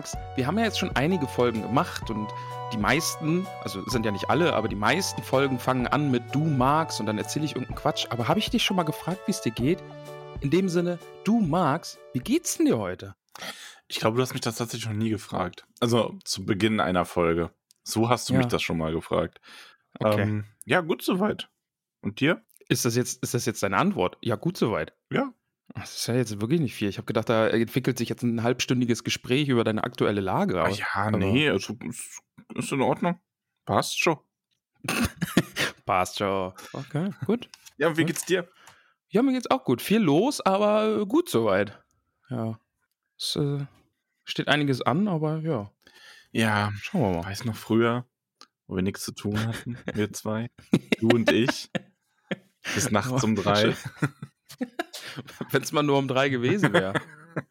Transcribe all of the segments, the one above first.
magst, wir haben ja jetzt schon einige Folgen gemacht und die meisten, also sind ja nicht alle, aber die meisten Folgen fangen an mit du magst und dann erzähle ich irgendeinen Quatsch. Aber habe ich dich schon mal gefragt, wie es dir geht? In dem Sinne, du magst, wie geht's denn dir heute? Ich glaube, du hast mich das tatsächlich noch nie gefragt. Also zu Beginn einer Folge. So hast du mich Ja. das schon mal gefragt. Okay. Ähm, ja, gut soweit. Und dir? Ist das jetzt, ist das jetzt deine Antwort? Ja, gut soweit. Ja. Das ist ja jetzt wirklich nicht viel. Ich habe gedacht, da entwickelt sich jetzt ein halbstündiges Gespräch über deine aktuelle Lage. Ah, aber- ja, nee, also, ist, ist in Ordnung. Passt schon. Passt schon. Okay, gut. Ja, wie geht's dir? Ja, mir geht's auch gut. Viel los, aber gut soweit. Ja. Es äh, steht einiges an, aber ja, Ja, schauen wir mal. weiß noch früher, wo wir nichts zu tun hatten, wir zwei, du und ich, bis nachts um drei. Wenn es mal nur um drei gewesen wäre.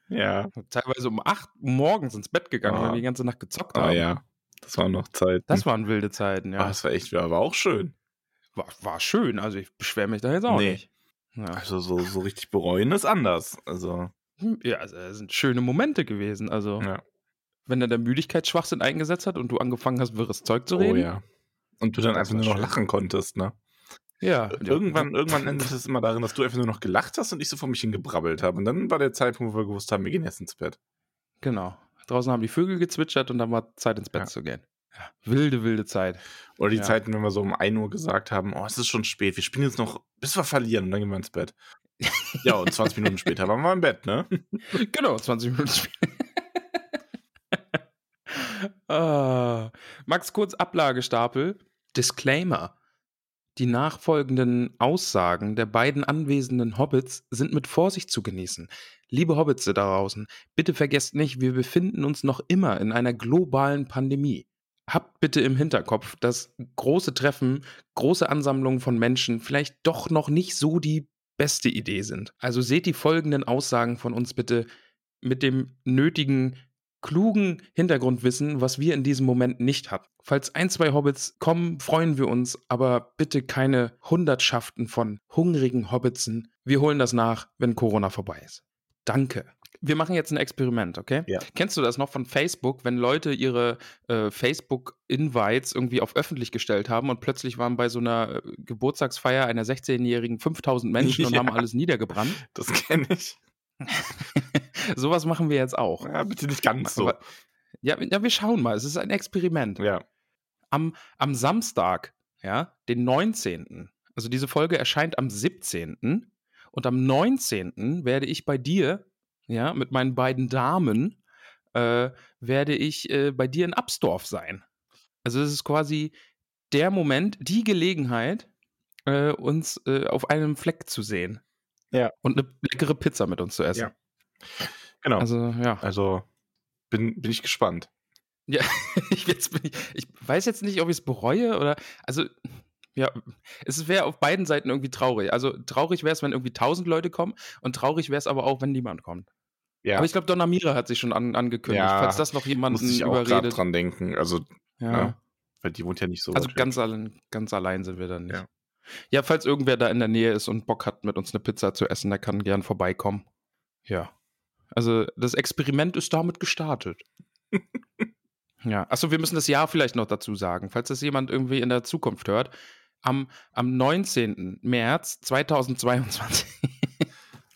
Ja, Teilweise um acht morgens ins Bett gegangen, Ah. weil wir die ganze Nacht gezockt ah haben. ja, das waren noch Zeiten. Das waren wilde Zeiten, Ah, ja. das war echt, aber auch schön. War, war schön, also ich beschwere mich da jetzt auch Nee. nicht. Ja. Also so, so richtig bereuen ist anders. Also, ja, also es sind schöne Momente gewesen. Also, ja. wenn dann der Müdigkeitsschwachsinn eingesetzt hat und du angefangen hast, wirres Zeug zu Oh reden. ja. Und du dann einfach war nur noch lachen konntest, ne? Ja. Irgendwann, irgendwann endet es immer darin, dass du einfach nur noch gelacht hast und ich so vor mich hingebrabbelt habe. Und dann war der Zeitpunkt, wo wir gewusst haben, wir gehen jetzt ins Bett. Genau. Draußen haben die Vögel gezwitschert und dann war Zeit ins Bett Ja. zu gehen. Ja. Wilde, wilde Zeit. Oder die Ja. Zeiten, wenn wir so um 1 Uhr gesagt haben, oh, es ist schon spät, wir spielen jetzt noch, bis wir verlieren und dann gehen wir ins Bett. ja, und 20 Minuten später waren wir im Bett, ne? Genau, 20 Minuten später. ah. Max, kurz Ablagestapel. Disclaimer. Die nachfolgenden Aussagen der beiden anwesenden Hobbits sind mit Vorsicht zu genießen. Liebe Hobbits da draußen, bitte vergesst nicht, wir befinden uns noch immer in einer globalen Pandemie. Habt bitte im Hinterkopf, dass große Treffen, große Ansammlungen von Menschen vielleicht doch noch nicht so die beste Idee sind. Also seht die folgenden Aussagen von uns bitte mit dem nötigen, klugen Hintergrundwissen, was wir in diesem Moment nicht hatten. Falls ein, zwei Hobbits kommen, freuen wir uns, aber bitte keine Hundertschaften von hungrigen Hobbitsen. Wir holen das nach, wenn Corona vorbei ist. Danke. Wir machen jetzt ein Experiment, okay? Ja. Kennst du das noch von Facebook, wenn Leute ihre äh, Facebook-Invites irgendwie auf öffentlich gestellt haben und plötzlich waren bei so einer äh, Geburtstagsfeier einer 16-jährigen 5000 Menschen und Ja. haben alles niedergebrannt? Das kenne ich. Sowas machen wir jetzt auch. Ja, bitte nicht ganz so. Aber- Ja, ja, wir schauen mal. Es ist ein Experiment. Ja. Am, am Samstag, ja, den 19. Also diese Folge erscheint am 17. Und am 19. werde ich bei dir, ja, mit meinen beiden Damen, äh, werde ich äh, bei dir in Absdorf sein. Also es ist quasi der Moment, die Gelegenheit, äh, uns äh, auf einem Fleck zu sehen. Ja. Und eine leckere Pizza mit uns zu essen. Ja. Genau. Also, Also, ja. bin, bin ich gespannt. Ja, ich, jetzt bin ich, ich weiß jetzt nicht, ob ich es bereue oder. Also, ja, es wäre auf beiden Seiten irgendwie traurig. Also, traurig wäre es, wenn irgendwie tausend Leute kommen und traurig wäre es aber auch, wenn niemand kommt. Ja. Aber ich glaube, Donna Mira hat sich schon an, angekündigt, Ja, falls das noch jemanden muss ich auch überredet. dran denken. Also, Ja. ne? weil die wohnt ja nicht so Also weit ganz allein, ganz allein sind wir dann nicht. Ja. Ja. falls irgendwer da in der Nähe ist und Bock hat, mit uns eine Pizza zu essen, der kann gern vorbeikommen. Ja. Also das Experiment ist damit gestartet. ja. Achso, wir müssen das Jahr vielleicht noch dazu sagen, falls das jemand irgendwie in der Zukunft hört. Am, am 19. März 2022.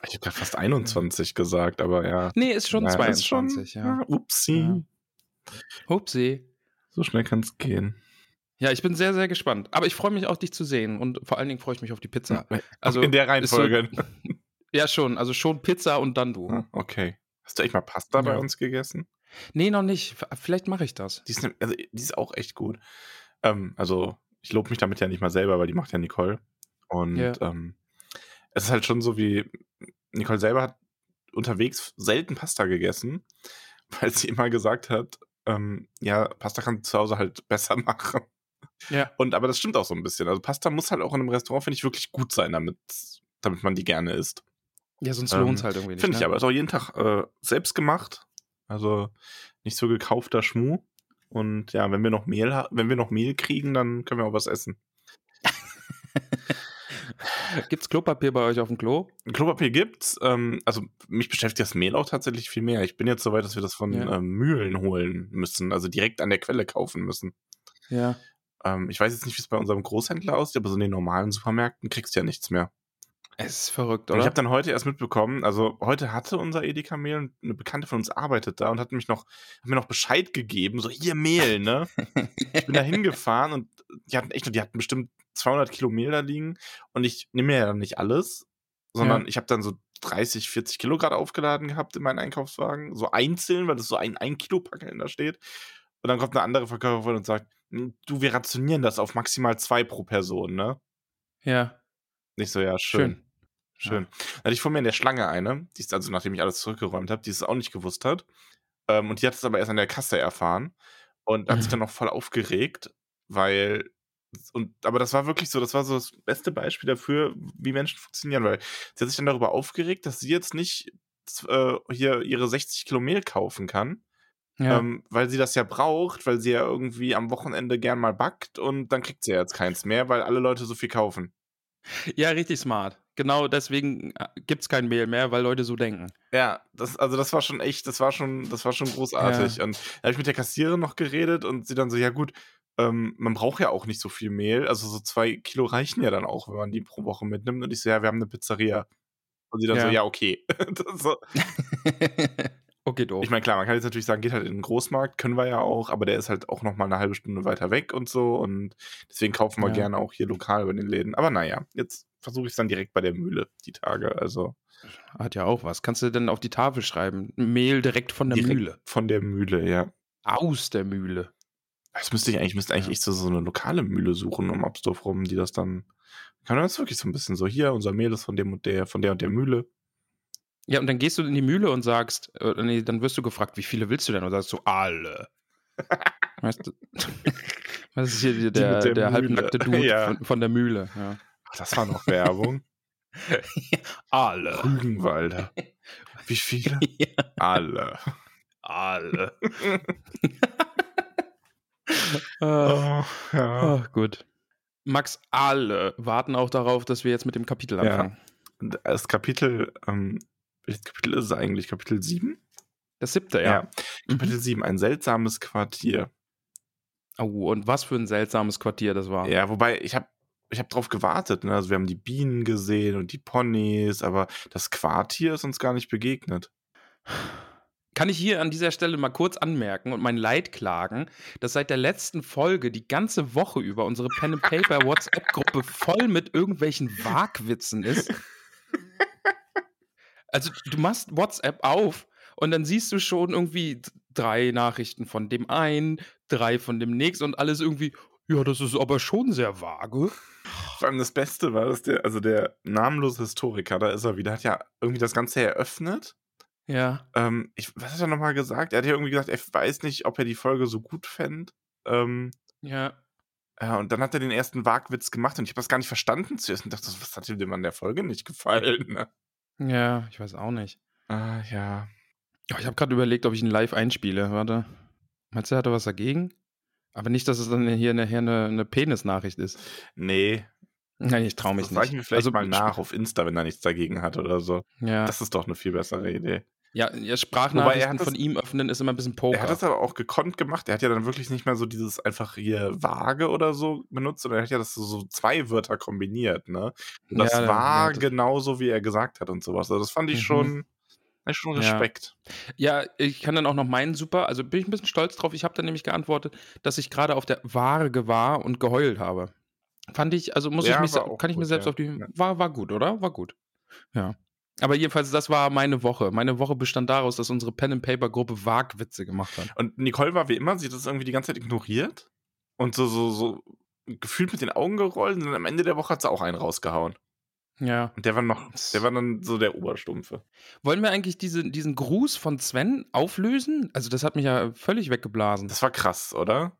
Ich habe gerade fast 21 gesagt, aber ja. nee, ist schon Ja, ist 22, schon, ja. Upsi. Ja. Hupsi. So schnell kann es gehen. Ja, ich bin sehr, sehr gespannt. Aber ich freue mich auch, dich zu sehen. Und vor allen Dingen freue ich mich auf die Pizza. Also in der ist so- Reihenfolge. Ja, schon. Also schon Pizza und dann du. Ah, okay. Hast du echt mal Pasta bei Ja. uns gegessen? Nee, noch nicht. Vielleicht mache ich das. Die ist, ne, also, die ist auch echt gut. Ähm, also, ich lobe mich damit ja nicht mal selber, weil die macht ja Nicole. Und Ja. ähm, es ist halt schon so wie, Nicole selber hat unterwegs selten Pasta gegessen, weil sie immer gesagt hat, ähm, ja, Pasta kann zu Hause halt besser machen. Ja. Und aber das stimmt auch so ein bisschen. Also Pasta muss halt auch in einem Restaurant, finde ich, wirklich gut sein, damit, damit man die gerne isst. Ja, sonst Ähm, lohnt es halt irgendwie nicht. Finde ich ne? aber. Ist auch jeden Tag äh, selbst gemacht. Also nicht so gekaufter Schmuh. Und ja, wenn wir noch Mehl, wenn wir noch Mehl kriegen, dann können wir auch was essen. Gibt's Klopapier bei euch auf dem Klo? Klopapier gibt's. Ähm, also mich beschäftigt das Mehl auch tatsächlich viel mehr. Ich bin jetzt so weit, dass wir das von Ja. ähm, Mühlen holen müssen, also direkt an der Quelle kaufen müssen. Ja. Ähm, ich weiß jetzt nicht, wie es bei unserem Großhändler aussieht, aber so in den normalen Supermärkten kriegst du ja nichts mehr. Es ist verrückt, Und oder? ich habe dann heute erst mitbekommen, also heute hatte unser Edeka Mehl und eine Bekannte von uns arbeitet da und hat mich noch, hat mir noch Bescheid gegeben, so hier Mehl, ne? ich bin da hingefahren und die hatten echt, die hatten bestimmt 200 Kilo Mehl da liegen und ich nehme mir ja dann nicht alles, sondern Ja. ich habe dann so 30, 40 Kilo gerade aufgeladen gehabt in meinen Einkaufswagen, so einzeln, weil das so ein 1 Kilo Packen da steht. Und dann kommt eine andere Verkäuferin und sagt, "Hm, du, wir rationieren das auf maximal zwei pro Person, ne? ja. Nicht so, ja, schön. Schön. Schön. Da hatte ich vor mir in der Schlange eine, die ist also, nachdem ich alles zurückgeräumt habe, die es auch nicht gewusst hat. Ähm, und die hat es aber erst an der Kasse erfahren und hat sich Mhm. dann noch voll aufgeregt, weil. Und, aber das war wirklich so, das war so das beste Beispiel dafür, wie Menschen funktionieren, weil sie hat sich dann darüber aufgeregt, dass sie jetzt nicht äh, hier ihre 60 Kilo Mehl kaufen kann, Ja. ähm, weil sie das ja braucht, weil sie ja irgendwie am Wochenende gern mal backt und dann kriegt sie ja jetzt keins mehr, weil alle Leute so viel kaufen. ja, richtig smart. Genau deswegen gibt es kein Mehl mehr, weil Leute so denken. Ja, das, also das war schon echt, das war schon, das war schon großartig. Und da habe ich mit der Kassiererin noch geredet und sie dann so, ja gut, ähm, man braucht ja auch nicht so viel Mehl. Also so zwei Kilo reichen ja dann auch, wenn man die pro Woche mitnimmt. Und ich so, ja, wir haben eine Pizzeria. Und sie dann so, Ja. ja, okay. So. okay, doof. Ich meine, klar, man kann jetzt natürlich sagen, geht halt in den Großmarkt, können wir ja auch, aber der ist halt auch noch mal eine halbe Stunde weiter weg und so. Und deswegen kaufen wir Ja. gerne auch hier lokal bei den Läden. Aber naja, jetzt versuche ich es dann direkt bei der Mühle, die Tage. Also Hat ja auch was. Kannst du denn auf die Tafel schreiben? Mehl direkt von der direkt Mühle. von der Mühle, ja. Aus der Mühle. Das müsste ich eigentlich, müsste eigentlich Ja. echt so, so eine lokale Mühle suchen um Absdorf rum, die das dann. Kann man das wirklich so ein bisschen so, hier, unser Mehl ist von dem und der, von der und der Mühle. Ja, und dann gehst du in die Mühle und sagst, äh, nee, dann wirst du gefragt, wie viele willst du denn? Und sagst du, alle. weißt du? Was ist hier der, der der, halbnackte Dude Ja. von, von der Mühle? Ja. Ach, das war noch Werbung. alle. Rügenwalder. Wie viele? ja, Alle. alle. äh, Oh, ja. oh, gut. Max, alle warten auch darauf, dass wir jetzt mit dem Kapitel Ja. anfangen. Und Das Kapitel, ähm, welches Kapitel ist es eigentlich? Kapitel 7? Das siebte, ja. Mhm. Kapitel 7, ein seltsames Quartier. Oh, und was für ein seltsames Quartier das war. Ja, wobei, ich habe ich hab drauf gewartet. Ne? Also wir haben die Bienen gesehen und die Ponys, aber das Quartier ist uns gar nicht begegnet. Kann ich hier an dieser Stelle mal kurz anmerken und mein Leid klagen, dass seit der letzten Folge die ganze Woche über unsere Pen and Paper WhatsApp-Gruppe voll mit irgendwelchen Wagwitzen ist. Also du machst WhatsApp auf und dann siehst du schon irgendwie drei Nachrichten von dem einen, drei von dem nächsten und alles irgendwie, ja, das ist aber schon sehr vage. Vor allem das Beste war, dass der, also der namenlose Historiker, da ist er wieder, hat ja irgendwie das Ganze eröffnet. Ja. Ähm, ich, was hat er nochmal gesagt? Er hat ja irgendwie gesagt, er weiß nicht, ob er die Folge so gut fände. Ähm, Ja. ja, und dann hat er den ersten Wagwitz gemacht und ich habe das gar nicht verstanden zuerst und dachte, was hat ihm denn an der Folge nicht gefallen? Ne? Ja, ich weiß auch nicht. Ah, ja. Ja, ich habe gerade überlegt, ob ich ihn live einspiele. Warte. Er hatte was dagegen? Aber nicht, dass es dann hier nachher eine, eine Penis-Nachricht ist. Nee. Nein, ich traue mich das nicht. wir vielleicht Also, mal nach auf Insta, wenn er nichts dagegen hat oder so. Ja, Das ist doch eine viel bessere Idee. ja, ja Sprachnachrichten das- von ihm öffnen ist immer ein bisschen Poker. Er hat das aber auch gekonnt gemacht. Er hat ja dann wirklich nicht mehr so dieses einfach hier vage oder so benutzt, sondern er hat ja das so, so zwei Wörter kombiniert, ne? Und das Ja, war hat das- genauso, wie er gesagt hat und sowas. Also das fand ich Mhm. schon, ich schon Ja. Respekt. Ja, ich kann dann auch noch meinen super, also bin ich ein bisschen stolz drauf. Ich habe dann nämlich geantwortet, dass ich gerade auf der Waage war und geheult habe. Fand ich, also muss Ja, ich mich, kann ich mir gut, selbst ja. auf die, war, war gut, oder? War gut. Ja. Aber jedenfalls, das war meine Woche. Meine Woche bestand daraus, dass unsere Pen-and-Paper-Gruppe Wagwitze gemacht hat. Und Nicole war wie immer, sie hat das irgendwie die ganze Zeit ignoriert und so, so, so gefühlt mit den Augen gerollt und dann am Ende der Woche hat sie auch einen rausgehauen. Ja. Und der war noch, der war dann so der Oberstumpfe. Wollen wir eigentlich diese, diesen Gruß von Sven auflösen? Also, das hat mich ja völlig weggeblasen. Das war krass, oder?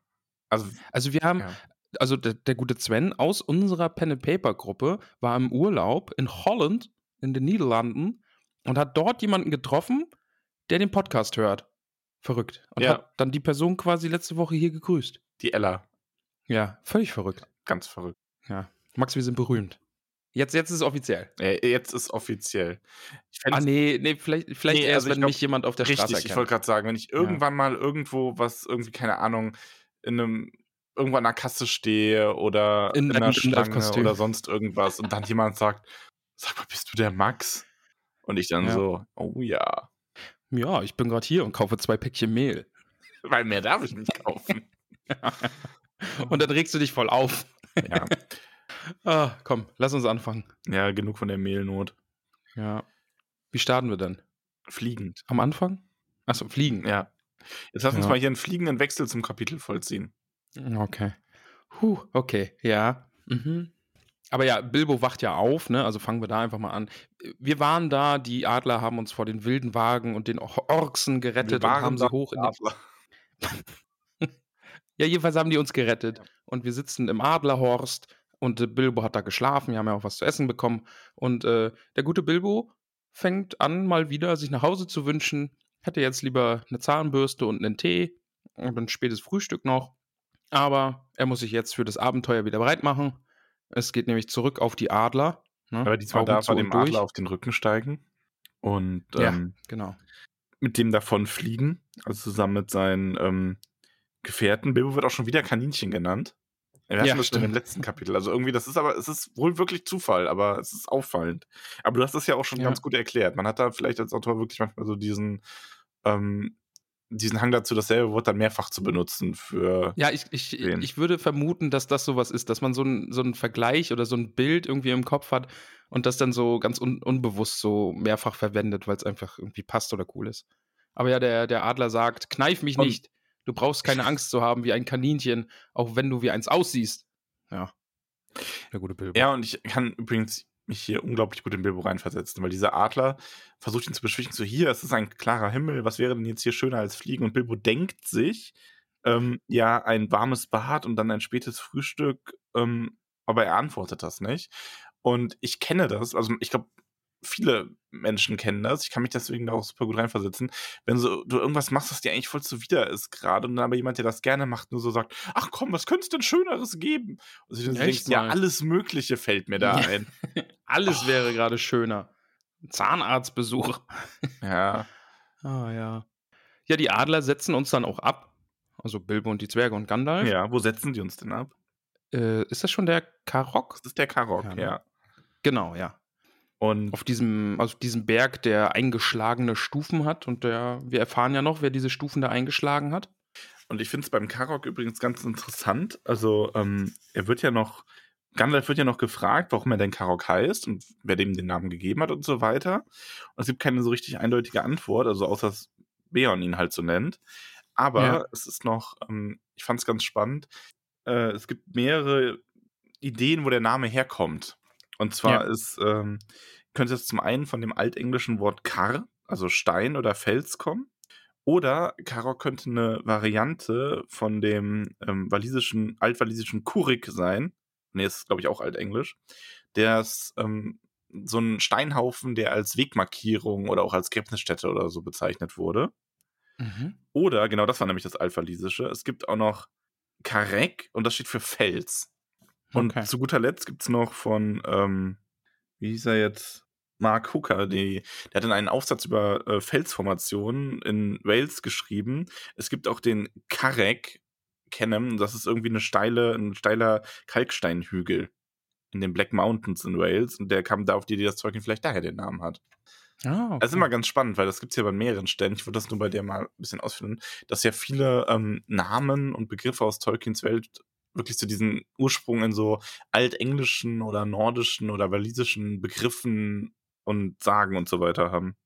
Also, Also, wir haben, ja. Also der, der gute Sven aus unserer Pen-and-Paper-Gruppe war im Urlaub in Holland, in den Niederlanden, und hat dort jemanden getroffen, der den Podcast hört. Verrückt. Und Ja. hat dann die Person quasi letzte Woche hier gegrüßt. die Ella, Ja, völlig verrückt. ganz verrückt. Ja. Max, wir sind berühmt. Jetzt, jetzt ist es offiziell. Äh, jetzt ist offiziell. Ah, nee, nee, vielleicht, vielleicht Nee, erst, also wenn glaub, mich jemand auf der Straße Richtig, erkennt. ich wollte gerade sagen, wenn ich irgendwann mal irgendwo was, irgendwie, keine Ahnung, in einem, irgendwo an der Kasse stehe oder In in, einer Gandalf-Kostüm. oder sonst irgendwas und dann jemand sagt, sag mal, bist du der Max? Und ich dann Ja. so, oh ja, Ja, ich bin gerade hier und kaufe zwei Päckchen Mehl. weil mehr darf ich nicht kaufen. Und dann regst du dich voll auf. ja. Ah, komm, lass uns anfangen. ja, genug von der Mehlnot. Ja. Wie starten wir denn? Fliegend. Am Anfang? Achso, fliegen. Ja. Jetzt lass uns Ja. mal hier einen fliegenden Wechsel zum Kapitel vollziehen. Okay. Huh, okay, ja. Mhm. Aber ja, Bilbo wacht ja auf, ne? Also fangen wir da einfach mal an. Wir waren da, die Adler haben uns vor den wilden Wagen und den Orksen gerettet und haben sie hoch in den Adler. Ja, jedenfalls haben die uns gerettet. Und wir sitzen im Adlerhorst und äh, Bilbo hat da geschlafen. Wir haben ja auch was zu essen bekommen. Und äh, der gute Bilbo fängt an, mal wieder sich nach Hause zu wünschen. Hätte jetzt lieber eine Zahnbürste und einen Tee und ein spätes Frühstück noch. Aber er muss sich jetzt für das Abenteuer wieder bereit machen. Es geht nämlich zurück auf die Adler. Ne? Aber diesmal Augen darf er dem. Adler auf den Rücken steigen und Ja. ähm, Genau. mit dem davon fliegen, also zusammen mit seinen ähm, Gefährten. Bilbo wird auch schon wieder Kaninchen genannt. Wir hatten Ja, das schon im stimmt. letzten Kapitel. Also irgendwie, das ist aber, es ist wohl wirklich Zufall, aber es ist auffallend. Aber du hast das ja auch schon Ja. ganz gut erklärt. Man hat da vielleicht als Autor wirklich manchmal so diesen, ähm, diesen Hang dazu, dasselbe Wort dann mehrfach zu benutzen für. Ja, ich, ich, ich würde vermuten, dass das sowas ist, dass man so einen so einen Vergleich oder so ein Bild irgendwie im Kopf hat und das dann so ganz un unbewusst so mehrfach verwendet, weil es einfach irgendwie passt oder cool ist. Aber ja, der, der Adler sagt, kneif mich Und- nicht. Du brauchst keine Angst zu haben wie ein Kaninchen, auch wenn du wie eins aussiehst. Ja. Der gute Bilbo. Ja, und ich kann übrigens mich hier unglaublich gut in Bilbo reinversetzen, weil dieser Adler versucht ihn zu beschwichtigen, so hier, es ist ein klarer Himmel, was wäre denn jetzt hier schöner als Fliegen? Und Bilbo denkt sich, ähm, ja, ein warmes Bad und dann ein spätes Frühstück, ähm, aber er antwortet das nicht. Und ich kenne das, also ich glaube, viele Menschen kennen das, ich kann mich deswegen da auch super gut reinversetzen, wenn so, du irgendwas machst, was dir eigentlich voll zuwider ist gerade und dann aber jemand, der das gerne macht, nur so sagt, ach komm, was könnte es denn Schöneres geben? Und Echt denkst, ja, alles Mögliche fällt mir da Ja. ein. Alles Oh. wäre gerade schöner. Zahnarztbesuch. Ja. Ah, ja. Ja, die Adler setzen uns dann auch ab. Also Bilbo und die Zwerge und Gandalf. Ja, wo setzen die uns denn ab? Äh, ist das schon der Karok? Das ist der Karok, Ja, ja. ne? Genau, ja. Und Auf diesem, auf diesem Berg, der eingeschlagene Stufen hat. Und der, wir erfahren ja noch, wer diese Stufen da eingeschlagen hat. Und ich finde es beim Karok übrigens ganz interessant. Also, ähm, er wird ja noch, Gandalf wird ja noch gefragt, warum er denn Karok heißt und wer dem den Namen gegeben hat und so weiter. Und es gibt keine so richtig eindeutige Antwort, also außer dass Beorn ihn halt so nennt. Aber Ja. es ist noch, ähm, ich fand es ganz spannend, äh, es gibt mehrere Ideen, wo der Name herkommt. Und zwar Ja. ist, ähm, könnte es zum einen von dem altenglischen Wort Kar, also Stein oder Fels kommen. Oder Karok könnte eine Variante von dem ähm, walisischen, altwalisischen Kurik sein. Nee, ist, glaube ich, auch altenglisch. Der ist ähm, so ein Steinhaufen, der als Wegmarkierung oder auch als Gräbnisstätte oder so bezeichnet wurde. Mhm. Oder, genau das war nämlich das Altwalisische, es gibt auch noch Karek und das steht für Fels. Und Okay. zu guter Letzt gibt es noch von, ähm, wie hieß er jetzt? Mark Hooker, die, der hat in einen Aufsatz über äh, Felsformationen in Wales geschrieben. Es gibt auch den Karek Kennem, das ist irgendwie eine steile, ein steiler Kalksteinhügel in den Black Mountains in Wales und der kam da auf die Idee, dass Tolkien vielleicht daher den Namen hat. Ah, okay. Das ist immer ganz spannend, weil das gibt es ja bei mehreren Stellen. Ich würde das nur bei der mal ein bisschen ausführen, dass ja viele ähm, Namen und Begriffe aus Tolkiens Welt wirklich zu diesen Ursprung in so altenglischen oder nordischen oder walisischen Begriffen und Sagen und so weiter haben.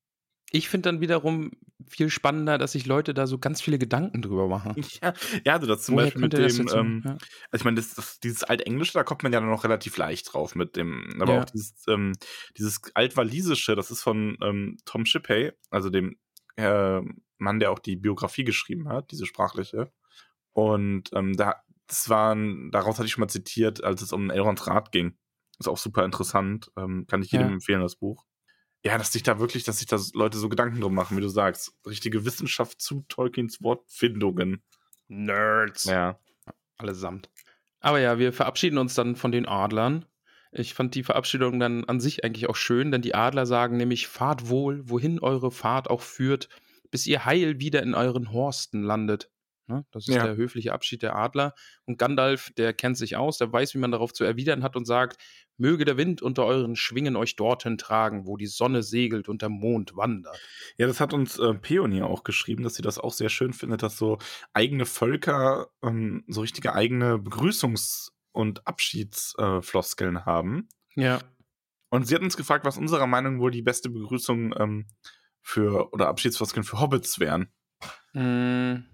Ich finde dann wiederum viel spannender, dass sich Leute da so ganz viele Gedanken drüber machen. Ja, ja also das zum Woher Beispiel mit dem, ähm, Ja. also ich meine, das, das, dieses Altenglische, da kommt man ja noch relativ leicht drauf mit dem, aber Ja. auch dieses, ähm, dieses Altwalisische, das ist von ähm, Tom Shippey, also dem äh, Mann, der auch die Biografie geschrieben hat, diese sprachliche. Und ähm, da, das waren, daraus hatte ich schon mal zitiert, als es um Elrond Rat ging. Ist auch super interessant, ähm, kann ich jedem empfehlen, das Buch. Ja, dass sich da wirklich, dass sich da Leute so Gedanken drum machen, wie du sagst. Richtige Wissenschaft zu Tolkiens Wortfindungen. Nerds. Ja. Allesamt. Aber ja, wir verabschieden uns dann von den Adlern. Ich fand die Verabschiedung dann an sich eigentlich auch schön, denn die Adler sagen nämlich, fahrt wohl, wohin eure Fahrt auch führt, bis ihr heil wieder in euren Horsten landet. Ne? Das ist Ja. der höfliche Abschied der Adler. Und Gandalf, der kennt sich aus, der weiß, wie man darauf zu erwidern hat und sagt, möge der Wind unter euren Schwingen euch dorthin tragen, wo die Sonne segelt und der Mond wandert. Ja, das hat uns äh, Peony auch geschrieben, dass sie das auch sehr schön findet, dass so eigene Völker ähm, so richtige eigene Begrüßungs- und Abschiedsfloskeln äh, haben. Ja. Und sie hat uns gefragt, was unserer Meinung wohl die beste Begrüßung ähm, für oder Abschiedsfloskeln für Hobbits wären. Mm,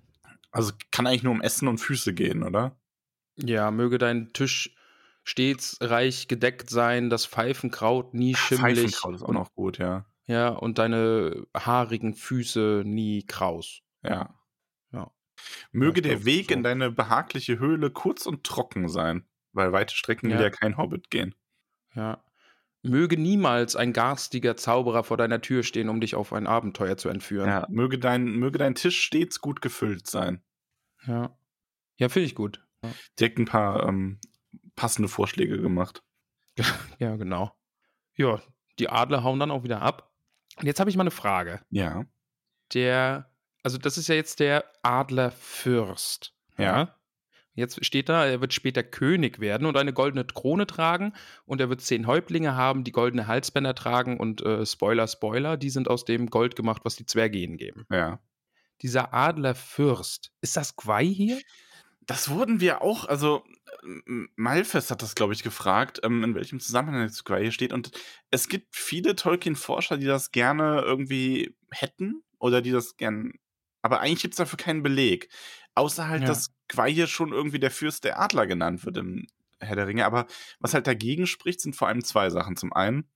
Also kann eigentlich nur um Essen und Füße gehen, oder? Ja, möge dein Tisch stets reich gedeckt sein, das Pfeifenkraut nie schimmelig Pfeifenkraut ist auch noch gut, ja. ja, und deine haarigen Füße nie kraus. Ja. Ja. Möge ich der Weg so. in deine behagliche Höhle kurz und trocken sein, weil weite Strecken Ja. will ja kein Hobbit gehen. Ja. Möge niemals ein garstiger Zauberer vor deiner Tür stehen, um dich auf ein Abenteuer zu entführen. Ja, möge dein, möge dein Tisch stets gut gefüllt sein. Ja, ja finde ich gut. Direkt ein paar ähm, passende Vorschläge gemacht. Ja, genau. Ja, die Adler hauen dann auch wieder ab. Und jetzt habe ich mal eine Frage. Ja. Der, also das ist ja jetzt der Adlerfürst. Ja. Jetzt steht da, er wird später König werden und eine goldene Krone tragen und er wird zehn Häuptlinge haben, die goldene Halsbänder tragen und äh, Spoiler, Spoiler, die sind aus dem Gold gemacht, was die Zwerge ihnen geben. Ja. Dieser Adlerfürst, ist das Gwei hier? Das wurden wir auch, also Malfest hat das, glaube ich, gefragt, ähm, in welchem Zusammenhang Squire hier steht. Und es gibt viele Tolkien-Forscher, die das gerne irgendwie hätten oder die das gern. Aber eigentlich gibt es dafür keinen Beleg. Außer halt, Ja. dass Squire schon irgendwie der Fürst der Adler genannt wird im Herr der Ringe. Aber was halt dagegen spricht, sind vor allem zwei Sachen. Zum einen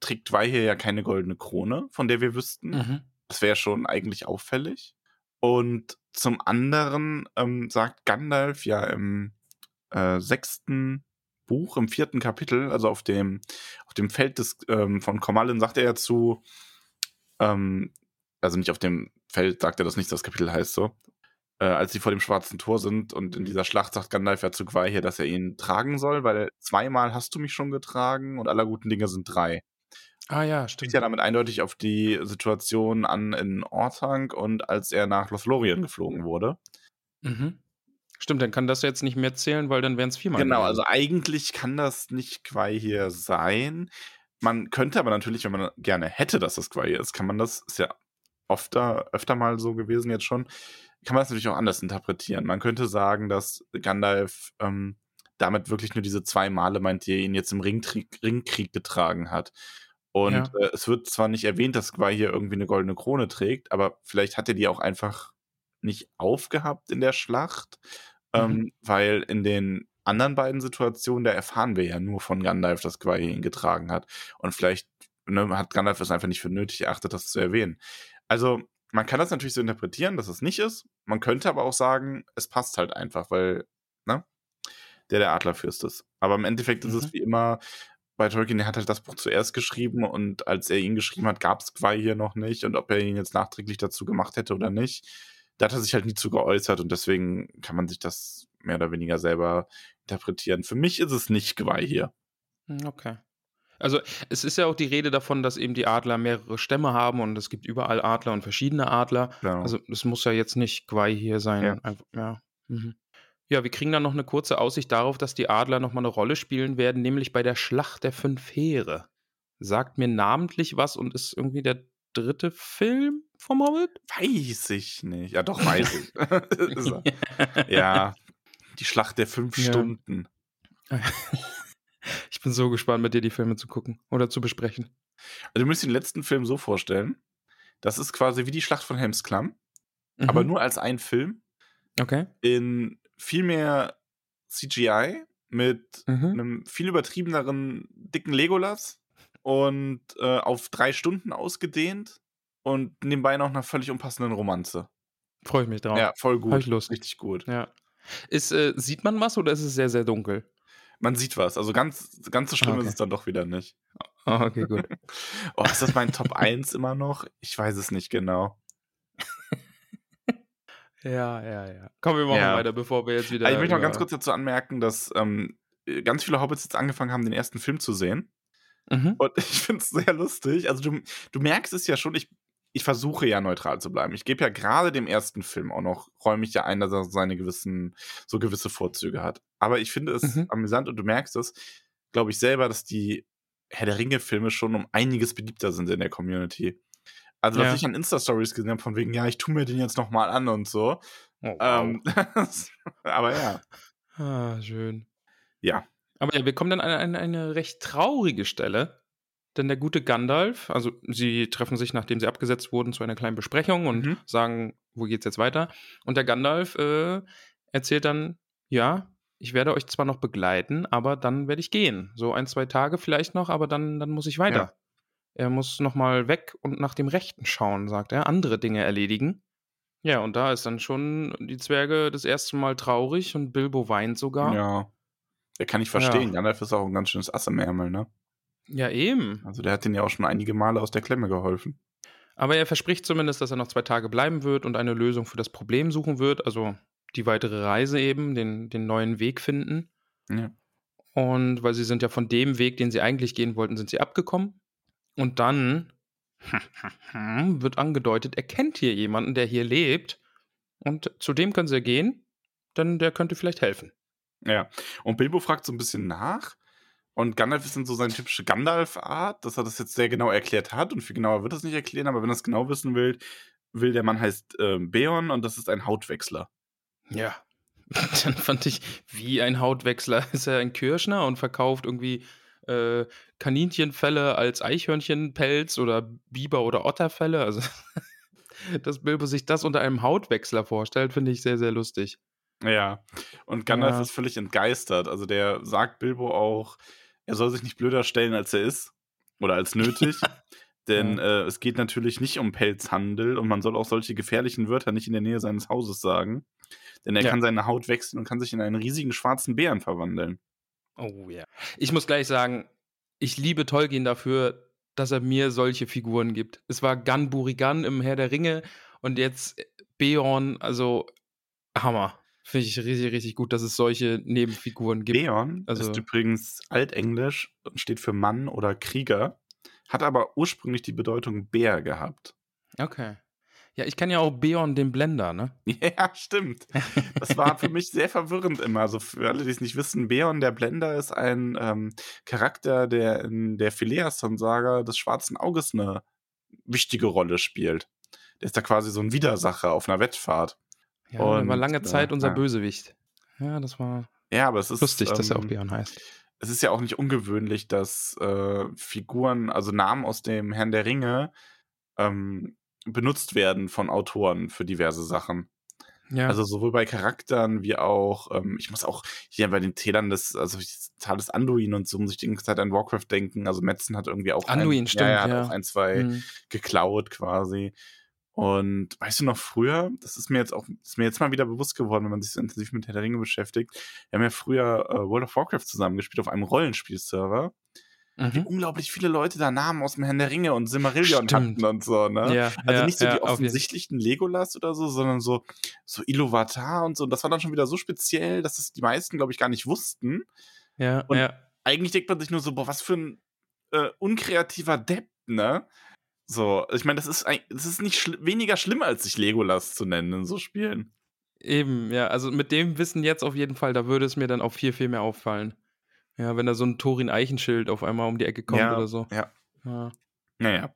trägt hier ja keine goldene Krone, von der wir wüssten. Mhm. Das wäre schon eigentlich auffällig. Und zum anderen ähm, sagt Gandalf ja im äh, sechsten Buch, im vierten Kapitel, also auf dem, auf dem Feld des, ähm, von Kormallen, sagt er ja zu, ähm, also nicht auf dem Feld, sagt er das nicht, das Kapitel heißt so, äh, als sie vor dem schwarzen Tor sind und in dieser Schlacht sagt Gandalf ja zu Gwei hier, dass er ihn tragen soll, weil zweimal hast du mich schon getragen und aller guten Dinge sind drei Ah ja, stimmt. ja damit eindeutig auf die Situation an in Orthanc und als er nach Lothlorien geflogen wurde. Mhm. Stimmt, dann kann das jetzt nicht mehr zählen, weil dann wären es viermal. Genau, gewesen. also eigentlich kann das nicht Quai hier sein. Man könnte aber natürlich, wenn man gerne hätte, dass das Quai hier ist, kann man das, ist ja öfter, öfter mal so gewesen jetzt schon, kann man das natürlich auch anders interpretieren. Man könnte sagen, dass Gandalf ähm, damit wirklich nur diese zwei Male meint, die er ihn jetzt im Ringkrieg, Ringkrieg getragen hat. Und Ja. äh, es wird zwar nicht erwähnt, dass Gwei hier irgendwie eine goldene Krone trägt, aber vielleicht hat er die auch einfach nicht aufgehabt in der Schlacht, ähm, weil in den anderen beiden Situationen, da erfahren wir ja nur von Gandalf, dass Gwei ihn getragen hat. Und vielleicht ne, hat Gandalf es einfach nicht für nötig erachtet, das zu erwähnen. Also, man kann das natürlich so interpretieren, dass es nicht ist. Man könnte aber auch sagen, es passt halt einfach, weil, ne, der der Adlerfürst ist. Aber im Endeffekt ist Mhm. es wie immer, bei Tolkien, der hat halt das Buch zuerst geschrieben und als er ihn geschrieben hat, gab es Gwei hier noch nicht und ob er ihn jetzt nachträglich dazu gemacht hätte oder nicht, da hat er sich halt nie zu geäußert und deswegen kann man sich das mehr oder weniger selber interpretieren. Für mich ist es nicht Gwei hier. Hm, Okay. Also es ist ja auch die Rede davon, dass eben die Adler mehrere Stämme haben und es gibt überall Adler und verschiedene Adler. Genau. Also es muss ja jetzt nicht Gwei hier sein. Ja. Einfach, ja. Mhm. ja, wir kriegen dann noch eine kurze Aussicht darauf, dass die Adler nochmal eine Rolle spielen werden, nämlich bei der Schlacht der fünf Heere. Sagt mir namentlich was und ist irgendwie der dritte Film vom Hobbit? weiß ich nicht. Ja, doch, weiß ich. Ja, die Schlacht der fünf Ja. Stunden. Ich bin so gespannt, mit dir die Filme zu gucken oder zu besprechen. Also, du musst den letzten Film so vorstellen. Das ist quasi wie die Schlacht von Helmsklamm, mhm. aber nur als ein Film. Okay. In viel mehr CGI mit mhm. einem viel übertriebeneren dicken Legolas und äh, auf drei Stunden ausgedehnt und nebenbei noch einer völlig unpassenden Romanze. Freue ich mich drauf. Ja, voll gut. Hab ich Lust. Richtig gut. Ja. Ist, äh, sieht man was oder ist es sehr, sehr dunkel? Man sieht was. Also ganz, ganz so schlimm okay. ist es dann doch wieder nicht. Oh, okay, gut. oh, ist das mein Top 1 immer noch? Ich weiß es nicht genau. ja, ja, ja. Kommen wir mal ja. weiter, bevor wir jetzt wieder. Also ich möchte noch ganz kurz dazu anmerken, dass ähm, ganz viele Hobbits jetzt angefangen haben, den ersten Film zu sehen. Mhm. Und ich finde es sehr lustig. Also du, du merkst es ja schon, ich, ich versuche ja neutral zu bleiben. Ich gebe ja gerade dem ersten Film auch noch, räume ich ja ein, dass er seine gewissen, so gewisse Vorzüge hat. Aber ich finde es mhm. amüsant und du merkst es, glaube ich selber, dass die Herr der Ringe-Filme schon um einiges beliebter sind in der Community. Also, was ja. ich an Insta-Stories gesehen habe, von wegen, ja, ich tue mir den jetzt nochmal an und so. Oh, wow. ähm, aber ja. Ah, schön. Ja. Aber ja, wir kommen dann an eine, eine recht traurige Stelle. Denn der gute Gandalf, also sie treffen sich, nachdem sie abgesetzt wurden, zu einer kleinen Besprechung und mhm. sagen, wo geht's jetzt weiter? Und der Gandalf äh, erzählt dann, ja, ich werde euch zwar noch begleiten, aber dann werde ich gehen. So ein, zwei Tage vielleicht noch, aber dann, dann muss ich weiter. Ja. Er muss nochmal weg und nach dem Rechten schauen, sagt er, andere Dinge erledigen. Ja, und da ist dann schon die Zwerge das erste Mal traurig und Bilbo weint sogar. Ja. Der kann ich verstehen. Ja. Gandalf ist auch ein ganz schönes Ass im Ärmel, ne? Ja, eben. Also der hat den ja auch schon einige Male aus der Klemme geholfen. Aber er verspricht zumindest, dass er noch zwei Tage bleiben wird und eine Lösung für das Problem suchen wird. Also die weitere Reise eben, den, den neuen Weg finden. Ja. Und weil sie sind ja von dem Weg, den sie eigentlich gehen wollten, sind sie abgekommen. Und dann wird angedeutet, er kennt hier jemanden, der hier lebt. Und zu dem können sie gehen, denn der könnte vielleicht helfen. Ja, und Bilbo fragt so ein bisschen nach. Und Gandalf ist dann so seine typische Gandalf-Art, dass er das jetzt sehr genau erklärt hat. Und viel genauer wird er es nicht erklären, aber wenn er es genau wissen will, will der Mann heißt äh, Beon und das ist ein Hautwechsler. Ja. Dann fand ich, wie ein Hautwechsler. Ist er ein Kirschner und verkauft irgendwie äh, Kaninchenfelle als Eichhörnchenpelz oder Biber- oder Otterfelle. Also, dass Bilbo sich das unter einem Hautwechsler vorstellt, finde ich sehr, sehr lustig. Ja, und Gandalf ja. ist völlig entgeistert. Also der sagt Bilbo auch, er soll sich nicht blöder stellen, als er ist oder als nötig. Denn ja. äh, es geht natürlich nicht um Pelzhandel und man soll auch solche gefährlichen Wörter nicht in der Nähe seines Hauses sagen. Denn er ja. kann seine Haut wechseln und kann sich in einen riesigen schwarzen Bären verwandeln. Oh ja. Ich muss gleich sagen, ich liebe Tolkien dafür, dass er mir solche Figuren gibt. Es war Gun Burigan im Herr der Ringe und jetzt Beorn, also Hammer. Finde ich richtig, richtig gut, dass es solche Nebenfiguren gibt. Beorn also, ist übrigens altenglisch und steht für Mann oder Krieger, hat aber ursprünglich die Bedeutung Bär gehabt. Okay. Ja, ich kenne ja auch Beorn den Blender, ne? Ja, stimmt. Das war für mich sehr verwirrend immer. Also für alle, die es nicht wissen, Beorn der Blender ist ein ähm, Charakter, der in der Phileason-Saga des Schwarzen Auges eine wichtige Rolle spielt. Der ist da quasi so ein Widersacher auf einer Wettfahrt. Ja, und, war lange Zeit äh, unser ja. Bösewicht. Ja, das war ja, aber es ist, lustig, ähm, dass er auch ähm, Beorn heißt. Es ist ja auch nicht ungewöhnlich, dass äh, Figuren, also Namen aus dem Herrn der Ringe, ähm, benutzt werden von Autoren für diverse Sachen. Ja. Also sowohl bei Charakteren wie auch, ähm, ich muss auch hier bei den Tälern des, also Tal des Anduin und so, muss ich die ganze Zeit an Warcraft denken. Also Metzen hat irgendwie auch Anduin, ein, stimmt, ja, er hat ja. auch ein, zwei mhm. geklaut quasi. Und weißt du noch früher, das ist mir jetzt auch, ist mir jetzt mal wieder bewusst geworden, wenn man sich so intensiv mit Herr der Ringe beschäftigt. Wir haben ja früher äh, World of Warcraft zusammengespielt auf einem Rollenspielserver. Mhm. Wie unglaublich viele Leute da Namen aus dem Herrn der Ringe und Simmerillion Stimmt. hatten und so, ne? Ja, also ja, nicht so ja, die offensichtlichen Legolas oder so, sondern so, so Iluvatar und so. Und das war dann schon wieder so speziell, dass das die meisten, glaube ich, gar nicht wussten. Ja, und ja. eigentlich denkt man sich nur so, boah, was für ein äh, unkreativer Depp, ne? So, ich meine, das ist, das ist nicht schl weniger schlimm, als sich Legolas zu nennen in so Spielen. Eben, ja, also mit dem Wissen jetzt auf jeden Fall, da würde es mir dann auch viel, viel mehr auffallen. Ja, wenn da so ein Torin Eichenschild auf einmal um die Ecke kommt ja, oder so. Ja. ja. Naja.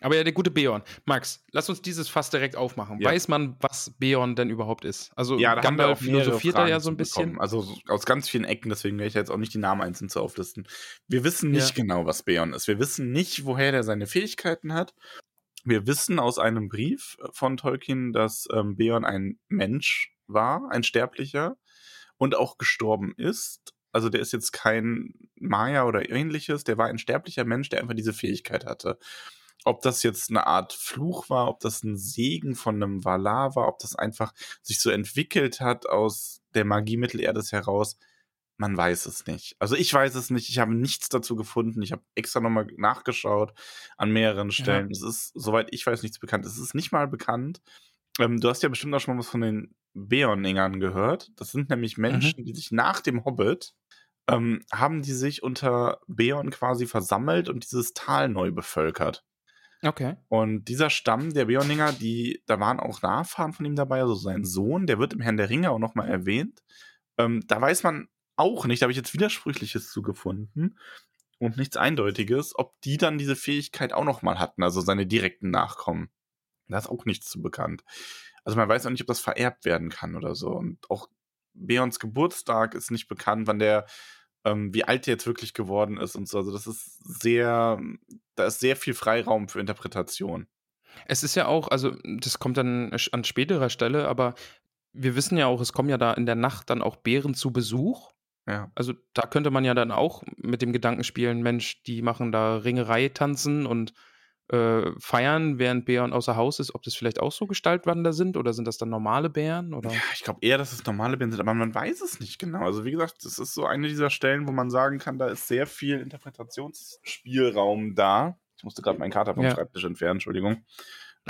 Aber ja, der gute Beorn. Max, lass uns dieses Fass direkt aufmachen. Ja. Weiß man, was Beorn denn überhaupt ist? Also Ja, da Gandalf philosophiert da Fragen ja so ein bisschen. Also so aus ganz vielen Ecken, deswegen werde ich jetzt auch nicht die Namen einzeln zu auflisten. Wir wissen nicht Ja. genau, was Beorn ist. Wir wissen nicht, woher der seine Fähigkeiten hat. Wir wissen aus einem Brief von Tolkien, dass ähm, Beorn ein Mensch war, ein Sterblicher und auch gestorben ist. Also der ist jetzt kein Maya oder ähnliches, der war ein sterblicher Mensch, der einfach diese Fähigkeit hatte. Ob das jetzt eine Art Fluch war, ob das ein Segen von einem Valar war, ob das einfach sich so entwickelt hat aus der Magie Mittelerdes heraus, man weiß es nicht. Also ich weiß es nicht, ich habe nichts dazu gefunden. Ich habe extra nochmal nachgeschaut an mehreren Stellen. Es ist, soweit ich weiß, nichts bekannt. Es ist nicht mal bekannt. Ähm, du hast ja bestimmt auch schon mal was von den Beorningern gehört. Das sind nämlich Menschen, die sich nach dem Hobbit ähm, haben die sich unter Beorn quasi versammelt und dieses Tal neu bevölkert. Okay. Und dieser Stamm der Beorninger, die, da waren auch Nachfahren von ihm dabei, also sein Sohn, der wird im Herrn der Ringe auch nochmal erwähnt. Ähm, da weiß man auch nicht, da habe ich jetzt Widersprüchliches zugefunden und nichts Eindeutiges, ob die dann diese Fähigkeit auch nochmal hatten, also seine direkten Nachkommen. Da ist auch nichts zu bekannt. Also man weiß auch nicht, ob das vererbt werden kann oder so. Und auch Beorns Geburtstag ist nicht bekannt, wann der, ähm, wie alt der jetzt wirklich geworden ist und so. Also das ist sehr, da ist sehr viel Freiraum für Interpretation. Es ist ja auch, also das kommt dann an späterer Stelle, aber wir wissen ja auch, es kommen ja da in der Nacht dann auch Bären zu Besuch. Ja. Also da könnte man ja dann auch mit dem Gedanken spielen, Mensch, die machen da Ringerei tanzen und äh, feiern, während Bären außer Haus ist, ob das vielleicht auch so Gestaltwander sind oder sind das dann normale Bären? Oder? Ja, ich glaube eher, dass es normale Bären sind, aber man weiß es nicht genau. Also wie gesagt, das ist so eine dieser Stellen, wo man sagen kann, da ist sehr viel Interpretationsspielraum da. Ich musste gerade meinen Kater vom Ja. Schreibtisch entfernen, Entschuldigung.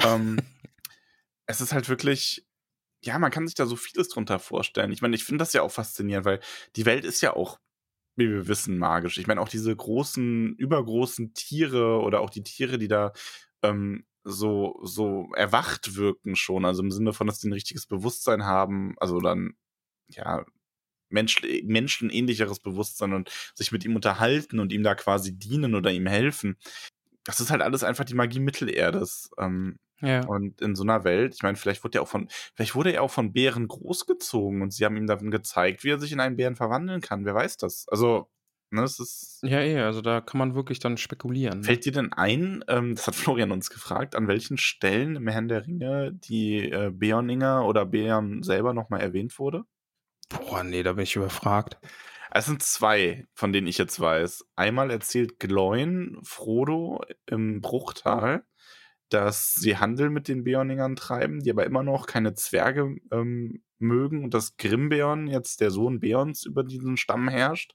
ähm, es ist halt wirklich, ja, man kann sich da so vieles drunter vorstellen. Ich meine, ich finde das ja auch faszinierend, weil die Welt ist ja auch, wie wir wissen, magisch. Ich meine, auch diese großen, übergroßen Tiere oder auch die Tiere, die da ähm, so, so erwacht wirken schon, also im Sinne von, dass die ein richtiges Bewusstsein haben, also dann, ja, Mensch, menschenähnlicheres Bewusstsein und sich mit ihm unterhalten und ihm da quasi dienen oder ihm helfen. Das ist halt alles einfach die Magie Mittelerdes. Ähm, Ja. und in so einer Welt, ich meine, vielleicht wurde er auch von, vielleicht wurde er auch von Bären großgezogen und sie haben ihm dann gezeigt, wie er sich in einen Bären verwandeln kann. Wer weiß das? Also, ne, es ist. Ja, eh, also da kann man wirklich dann spekulieren. Ne? Fällt dir denn ein, ähm, das hat Florian uns gefragt, an welchen Stellen im Herrn der Ringe die äh, Beorninger oder Beorn selber nochmal erwähnt wurde? Boah, nee, da bin ich überfragt. Es sind zwei, von denen ich jetzt weiß. Einmal erzählt Gloin Frodo im Bruchtal, dass sie Handel mit den Beorningern treiben, die aber immer noch keine Zwerge ähm, mögen und dass Grimbeorn, jetzt der Sohn Beorns, über diesen Stamm herrscht.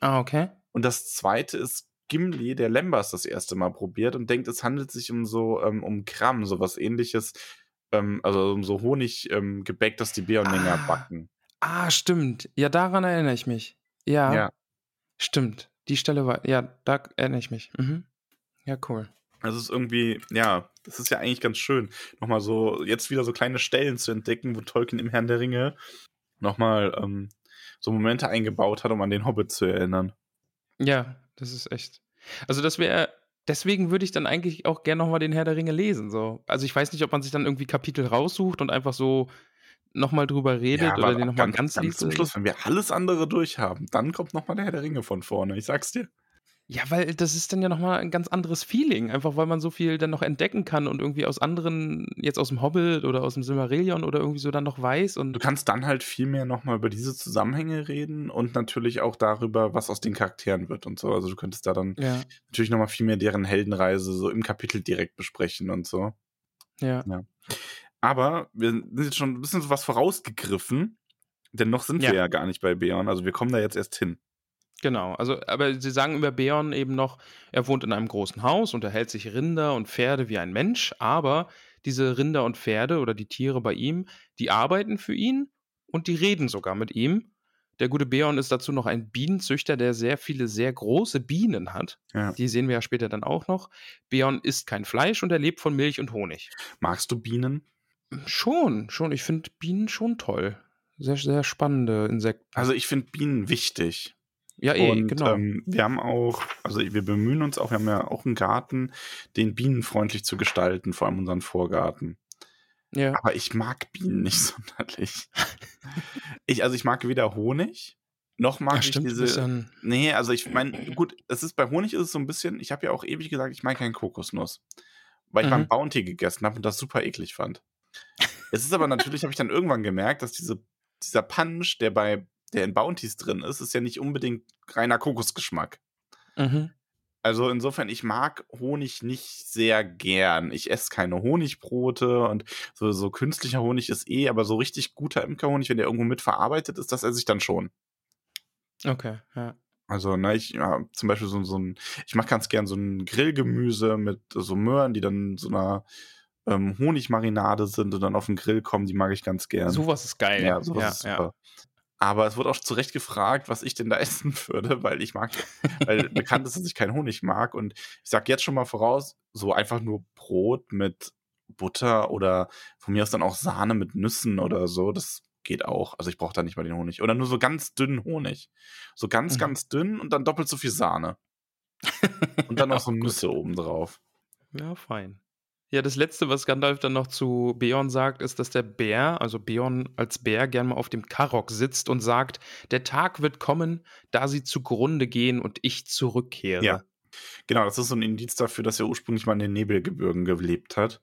Ah, okay. Und das zweite ist Gimli, der Lembas das erste Mal probiert und denkt, es handelt sich um so ähm, um Kram, sowas ähnliches, ähm, also um so Honiggebäck, ähm, Gebäck, das die Beorninger Ah. backen. Ah, stimmt. Ja, daran erinnere ich mich. Ja, Ja. stimmt. Die Stelle war, ja, da erinnere ich mich. Mhm. Ja, cool. Also es ist irgendwie, ja, das ist ja eigentlich ganz schön, nochmal so, jetzt wieder so kleine Stellen zu entdecken, wo Tolkien im Herrn der Ringe nochmal ähm, so Momente eingebaut hat, um an den Hobbit zu erinnern. Ja, das ist echt. Also das wäre, deswegen würde ich dann eigentlich auch gerne nochmal den Herr der Ringe lesen. So. Also ich weiß nicht, ob man sich dann irgendwie Kapitel raussucht und einfach so nochmal drüber redet Ja, oder den nochmal ganz, ganz, ganz liest. zum Schluss, wenn wir alles andere durchhaben, dann kommt nochmal der Herr der Ringe von vorne, ich sag's dir. Ja, weil das ist dann ja nochmal ein ganz anderes Feeling, einfach weil man so viel dann noch entdecken kann und irgendwie aus anderen, jetzt aus dem Hobbit oder aus dem Silmarillion oder irgendwie so dann noch weiß und Du kannst dann halt viel mehr nochmal über diese Zusammenhänge reden und natürlich auch darüber, was aus den Charakteren wird und so. Also du könntest da dann ja, natürlich nochmal viel mehr deren Heldenreise so im Kapitel direkt besprechen und so. ja. Aber wir sind jetzt schon ein bisschen so was vorausgegriffen, denn noch sind Ja. wir ja gar nicht bei Beorn. Also wir kommen da jetzt erst hin. Genau, also, aber sie sagen über Beorn eben noch, er wohnt in einem großen Haus und erhält sich Rinder und Pferde wie ein Mensch, aber diese Rinder und Pferde oder die Tiere bei ihm, die arbeiten für ihn und die reden sogar mit ihm. Der gute Beorn ist dazu noch ein Bienenzüchter, der sehr viele sehr große Bienen hat. Ja. Die sehen wir ja später dann auch noch. Beorn isst kein Fleisch und er lebt von Milch und Honig. Magst du Bienen? Schon, schon. Ich finde Bienen schon toll. Sehr, sehr spannende Insekten. Also ich finde Bienen wichtig. Ja, eh, Und genau. ähm, wir haben auch, also wir bemühen uns auch, wir haben ja auch einen Garten, den bienenfreundlich zu gestalten, vor allem unseren Vorgarten. ja. Aber ich mag Bienen nicht sonderlich. ich, also ich mag weder Honig, noch mag Ja, ich stimmt, diese. ein- Nee, also ich meine, gut, es ist bei Honig ist es so ein bisschen, ich habe ja auch ewig gesagt, ich mag keine Kokosnuss. Weil ich mal Mhm. einen Bounty gegessen habe und das super eklig fand. es ist aber natürlich, habe ich dann irgendwann gemerkt, dass diese, dieser Punch, der bei, der in Bounties drin ist, ist ja nicht unbedingt reiner Kokosgeschmack. Mhm. Also insofern, ich mag Honig nicht sehr gern. Ich esse keine Honigbrote und so, so künstlicher Honig ist eh, aber so richtig guter Imkerhonig, wenn der irgendwo mit verarbeitet ist, das esse ich dann schon. Okay, ja. Also, ne, ich ja, zum Beispiel so, so ein, ich mache ganz gern so ein Grillgemüse mit so Möhren, die dann so einer ähm, Honigmarinade sind und dann auf den Grill kommen, die mag ich ganz gern. Sowas ist geil. Ja, sowas ja, ist super. Aber es wurde auch zu Recht gefragt, was ich denn da essen würde, weil ich mag, weil bekannt ist, dass ich keinen Honig mag. Und ich sag jetzt schon mal voraus, so einfach nur Brot mit Butter oder von mir aus dann auch Sahne mit Nüssen oder so, das geht auch. Also ich brauche da nicht mal den Honig. Oder nur so ganz dünnen Honig. So ganz, Mhm. ganz dünn und dann doppelt so viel Sahne. Und dann noch so Nüsse obendrauf. Ja, fein. Ja, das letzte, was Gandalf dann noch zu Beorn sagt, ist, dass der Bär, also Beorn als Bär, gern mal auf dem Karok sitzt und sagt, der Tag wird kommen, da sie zugrunde gehen und ich zurückkehre. Ja. Genau, das ist so ein Indiz dafür, dass er ursprünglich mal in den Nebelgebirgen gelebt hat.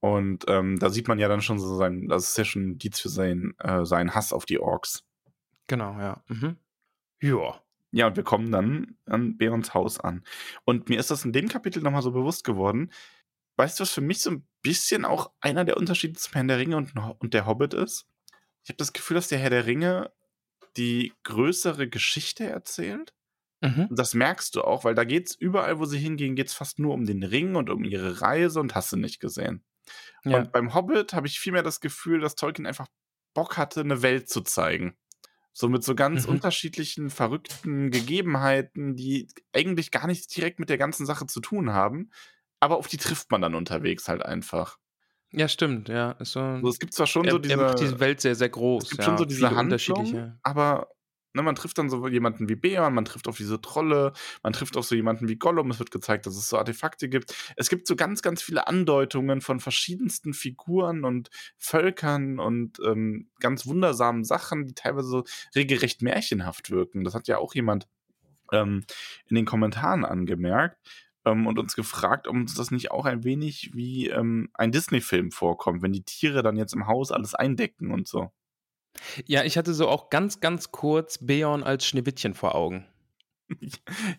Und ähm, da sieht man ja dann schon so sein, das ist ja schon ein Indiz für sein, äh, seinen Hass auf die Orks. Genau, ja. Mhm. Ja. Ja, und wir kommen dann an Beorns Haus an. Und mir ist das in dem Kapitel nochmal so bewusst geworden. Weißt du, was für mich so ein bisschen auch einer der Unterschiede zum Herrn der Ringe und, und der Hobbit ist? Ich habe das Gefühl, dass der Herr der Ringe die größere Geschichte erzählt. Mhm. Und das merkst du auch, weil da geht's überall, wo sie hingehen, geht's fast nur um den Ring und um ihre Reise und hast du nicht gesehen. Ja. Und beim Hobbit habe ich vielmehr das Gefühl, dass Tolkien einfach Bock hatte, eine Welt zu zeigen. So mit so ganz Mhm. unterschiedlichen, verrückten Gegebenheiten, die eigentlich gar nichts direkt mit der ganzen Sache zu tun haben. Aber auf die trifft man dann unterwegs halt einfach. ja, stimmt, ja. So, Also es gibt zwar schon er, so er diese, macht diese Welt sehr, sehr groß. es gibt ja. schon so diese Handlung, unterschiedliche. aber ne, man trifft dann so jemanden wie Beorn, man trifft auf diese Trolle, man trifft auch so jemanden wie Gollum, es wird gezeigt, dass es so Artefakte gibt. Es gibt so ganz, ganz viele Andeutungen von verschiedensten Figuren und Völkern und ähm, ganz wundersamen Sachen, die teilweise so regelrecht märchenhaft wirken. Das hat ja auch jemand ähm, in den Kommentaren angemerkt ähm, und uns gefragt, ob uns das nicht auch ein wenig wie ähm, ein Disney-Film vorkommt, wenn die Tiere dann jetzt im Haus alles eindecken und so. Ja, ich hatte so auch ganz, ganz kurz Beorn als Schneewittchen vor Augen.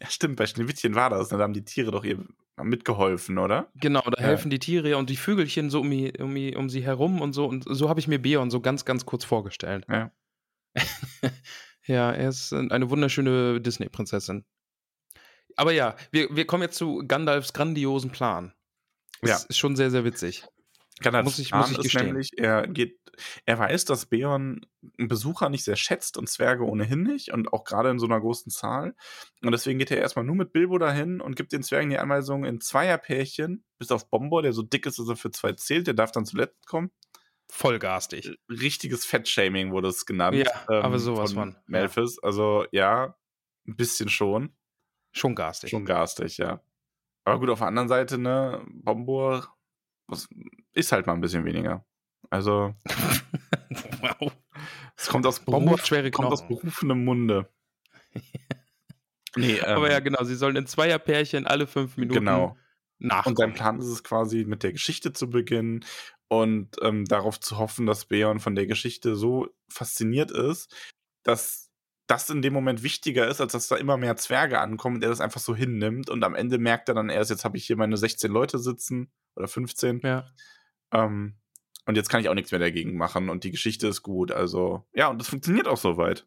Ja, stimmt, bei Schneewittchen war das. ne? Da haben die Tiere doch ihr mitgeholfen, oder? Genau, da Ja. helfen die Tiere und die Vögelchen so um, um, um sie herum und so. Und so habe ich mir Beorn so ganz, ganz kurz vorgestellt. Ja. ja, er ist eine wunderschöne Disney-Prinzessin. Aber ja, wir, wir kommen jetzt zu Gandalfs grandiosen Plan. Das Ja. ist schon sehr, sehr witzig. Gandalfs Muss ich- muss ich ist gestehen. nämlich, er geht, er weiß, dass Beorn einen Besucher nicht sehr schätzt und Zwerge ohnehin nicht und auch gerade in so einer großen Zahl. Und deswegen geht er erstmal nur mit Bilbo dahin und gibt den Zwergen die Anweisung in Zweierpärchen, bis auf Bombor, der so dick ist, dass er für zwei zählt, der darf dann zuletzt kommen. Vollgarstig. Richtiges Fettshaming wurde es genannt. Ja, aber sowas von, ja. Melfis. Also ja, ein bisschen schon. Schon garstig. Schon garstig, ja. Aber gut, auf der anderen Seite, ne, Bombor was, ist halt mal ein bisschen weniger. Also, wow. es kommt aus, Beruf, schwere kommt aus berufenem Munde. nee, ähm, Aber ja, genau, sie sollen in Zweierpärchen alle fünf Minuten genau. nachkommen. Und sein Plan ist es quasi, mit der Geschichte zu beginnen und ähm, darauf zu hoffen, dass Beorn von der Geschichte so fasziniert ist, dass das in dem Moment wichtiger ist, als dass da immer mehr Zwerge ankommen und er das einfach so hinnimmt und am Ende merkt er dann erst, jetzt habe ich hier meine 16 Leute sitzen oder 15 Ja. ähm, und jetzt kann ich auch nichts mehr dagegen machen und die Geschichte ist gut, also ja, und das funktioniert auch soweit.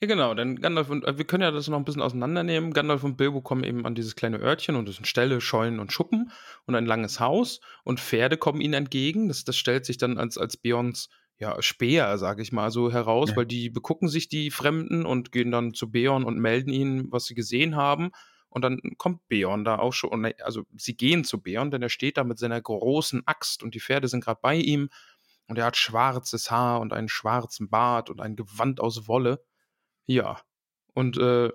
Ja, genau, denn Gandalf und äh, wir können ja das noch ein bisschen auseinandernehmen. Gandalf und Bilbo kommen eben an dieses kleine Örtchen und es sind Ställe, Scheunen und Schuppen und ein langes Haus und Pferde kommen ihnen entgegen. Das, das stellt sich dann als, als Beorns ja, Speer, sage ich mal, so heraus, Ja. weil die begucken sich die Fremden und gehen dann zu Beorn und melden ihnen, was sie gesehen haben. Und dann kommt Beorn da auch schon, und, also sie gehen zu Beorn, denn er steht da mit seiner großen Axt und die Pferde sind gerade bei ihm und er hat schwarzes Haar und einen schwarzen Bart und ein Gewand aus Wolle. Ja. Und äh,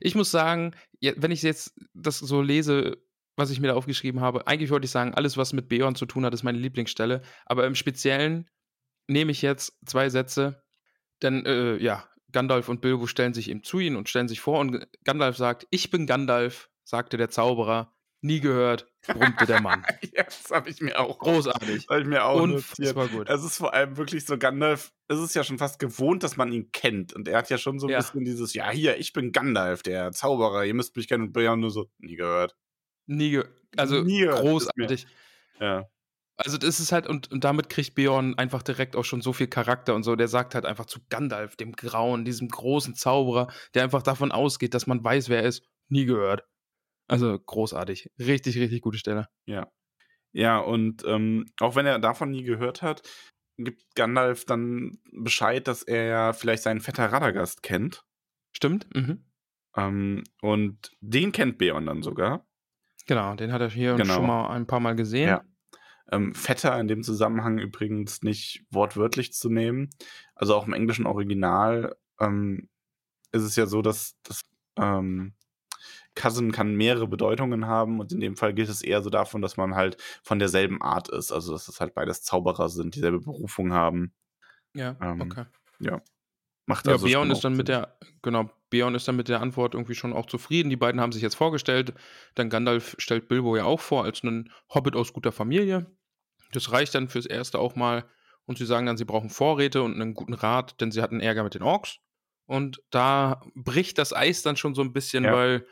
Ich muss sagen, wenn ich jetzt das so lese, was ich mir da aufgeschrieben habe, eigentlich wollte ich sagen, alles, was mit Beorn zu tun hat, ist meine Lieblingsstelle. Aber im Speziellen nehme ich jetzt zwei Sätze, denn äh, ja, Gandalf und Bilbo stellen sich ihm zu ihn und stellen sich vor und Gandalf sagt, ich bin Gandalf, sagte der Zauberer, nie gehört, brummte der Mann. ja, das habe ich mir auch. Großartig. Habe ich mir auch Unfassbar notiert. gut. Es ist vor allem wirklich so, Gandalf, es ist ja schon fast gewohnt, dass man ihn kennt. Und er hat ja schon so ein Ja. bisschen dieses, ja, hier, ich bin Gandalf, der Zauberer, ihr müsst mich kennen. Und Björn nur so, nie gehört. Nie ge also Nie gehört, großartig. Ja. Also das ist halt, und, und damit kriegt Beorn einfach direkt auch schon so viel Charakter und so. Der sagt halt einfach zu Gandalf, dem Grauen, diesem großen Zauberer, der einfach davon ausgeht, dass man weiß, wer er ist. Nie gehört. Also großartig. Richtig, richtig gute Stelle. Ja. Ja, und ähm, auch wenn er davon nie gehört hat, gibt Gandalf dann Bescheid, dass er ja vielleicht seinen Vetter Radagast kennt. Stimmt? Mhm. Ähm, und den kennt Beorn dann sogar. Genau, den hat er hier Genau. schon mal ein paar Mal gesehen. Ja. Ähm, Vetter in dem Zusammenhang übrigens nicht wortwörtlich zu nehmen. Also auch im englischen Original ähm, ist es ja so, dass das ähm, Cousin kann mehrere Bedeutungen haben und in dem Fall gilt es eher so davon, dass man halt von derselben Art ist. Also dass es halt beides Zauberer sind, dieselbe Berufung haben. Ja, Ähm, okay. Macht Ja, also Beorn schon ist dann mit der, genau, Beorn ist dann mit der Antwort irgendwie schon auch zufrieden. Die beiden haben sich jetzt vorgestellt. Dann Gandalf stellt Bilbo ja auch vor als einen Hobbit aus guter Familie. Das reicht dann fürs Erste auch mal. Und sie sagen dann, sie brauchen Vorräte und einen guten Rat, denn sie hatten Ärger mit den Orks. Und da bricht das Eis dann schon so ein bisschen, Ja. weil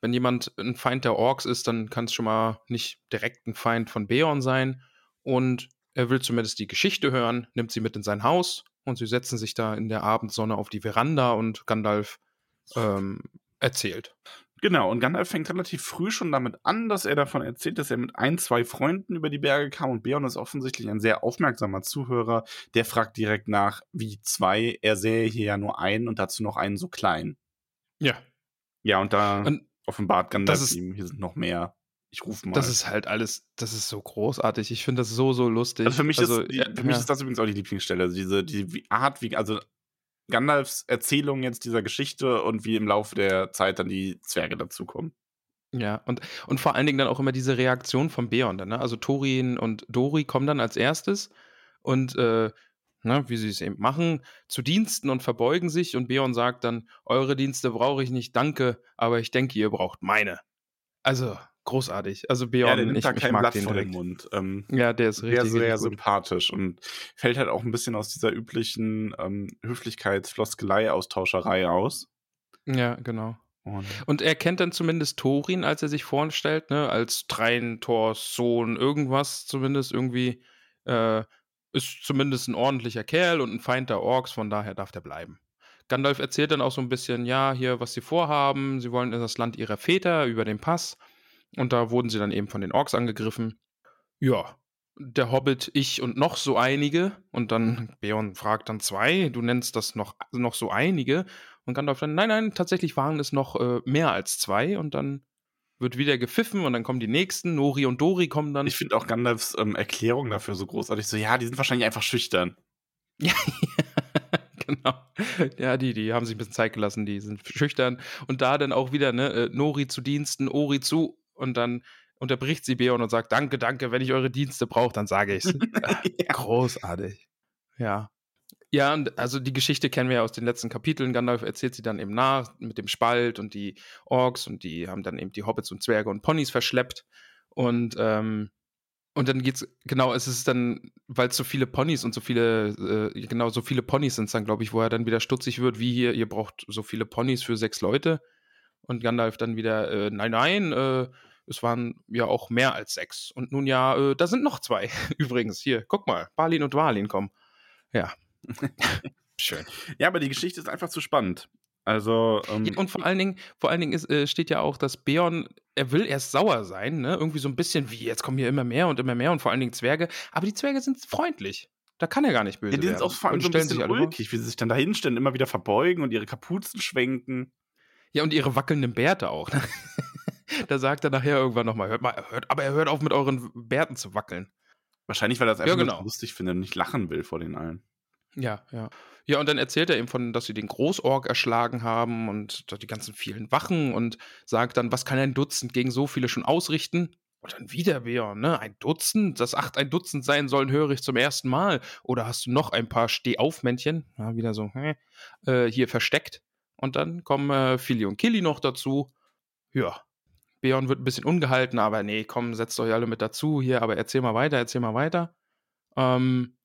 wenn jemand ein Feind der Orks ist, dann kann es schon mal nicht direkt ein Feind von Beorn sein. Und er will zumindest die Geschichte hören, nimmt sie mit in sein Haus und sie setzen sich da in der Abendsonne auf die Veranda und Gandalf ähm, erzählt. Genau, und Gandalf fängt relativ früh schon damit an, dass er davon erzählt, dass er mit ein, zwei Freunden über die Berge kam und Beorn ist offensichtlich ein sehr aufmerksamer Zuhörer. Der fragt direkt nach, wie zwei. Er sähe hier ja nur einen und dazu noch einen so klein. Ja. Ja, und da Und offenbart Gandalf das ist- ihm, hier sind noch mehr. Ich rufe mal. das ist halt alles, das ist so großartig. Ich finde das so, so lustig. also für mich, also, ist, die, ja, für mich ja. ist das übrigens auch die Lieblingsstelle. Also diese die Art, wie, also Gandalfs Erzählung jetzt dieser Geschichte und wie im Laufe der Zeit dann die Zwerge dazukommen. Ja, und, und vor allen Dingen dann auch immer diese Reaktion von Beorn dann, ne? Also Thorin und Dori kommen dann als erstes und äh, ne, wie sie es eben machen, zu Diensten und verbeugen sich und Beorn sagt dann, eure Dienste brauche ich nicht, danke, aber ich denke, ihr braucht meine. Also, großartig. Also Beorn, ja, der nimmt ich, da kein mag Blatt den vor den. Mund. Ähm, Ja, der ist sehr, richtig, sehr gut. sympathisch und fällt halt auch ein bisschen aus dieser üblichen ähm, Höflichkeitsfloskelei-Austauscherei aus. Ja, genau. Und Und er kennt dann zumindest Thorin, als er sich vorstellt, ne, als Treintors Sohn, irgendwas zumindest irgendwie. Äh, ist zumindest ein ordentlicher Kerl und ein Feind der Orks, von daher darf der bleiben. Gandalf erzählt dann auch so ein bisschen, ja, hier, was sie vorhaben. Sie wollen in das Land ihrer Väter über den Pass. Und da wurden sie dann eben von den Orks angegriffen. Ja, der Hobbit, ich und noch so einige. Und dann, Beorn fragt dann zwei, du nennst das noch, noch so einige. Und Gandalf dann, nein, nein, tatsächlich waren es noch äh, mehr als zwei. Und dann wird wieder gepfiffen und dann kommen die nächsten. Nori und Dori kommen dann. ich finde auch Gandalfs ähm, Erklärung dafür so großartig. So, ja, die sind wahrscheinlich einfach schüchtern. Ja, genau. Ja, die, die haben sich ein bisschen Zeit gelassen, die sind schüchtern. Und da dann auch wieder, ne, äh, Nori zu Diensten, Ori zu. Und dann unterbricht sie Beorn und sagt, danke, danke, wenn ich eure Dienste brauche, dann sage ich's. ja. Großartig. Ja. Ja, und also die Geschichte kennen wir ja aus den letzten Kapiteln. Gandalf erzählt sie dann eben nach mit dem Spalt und die Orks und die haben dann eben die Hobbits und Zwerge und Ponys verschleppt. Und, ähm, und dann geht's, genau, es ist dann, weil es so viele Ponys und so viele, äh, genau, so viele Ponys sind es dann, glaube ich, wo er dann wieder stutzig wird, wie hier, ihr braucht so viele Ponys für sechs Leute. Und Gandalf dann wieder, äh, nein, nein, äh, es waren ja auch mehr als sechs. Und nun ja, äh, da sind noch zwei. Übrigens, hier, guck mal, Balin und Walin kommen. Ja. Schön. ja, aber die Geschichte ist einfach zu spannend. Also, ähm, Ja, und vor allen Dingen, vor allen Dingen ist, äh, steht ja auch, dass Beorn, er will erst sauer sein, ne? Irgendwie so ein bisschen wie, jetzt kommen hier immer mehr und immer mehr und vor allen Dingen Zwerge. Aber die Zwerge sind freundlich. Da kann er gar nicht böse ja, die sind werden. auch vor allem so ein stellen bisschen ulkig, wie sie sich dann da hinstellen, immer wieder verbeugen und ihre Kapuzen schwenken. Ja, und ihre wackelnden Bärte auch. Ne? Da sagt er nachher irgendwann nochmal, hört mal, hört, aber er hört auf mit euren Bärten zu wackeln. Wahrscheinlich, weil er das einfach Ja, genau. lustig findet und nicht lachen will vor den allen. Ja, ja. Ja, und dann erzählt er ihm von, dass sie den Großorg erschlagen haben und die ganzen vielen Wachen und sagt dann, was kann ein Dutzend gegen so viele schon ausrichten? Und dann wieder Björn, ne? Ein Dutzend? Das acht ein Dutzend sein sollen, höre ich zum ersten Mal. Oder hast du noch ein paar Stehaufmännchen? Ja, wieder so, hä? Äh, hier versteckt. Und dann kommen äh, Philly und Killy noch dazu. Ja. Björn wird ein bisschen ungehalten, aber nee, komm, setzt euch alle mit dazu hier, aber erzähl mal weiter, erzähl mal weiter. Ähm,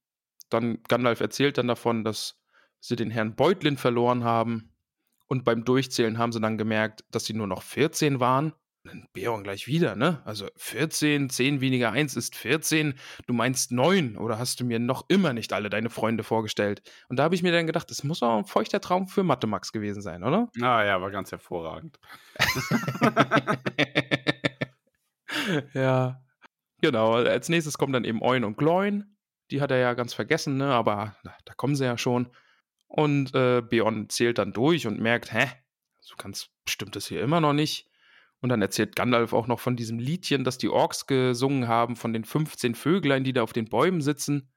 dann Gandalf erzählt dann davon, dass sie den Herrn Beutlin verloren haben. Und beim Durchzählen haben sie dann gemerkt, dass sie nur noch 14 waren. Dann Beorn gleich wieder, ne? Also 14, 10 weniger 1 ist 14. Du meinst 9 oder hast du mir noch immer nicht alle deine Freunde vorgestellt? Und da habe ich mir dann gedacht, das muss auch ein feuchter Traum für Mathe Max gewesen sein, oder? Ah ja, war ganz hervorragend. ja. Genau, als nächstes kommen dann eben Eun und Gloin. Die hat er ja ganz vergessen, ne? Aber na, da kommen sie ja schon. Und äh, Beon zählt dann durch und merkt, hä, so ganz stimmt das hier immer noch nicht. Und dann erzählt Gandalf auch noch von diesem Liedchen, das die Orks gesungen haben, von den 15 Vöglein, die da auf den Bäumen sitzen.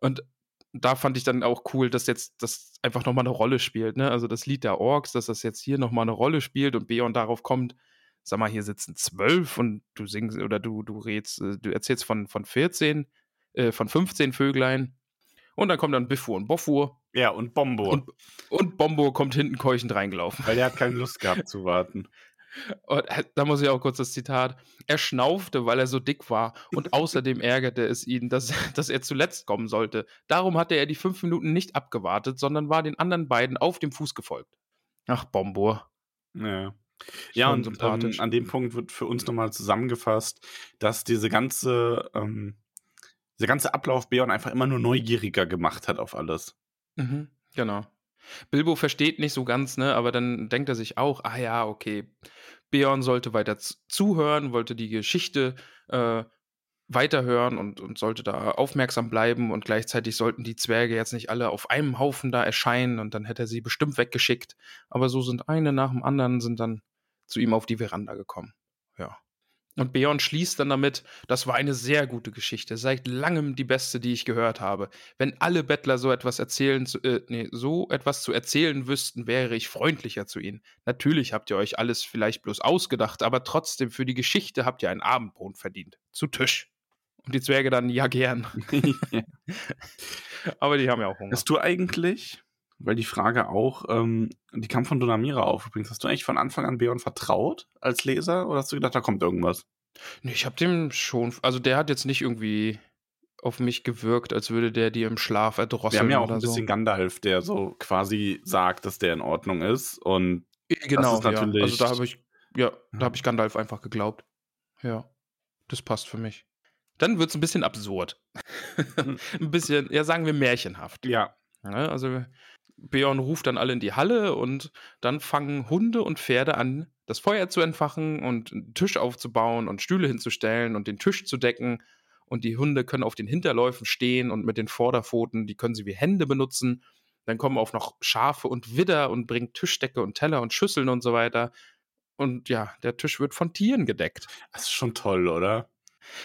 Und da fand ich dann auch cool, dass jetzt das einfach nochmal eine Rolle spielt. Ne? Also das Lied der Orks, dass das jetzt hier nochmal eine Rolle spielt und Beon darauf kommt, sag mal, hier sitzen zwölf und du singst oder du, du redst, äh, du erzählst von, von 14, äh, von 15 Vöglein. Und dann kommt dann Biffur und Boffur. Ja, und Bombo. Und, und Bombo kommt hinten keuchend reingelaufen. Weil der hat keine Lust gehabt zu warten. Und da muss ich auch kurz das Zitat. Er schnaufte, weil er so dick war, und außerdem ärgerte es ihn, dass, dass er zuletzt kommen sollte. Darum hatte er die fünf Minuten nicht abgewartet, sondern war den anderen beiden auf dem Fuß gefolgt. Ach, Bombor. Ja. Ja, und ähm, an dem Punkt wird für uns nochmal zusammengefasst, dass diese ganze, ähm, dieser ganze Ablauf Beon einfach immer nur neugieriger gemacht hat auf alles. Mhm, genau. Bilbo versteht nicht so ganz, ne, aber dann denkt er sich auch, ah ja, okay, Beorn sollte weiter zuhören, wollte die Geschichte äh, weiterhören und, und sollte da aufmerksam bleiben und gleichzeitig sollten die Zwerge jetzt nicht alle auf einem Haufen da erscheinen und dann hätte er sie bestimmt weggeschickt. Aber so sind eine nach dem anderen sind dann zu ihm auf die Veranda gekommen. Ja. Und Beon schließt dann damit, das war eine sehr gute Geschichte, seit langem die beste, die ich gehört habe. Wenn alle Bettler so etwas erzählen, äh, nee, so etwas zu erzählen wüssten, wäre ich freundlicher zu ihnen. Natürlich habt ihr euch alles vielleicht bloß ausgedacht, aber trotzdem für die Geschichte habt ihr ein Abendbrot verdient. Zu Tisch. Und die Zwerge dann, ja gern. aber die haben ja auch Hunger. Hast du eigentlich, weil die Frage auch, ähm, die kam von Donamira auf übrigens. Hast du eigentlich von Anfang an Beon vertraut als Leser oder hast du gedacht, da kommt irgendwas? Nee, ich habe dem schon, also der hat jetzt nicht irgendwie auf mich gewirkt, als würde der dir im Schlaf erdrosseln. Wir haben ja auch ein bisschen so. Gandalf, der so quasi sagt, dass der in Ordnung ist und genau, ja. also da habe ich ja, da habe ich Gandalf einfach geglaubt. Ja, das passt für mich. Dann wird es ein bisschen absurd. Hm. ein bisschen, ja, sagen wir märchenhaft. Ja. ja also Beorn ruft dann alle in die Halle und dann fangen Hunde und Pferde an, das Feuer zu entfachen und einen Tisch aufzubauen und Stühle hinzustellen und den Tisch zu decken. Und die Hunde können auf den Hinterläufen stehen und mit den Vorderpfoten, die können sie wie Hände benutzen. Dann kommen auch noch Schafe und Widder und bringen Tischdecke und Teller und Schüsseln und so weiter. Und ja, der Tisch wird von Tieren gedeckt. Das ist schon toll, oder?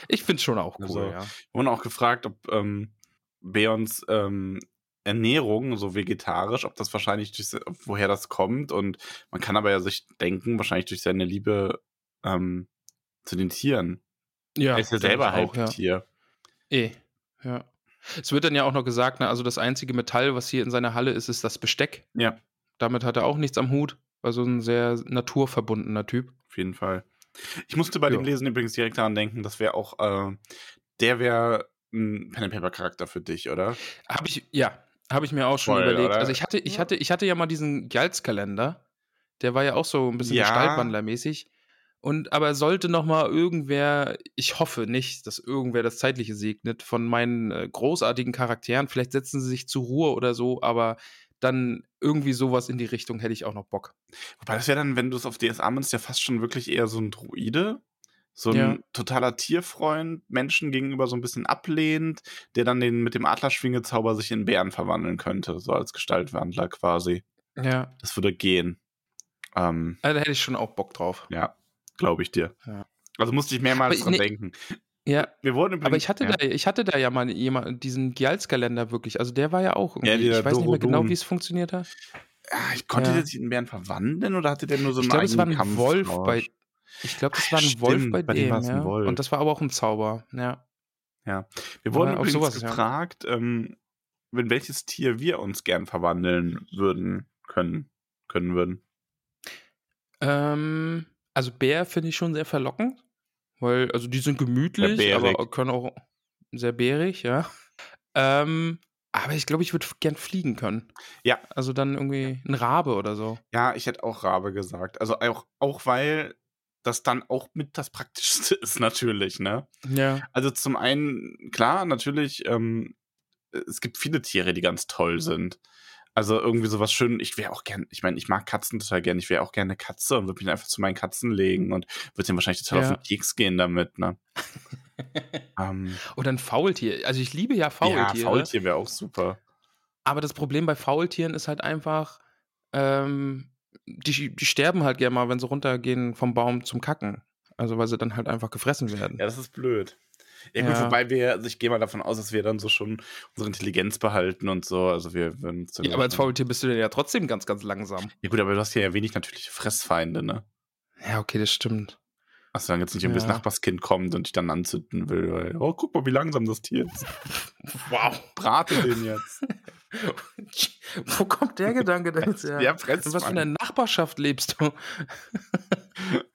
Ich finde es schon auch cool, also, ja. Wir wurden auch gefragt, ob ähm, Beons ähm, Ernährung, so vegetarisch, ob das wahrscheinlich durch, woher das kommt. Und man kann aber ja sich denken, wahrscheinlich durch seine Liebe ähm, zu den Tieren. Ja, er ist ja selber halt ja. Tier. Eh, ja. Es wird dann ja auch noch gesagt, ne, also das einzige Metall, was hier in seiner Halle ist, ist das Besteck. Ja. Damit hat er auch nichts am Hut. Also ein sehr naturverbundener Typ. Auf jeden Fall. Ich musste bei ja. dem Lesen übrigens direkt daran denken, das wäre auch, äh, der wäre ein Pen and Paper Charakter für dich, oder? Habe ich, ja, habe ich mir auch schon Voll, überlegt. Oder? Also ich hatte, ich hatte, ich hatte ja mal diesen Gjalz-Kalender. Der war ja auch so ein bisschen ja. Gestaltwandlermäßig. Und aber sollte noch mal irgendwer, ich hoffe nicht, dass irgendwer das Zeitliche segnet, von meinen äh, großartigen Charakteren, vielleicht setzen sie sich zur Ruhe oder so, aber dann irgendwie sowas in die Richtung hätte ich auch noch Bock. Wobei das wäre dann, wenn du es auf DSA meinst, ja fast schon wirklich eher so ein Druide. So ein ja. totaler Tierfreund, Menschen gegenüber so ein bisschen ablehnt, der dann den mit dem Adlerschwingezauber sich in Bären verwandeln könnte, so als Gestaltwandler quasi. Ja. Das würde gehen. Ähm, also, da hätte ich schon auch Bock drauf. Ja, glaube ich dir. Ja. Also musste ich mehrmals Aber, dran nee, denken. Ja, Wir wurden übrigens. aber ich hatte, ja. da, ich hatte da ja mal jemand, diesen Gialz-Kalender wirklich. Also der war ja auch irgendwie. dieser ich weiß nicht mehr genau, wie es funktioniert hat. Ja, ich konnte Ja. der sich in Bären verwandeln oder hatte der nur so ich einen glaube, es war ein Wolf Kampfrausch? bei. Ich glaube, das war ein Wolf stimmt, bei bei dem dem, ja. Wolf. Und das war aber auch ein Zauber, ja. Ja. Wir wurden auf übrigens sowas, ja. gefragt, ähm, in welches Tier wir uns gern verwandeln würden, können, können würden. Ähm, also Bär finde ich schon sehr verlockend, weil, also die sind gemütlich, aber können auch sehr bärig, ja. Ähm, aber ich glaube, ich würde gern fliegen können. Ja. Also dann irgendwie ein Rabe oder so. Ja, ich hätte auch Rabe gesagt. Also auch, auch weil das dann auch mit das Praktischste ist, natürlich, ne? Ja. Also zum einen, klar, natürlich, ähm, es gibt viele Tiere, die ganz toll sind. Also irgendwie sowas schön, ich wäre auch gern, ich meine, ich mag Katzen total gern, ich wäre auch gerne eine Katze und würde mich einfach zu meinen Katzen legen und würde denen wahrscheinlich total Ja. auf den Keks gehen damit, ne? ähm, Oder ein Faultier. Also ich liebe ja ja, Faultiere. Faultier wäre auch super. Aber das Problem bei Faultieren ist halt einfach, ähm, die, die sterben halt gerne mal, wenn sie runtergehen vom Baum zum Kacken. Also weil sie dann halt einfach gefressen werden. Ja, das ist blöd. Ja, gut, Ja. wobei wir, also ich gehe mal davon aus, dass wir dann so schon unsere Intelligenz behalten und so. Also wir würden Ja, aber als Faultier bist du dann ja trotzdem ganz, ganz langsam. Ja, gut, aber du hast hier ja wenig natürliche Fressfeinde, ne? Ja, okay, das stimmt. Also dann jetzt nicht irgendwie das Ja. Nachbarskind kommt und dich dann anzünden will, weil, oh, guck mal, wie langsam das Tier ist. Wow. Brate den jetzt. Wo kommt der Gedanke denn jetzt her? Ja, In Fressfeind. was für einer Nachbarschaft lebst du?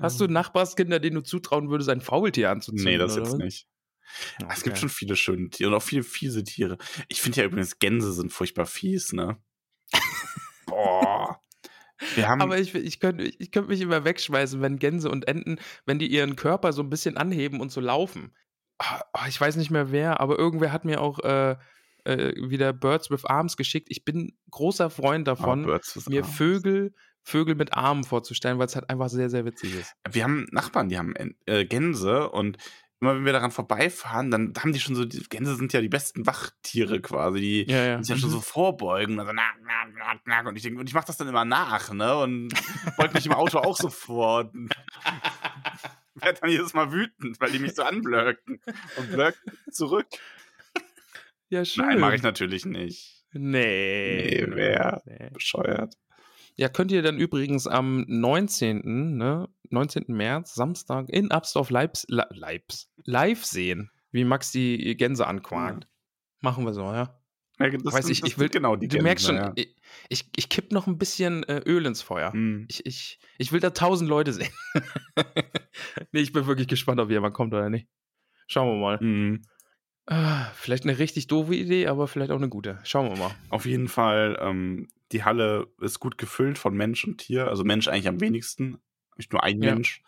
Hast du Nachbarskinder, denen du zutrauen würdest, ein Faultier anzuzünden? Nee, das jetzt was? nicht. Es gibt Okay. schon viele schöne Tiere und auch viele fiese Tiere. Ich finde ja übrigens, Gänse sind furchtbar fies, ne? Boah. Wir haben. Aber ich, ich könnte ich könnt mich immer wegschmeißen, wenn Gänse und Enten, wenn die ihren Körper so ein bisschen anheben und so laufen. Ah, ah, ich weiß nicht mehr wer, aber irgendwer hat mir auch äh, äh, wieder Birds with Arms geschickt. Ich bin großer Freund Ah, davon, with mir Arms. Vögel, Vögel mit Armen vorzustellen, weil es halt einfach sehr, sehr witzig ist. wir haben Nachbarn, die haben En- äh, Gänse und immer wenn wir daran vorbeifahren, dann haben die schon so, die Gänse sind ja die besten Wachtiere quasi, die Ja, ja. sich ja schon so vorbeugen, also nack, nack, nack, nack. Und ich denke, und ich mache das dann immer nach, ne? Und beug mich im Auto auch so vor. Werde dann jedes Mal wütend, weil die mich so anblöcken und blöcken zurück. Ja, schön. Nein, mache ich natürlich nicht. Nee. Nee, wer? Nee. Bescheuert. Ja, könnt ihr dann übrigens am 19., ne, 19. März, Samstag, in Absdorf Leibs, Le- Leibs, live sehen, wie Max die Gänse anquakt. Machen wir so, ja. Ja, das Weiß ich, ich will, genau die du Gänse, merkst schon, ja. ich, ich, ich kipp noch ein bisschen äh, Öl ins Feuer. Hm. Ich, ich, ich will da tausend Leute sehen. nee, ich bin wirklich gespannt, ob jemand kommt oder nicht. Schauen wir mal. Hm. Ah, vielleicht eine richtig doofe Idee, aber vielleicht auch eine gute. Schauen wir mal. Auf jeden Fall, ähm, die Halle ist gut gefüllt von Mensch und Tier. Also Mensch eigentlich am wenigsten. Nicht nur ein Ja. Mensch.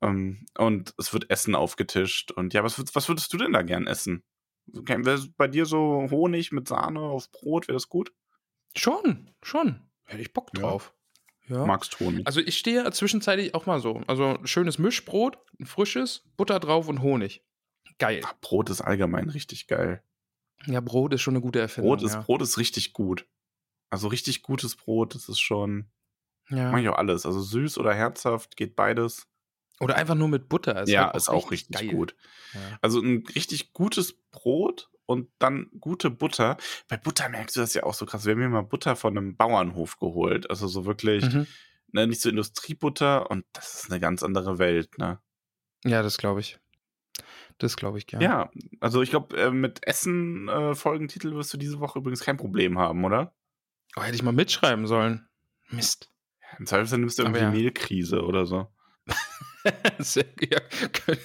Ähm, und es wird Essen aufgetischt. Und ja, was, was würdest du denn da gern essen? Wäre bei dir so Honig mit Sahne auf Brot, wäre das gut? Schon, schon. Hätte ich Bock Ja. drauf. Ja. Magst Honig? Also ich stehe zwischenzeitlich auch mal so. Also schönes Mischbrot, ein frisches, Butter drauf und Honig. Geil. Ah, Brot ist allgemein richtig geil. Ja, Brot ist schon eine gute Erfindung. Brot ist, ja. Brot ist richtig gut. Also richtig gutes Brot, das ist schon, Ja. mag ich auch alles. Also süß oder herzhaft, geht beides. Oder einfach nur mit Butter. Ist ja, halt ist auch richtig geil. gut. Ja. Also ein richtig gutes Brot und dann gute Butter. Bei Butter merkst du das ja auch so krass. Wir haben hier mal Butter von einem Bauernhof geholt. Also so wirklich, Mhm. ne, nicht so Industriebutter und das ist eine ganz andere Welt, ne? Ja, das glaube ich. Das glaube ich Ja, gerne. also ich glaube, äh, mit Essen äh, wirst du diese Woche übrigens kein Problem haben, oder? Oh, hätte ich mal mitschreiben sollen. Mist. Im Zweifelsfall nimmst du irgendwie ja. Mehlkrise oder so. Sehr, ja,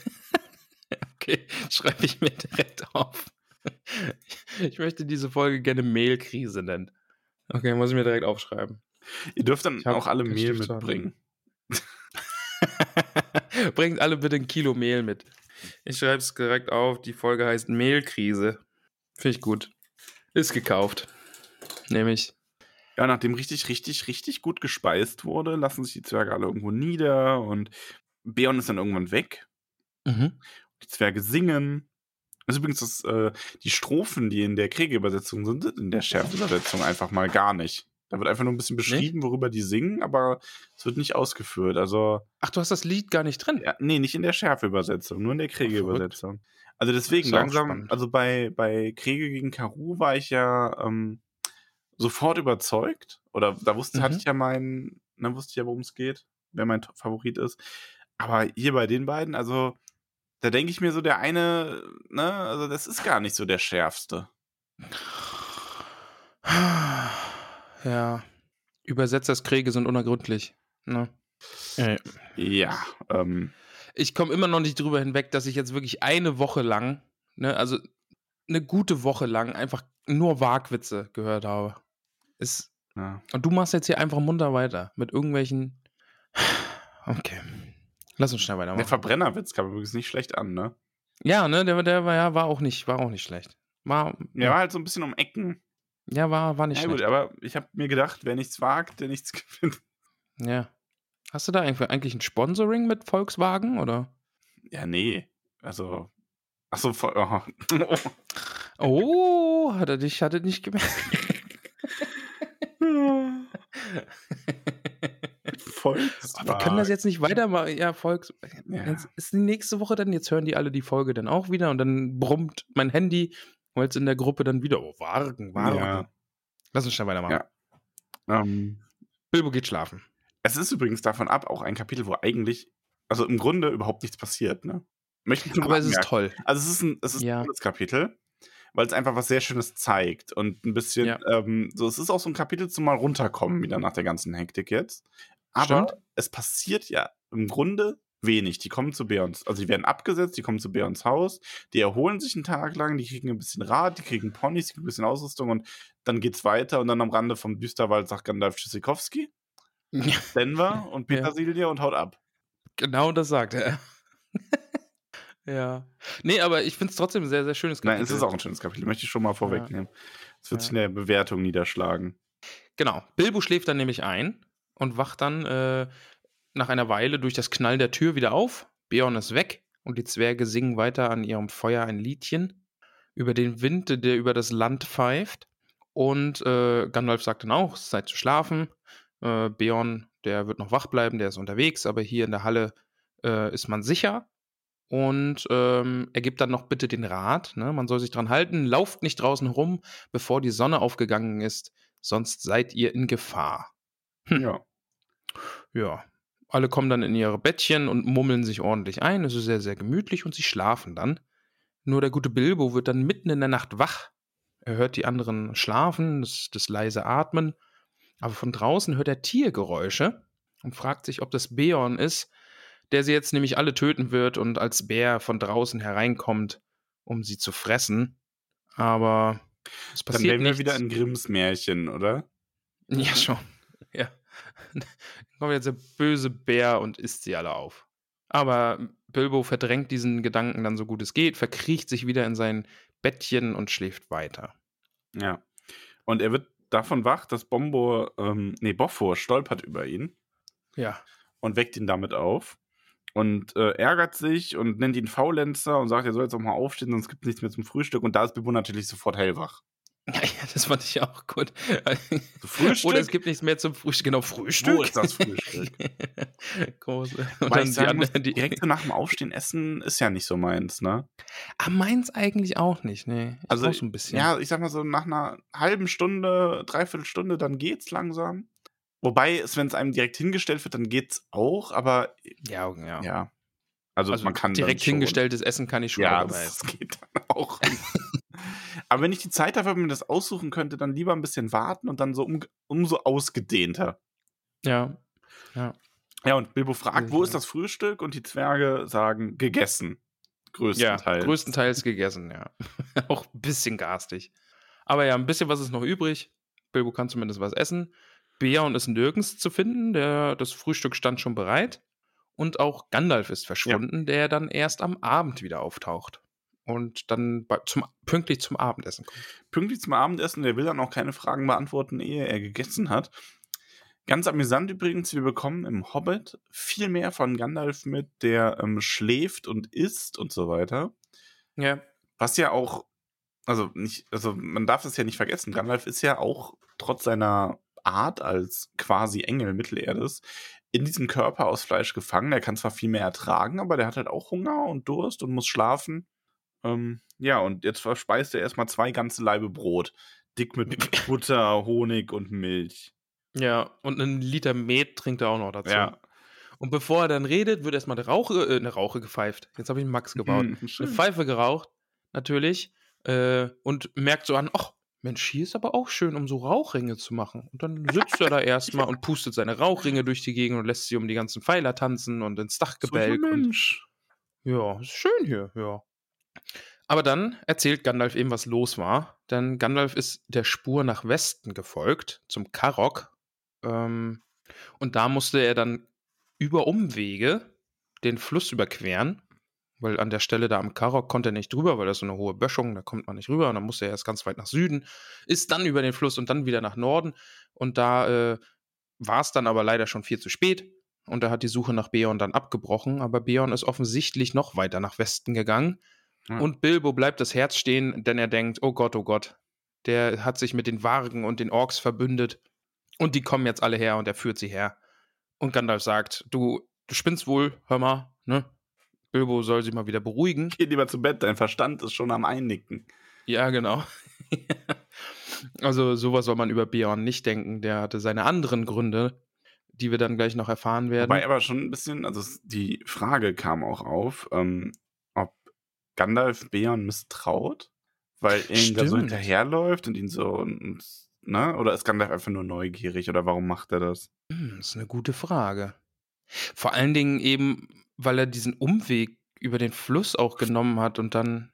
okay, schreibe ich mir direkt auf. Ich möchte diese Folge gerne Mehlkrise nennen. Okay, muss ich mir direkt aufschreiben. Ihr dürft dann auch alle Mehl mitbringen. Bringt alle bitte ein Kilo Mehl mit. Ich schreibe es direkt auf. Die Folge heißt Mehlkrise. Finde ich gut. Ist gekauft. Nämlich. Ja, nachdem richtig, richtig, richtig gut gespeist wurde, lassen sich die Zwerge alle irgendwo nieder und Beon ist dann irgendwann weg. Mhm. Die Zwerge singen. Das ist übrigens das, äh, die Strophen, die in der Kriegerübersetzung sind, sind in der Schärfe-Übersetzung einfach mal gar nicht. Da wird einfach nur ein bisschen beschrieben, worüber die singen, aber es wird nicht ausgeführt. Also. Ach, du hast das Lied gar nicht drin? Ja, nee, nicht in der Schärfe-Übersetzung, nur in der Kriege-Übersetzung. Also deswegen langsam, spannend. also bei, bei Kriege gegen Karu war ich ja ähm, sofort überzeugt. Oder da wusste, mhm. hatte ich ja meinen, dann wusste ich ja, worum es geht, wer mein Favorit ist. Aber hier bei den beiden, also da denke ich mir so, der eine, ne, also das ist gar nicht so der schärfste. Ja. Übersetzerskriege sind unergründlich. Ne? Äh. Ja. Ähm. Ich komme immer noch nicht drüber hinweg, dass ich jetzt wirklich eine Woche lang, ne, also eine gute Woche lang einfach nur Wagwitze gehört habe. Ist, ja. Und du machst jetzt hier einfach munter weiter mit irgendwelchen. Okay. Lass uns schnell weitermachen. Der Verbrennerwitz kam übrigens nicht schlecht an, ne? Ja, ne, der, der war, ja, war auch nicht, war auch nicht schlecht. War, ja, war halt so ein bisschen um Ecken. Ja, war, war nicht ja, schlecht. gut, aber ich habe mir gedacht, wer nichts wagt, der nichts gewinnt. Ja. Hast du da eigentlich ein Sponsoring mit Volkswagen, oder? Ja, nee. Also. Achso, oh. oh, hat er dich, hat er nicht gemerkt. Volkswagen. wir können das jetzt nicht weitermachen. Ja, Volks. Ja. Jetzt ist die nächste Woche dann, jetzt hören die alle die Folge dann auch wieder und dann brummt mein Handy, weil es in der Gruppe dann wieder, oh, Wagen, Wagen. Ja. Lass uns schnell weitermachen. Ja. Ähm, Bilbo geht schlafen. Es ist übrigens davon ab auch ein Kapitel, wo eigentlich, also im Grunde überhaupt nichts passiert, ne? Möchte ich Aber es ist toll. Also es ist ein, es ist ja. ein tolles Kapitel, weil es einfach was sehr Schönes zeigt und ein bisschen, ja. ähm, so, es ist auch so ein Kapitel zum mal runterkommen wieder nach der ganzen Hektik jetzt. Aber Stimmt. es passiert ja im Grunde wenig. Die kommen zu Beons, also die werden abgesetzt, die kommen zu Beons Haus, die erholen sich einen Tag lang, die kriegen ein bisschen Rad, die kriegen Ponys, die kriegen ein bisschen Ausrüstung und dann geht's weiter und dann am Rande vom Düsterwald sagt Gandalf Tschüssikowski, ja. Denver und Petersilie ja. und haut ab. Genau das sagt er. ja. Nee, aber ich finde es trotzdem ein sehr, sehr schönes Kapitel. Nein, es ist auch ein schönes Kapitel, möchte ich schon mal vorwegnehmen. Es wird sich in der Bewertung niederschlagen. Genau. Bilbo schläft dann nämlich ein und wacht dann äh, nach einer Weile durch das Knallen der Tür wieder auf. Beorn ist weg und die Zwerge singen weiter an ihrem Feuer ein Liedchen über den Wind, der über das Land pfeift. Und äh, Gandalf sagt dann auch, es ist Zeit zu schlafen. Äh, Beorn, der wird noch wach bleiben, der ist unterwegs, aber hier in der Halle äh, ist man sicher. Und ähm, er gibt dann noch bitte den Rat, ne? man soll sich dran halten, lauft nicht draußen rum, bevor die Sonne aufgegangen ist, sonst seid ihr in Gefahr. Hm. Ja. Ja, alle kommen dann in ihre Bettchen und mummeln sich ordentlich ein. Es ist sehr, sehr gemütlich und sie schlafen dann. Nur der gute Bilbo wird dann mitten in der Nacht wach. Er hört die anderen schlafen, das, das leise Atmen. Aber von draußen hört er Tiergeräusche und fragt sich, ob das Beorn ist, der sie jetzt nämlich alle töten wird und als Bär von draußen hereinkommt, um sie zu fressen. Aber es passiert Dann wären wir wieder in Grimms Märchen, oder? Ja, schon. Ja. Kommt jetzt der böse Bär und isst sie alle auf. Aber Bilbo verdrängt diesen Gedanken dann so gut es geht, verkriecht sich wieder in sein Bettchen und schläft weiter. Ja. Und er wird davon wach, dass Bombo, ähm, nee, Boffor stolpert über ihn. Ja. Und weckt ihn damit auf. Und äh, ärgert sich und nennt ihn Faulenzer und sagt, er soll jetzt auch mal aufstehen, sonst gibt es nichts mehr zum Frühstück. Und da ist Bilbo natürlich sofort hellwach. Ja, ja, das fand ich auch gut. Frühstück? Oder es gibt nichts mehr zum Frühstück. Genau, Frühstück. Wo ist das Frühstück? Groß. Und dann ich sagen muss, die, direkt so nach dem Aufstehen essen ist ja nicht so meins, ne? Ah, meins eigentlich auch nicht, ne? Also, so ein bisschen. Ja, ich sag mal so, nach einer halben Stunde, dreiviertel Stunde, dann geht's langsam. Wobei, wenn es einem direkt hingestellt wird, dann geht's auch, aber. Ja, ja. ja. Also, also man kann. Direkt hingestelltes Essen kann ich schon. Ja, das geht dann auch. Aber wenn ich die Zeit habe, wenn man das aussuchen könnte, dann lieber ein bisschen warten und dann so um, umso ausgedehnter. Ja. Ja. Ja, und Bilbo fragt, wo ist das Frühstück? Und die Zwerge sagen, gegessen. Größtenteils. Ja, größtenteils gegessen, ja. Auch ein bisschen garstig. Aber ja, ein bisschen was ist noch übrig. Bilbo kann zumindest was essen. Beorn ist nirgends zu finden. Der, das Frühstück stand schon bereit. Und auch Gandalf ist verschwunden, ja. der dann erst am Abend wieder auftaucht und dann bei, zum, pünktlich zum Abendessen kommt. Pünktlich zum Abendessen, der will dann auch keine Fragen beantworten, ehe er gegessen hat. Ganz amüsant übrigens, wir bekommen im Hobbit viel mehr von Gandalf mit, der ähm, schläft und isst und so weiter. Ja. Was ja auch, also nicht, also man darf es ja nicht vergessen, Gandalf ist ja auch trotz seiner Art als quasi Engel Mittelerdes in diesem Körper aus Fleisch gefangen. Er kann zwar viel mehr ertragen, aber der hat halt auch Hunger und Durst und muss schlafen. Ähm, ja, und jetzt verspeist er erstmal zwei ganze Laibe Brot. Dick mit Butter, Honig und Milch. Ja, und einen Liter Met trinkt er auch noch dazu. Ja. Und bevor er dann redet, wird erstmal eine Rauche, äh, eine Rauche gepfeift. Jetzt habe ich einen Max gebaut. Mhm, eine. Pfeife geraucht, natürlich. Äh, und merkt so an, ach, Mensch, hier ist aber auch schön, um so Rauchringe zu machen. Und dann sitzt er da erstmal und pustet seine Rauchringe durch die Gegend und lässt sie um die ganzen Pfeiler tanzen und ins So Dachgebälk. und Mensch. ja, ist schön hier, ja. Aber dann erzählt Gandalf eben, was los war. Denn Gandalf ist der Spur nach Westen gefolgt, zum Karok. Ähm, und da musste er dann über Umwege den Fluss überqueren. Weil an der Stelle da am Karok konnte er nicht drüber, weil das so eine hohe Böschung, da kommt man nicht rüber. Und dann musste er erst ganz weit nach Süden, ist dann über den Fluss und dann wieder nach Norden. Und da äh, war es dann aber leider schon viel zu spät. Und er hat die Suche nach Beorn dann abgebrochen. Aber Beorn ist offensichtlich noch weiter nach Westen gegangen. Ja. Und Bilbo bleibt das Herz stehen, denn er denkt, oh Gott, oh Gott, der hat sich mit den Wargen und den Orks verbündet. Und die kommen jetzt alle her und er führt sie her. Und Gandalf sagt, du, du spinnst wohl, hör mal, ne? Bilbo soll sich mal wieder beruhigen. Geh lieber zu Bett, dein Verstand ist schon am Einnicken. Ja, genau. also sowas soll man über Beorn nicht denken. Der hatte seine anderen Gründe, die wir dann gleich noch erfahren werden. Wobei aber schon ein bisschen, also die Frage kam auch auf, ähm, Gandalf Beorn misstraut, weil er da so hinterherläuft und ihn so, und, ne? Oder ist Gandalf einfach nur neugierig oder warum macht er das? Hm, das ist eine gute Frage. Vor allen Dingen eben, weil er diesen Umweg über den Fluss auch genommen hat und dann,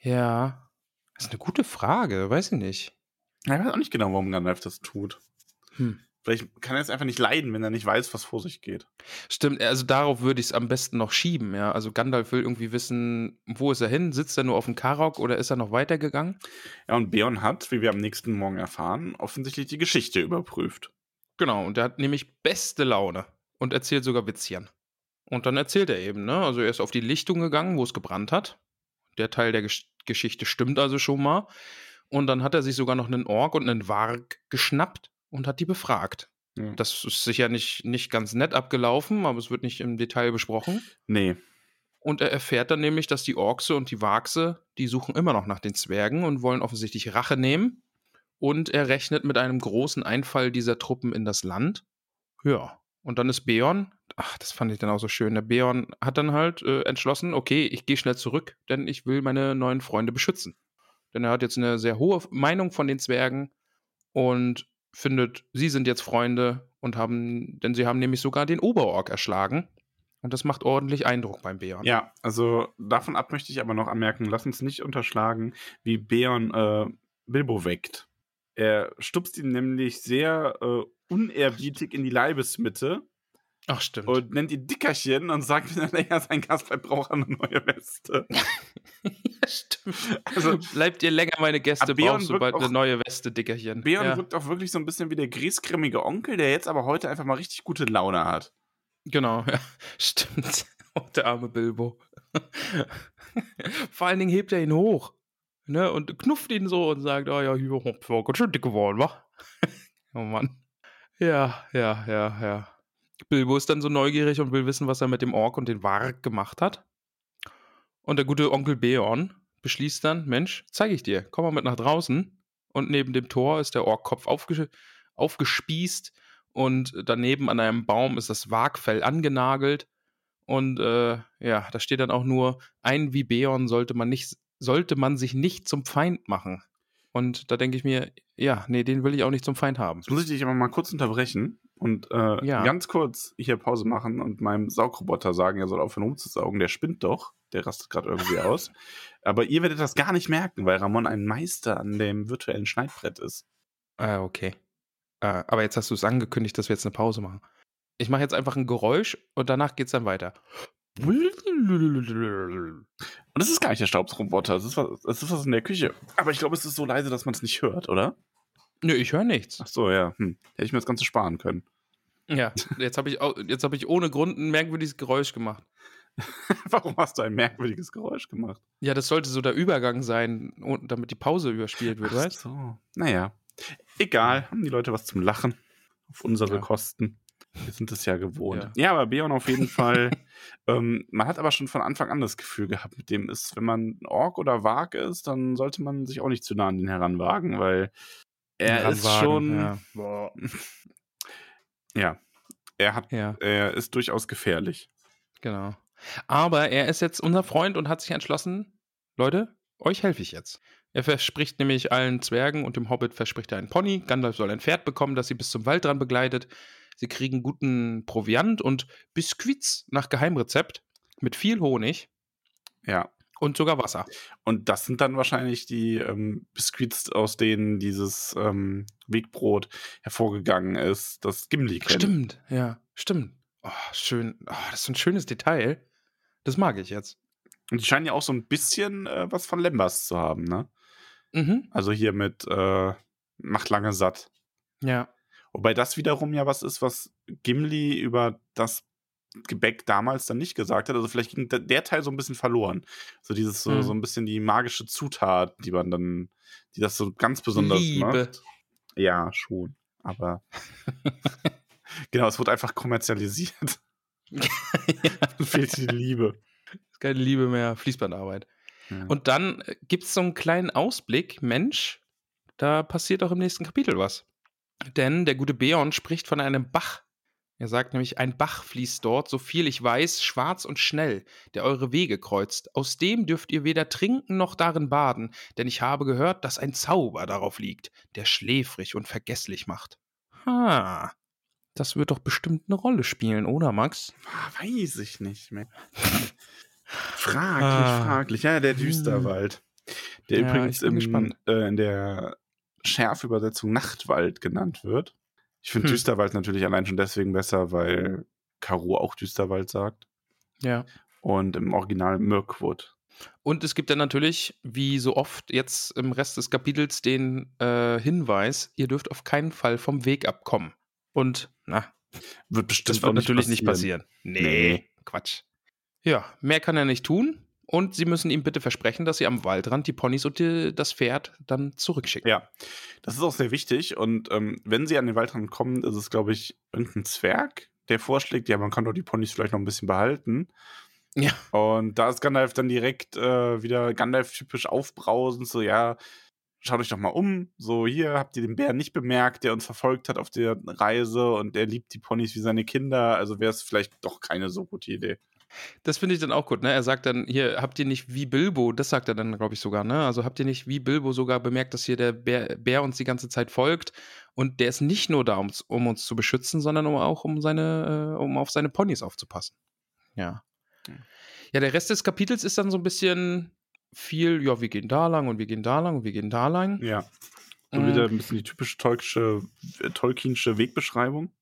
ja, das ist eine gute Frage, weiß ich nicht. Ich weiß auch nicht genau, warum Gandalf das tut. Hm. Vielleicht kann er es einfach nicht leiden, wenn er nicht weiß, was vor sich geht. Stimmt, also darauf würde ich es am besten noch schieben, ja. Also Gandalf will irgendwie wissen, wo ist er hin? Sitzt er nur auf dem Karok oder ist er noch weitergegangen? Ja, und Beorn hat, wie wir am nächsten Morgen erfahren, offensichtlich die Geschichte überprüft. Genau, und der hat nämlich beste Laune und erzählt sogar Witzchen. Und dann erzählt er eben, ne? Also er ist auf die Lichtung gegangen, wo es gebrannt hat. Der Teil der Gesch Geschichte stimmt also schon mal. Und dann hat er sich sogar noch einen Ork und einen Warg geschnappt und hat die befragt. Ja. Das ist sicher nicht, nicht ganz nett abgelaufen, aber es wird nicht im Detail besprochen. Nee. Und er erfährt dann nämlich, dass die Orkse und die Wachse, die suchen immer noch nach den Zwergen und wollen offensichtlich Rache nehmen. Und er rechnet mit einem großen Einfall dieser Truppen in das Land. Ja. Und dann ist Beorn, ach, das fand ich dann auch so schön. Der Beorn hat dann halt äh, entschlossen, okay, ich gehe schnell zurück, denn ich will meine neuen Freunde beschützen. Denn er hat jetzt eine sehr hohe Meinung von den Zwergen und findet, sie sind jetzt Freunde und haben, denn sie haben nämlich sogar den Oberork erschlagen. Und das macht ordentlich Eindruck beim Beorn. Ja, also davon ab möchte ich aber noch anmerken, lass uns nicht unterschlagen, wie Beorn äh, Bilbo weckt. Er stupst ihn nämlich sehr äh, unerbietig in die Leibesmitte Ach, stimmt. und nennt ihn Dickerchen und sagt, wenn er länger sein Gast bleibt, braucht er eine neue Weste. ja, stimmt. Also- Bleibt ihr länger meine Gäste, brauchst du wirkt bald auch- eine neue Weste, Dickerchen. Beorn ja, wirkt auch wirklich so ein bisschen wie der griesgrämige Onkel, der jetzt aber heute einfach mal richtig gute Laune hat. Genau, ja, stimmt. Oh, der arme Bilbo. Vor allen Dingen hebt er ihn hoch ne, und knufft ihn so und sagt, oh ja, hier, hopp, war ganz schön dick geworden, wa? oh Mann. Ja, ja, ja, ja. Bilbo ist dann so neugierig und will wissen, was er mit dem Ork und den Warg gemacht hat. Und der gute Onkel Beorn beschließt dann, Mensch, zeige ich dir, komm mal mit nach draußen. Und neben dem Tor ist der Orkkopf aufgesch aufgespießt und daneben an einem Baum ist das Wagfell angenagelt. Und äh, ja, da steht dann auch nur, ein wie Beorn sollte man nicht, sollte man sich nicht zum Feind machen. Und da denke ich mir, ja, nee, den will ich auch nicht zum Feind haben. Jetzt muss ich dich aber mal kurz unterbrechen und äh, Ja. ganz kurz hier Pause machen und meinem Saugroboter sagen, er soll aufhören rumzusaugen. Der spinnt doch. Der rastet gerade irgendwie aus. Aber ihr werdet das gar nicht merken, weil Ramon ein Meister an dem virtuellen Schneidbrett ist. Ah, okay. Äh, aber jetzt hast du es angekündigt, dass wir jetzt eine Pause machen. Ich mache jetzt einfach ein Geräusch und danach geht's dann weiter. Und das ist gar nicht der Staubsroboter. Das ist was, das ist was in der Küche. Aber ich glaube, es ist so leise, dass man es nicht hört, oder? Nö, ich höre nichts. Ach so, ja. Hm. Hätte ich mir das Ganze sparen können. Ja, jetzt habe ich, jetzt hab ich ohne Grund ein merkwürdiges Geräusch gemacht. Warum hast du ein merkwürdiges Geräusch gemacht? Ja, das sollte so der Übergang sein, damit die Pause überspielt wird, Ach weißt so. Naja. Egal. Haben die Leute was zum Lachen? auf unsere Ja. Kosten. Wir sind es ja gewohnt. Ja. Ja, aber Beon auf jeden Fall. ähm, man hat aber schon von Anfang an das Gefühl gehabt, mit dem ist, wenn man Ork oder Wag ist, dann sollte man sich auch nicht zu nah an den heranwagen, weil er ist Ranwagen, schon. Ja. ja, er hat, ja, er ist durchaus gefährlich. genau. Aber er ist jetzt unser Freund und hat sich entschlossen, Leute, euch helfe ich jetzt. Er verspricht nämlich allen Zwergen und dem Hobbit verspricht er einen Pony. Gandalf soll ein Pferd bekommen, das sie bis zum Wald dran begleitet. Sie kriegen guten Proviant und Biskuits nach Geheimrezept mit viel Honig Ja. Und sogar Wasser. Und das sind dann wahrscheinlich die ähm, Biscuits, aus denen dieses ähm, Wegbrot hervorgegangen ist, das Gimli kennt. Stimmt, ja, stimmt. Oh, schön. Oh, das ist ein schönes Detail. Das mag ich jetzt. Und die scheinen ja auch so ein bisschen äh, was von Lembas zu haben, ne? Mhm. Also hier mit äh, macht lange satt. Ja. Wobei das wiederum ja was ist, was Gimli über das Gebäck damals dann nicht gesagt hat. Also vielleicht ging der, Teil so ein bisschen verloren. So dieses so, Mhm. so ein bisschen die magische Zutat, die man dann, die das so ganz besonders Liebe. macht. Ja, schon. Aber genau, es wurde einfach kommerzialisiert. Dann fehlt die Liebe. Keine Liebe mehr, Fließbandarbeit. Ja. Und dann gibt es so einen kleinen Ausblick, Mensch, da passiert auch im nächsten Kapitel was. Denn der gute Beorn spricht von einem Bach. Er sagt nämlich, ein Bach fließt dort, so viel ich weiß, schwarz und schnell, der eure Wege kreuzt. Aus dem dürft ihr weder trinken noch darin baden, denn ich habe gehört, dass ein Zauber darauf liegt, der schläfrig und vergesslich macht. Ha, das wird doch bestimmt eine Rolle spielen, oder Max? Ah, Weiß ich nicht mehr. fraglich, Ah. fraglich. Ja, der. Düsterwald. Der Ja, übrigens im, äh, in der Schärfübersetzung Nachtwald genannt wird. Ich finde Hm. Düsterwald natürlich allein schon deswegen besser, weil Karo auch Düsterwald sagt. Ja. Und im Original Mirkwood. Und es gibt dann natürlich, wie so oft jetzt im Rest des Kapitels, den äh, Hinweis, ihr dürft auf keinen Fall vom Weg abkommen. Und, na, Wird bestimmt das wird natürlich nicht passieren. Nee. Quatsch. Ja, mehr kann er nicht tun. Und sie müssen ihm bitte versprechen, dass sie am Waldrand die Ponys und die, das Pferd dann zurückschicken. Ja, das ist auch sehr wichtig. Und ähm, wenn sie an den Waldrand kommen, ist es, glaube ich, irgendein Zwerg, der vorschlägt, ja, man kann doch die Ponys vielleicht noch ein bisschen behalten. Ja. Und da ist Gandalf dann direkt äh, wieder Gandalf-typisch aufbrausend, so, ja, schaut euch doch mal um. So, hier habt ihr den Bär nicht bemerkt, der uns verfolgt hat auf der Reise und der liebt die Ponys wie seine Kinder. Also wäre es vielleicht doch keine so gute Idee. Das finde ich dann auch gut, ne? Er sagt dann, hier, habt ihr nicht wie Bilbo, das sagt er dann, glaube ich, sogar, ne? Also habt ihr nicht wie Bilbo sogar bemerkt, dass hier der Bär, Bär uns die ganze Zeit folgt und der ist nicht nur da, um, um uns zu beschützen, sondern um auch um seine, äh, um auf seine Ponys aufzupassen. Ja. Ja, der Rest des Kapitels ist dann so ein bisschen viel, ja, wir gehen da lang und wir gehen da lang und wir gehen da lang. Ja. Und wieder ein bisschen die typische Tolkische, äh, Tolkienische Wegbeschreibung.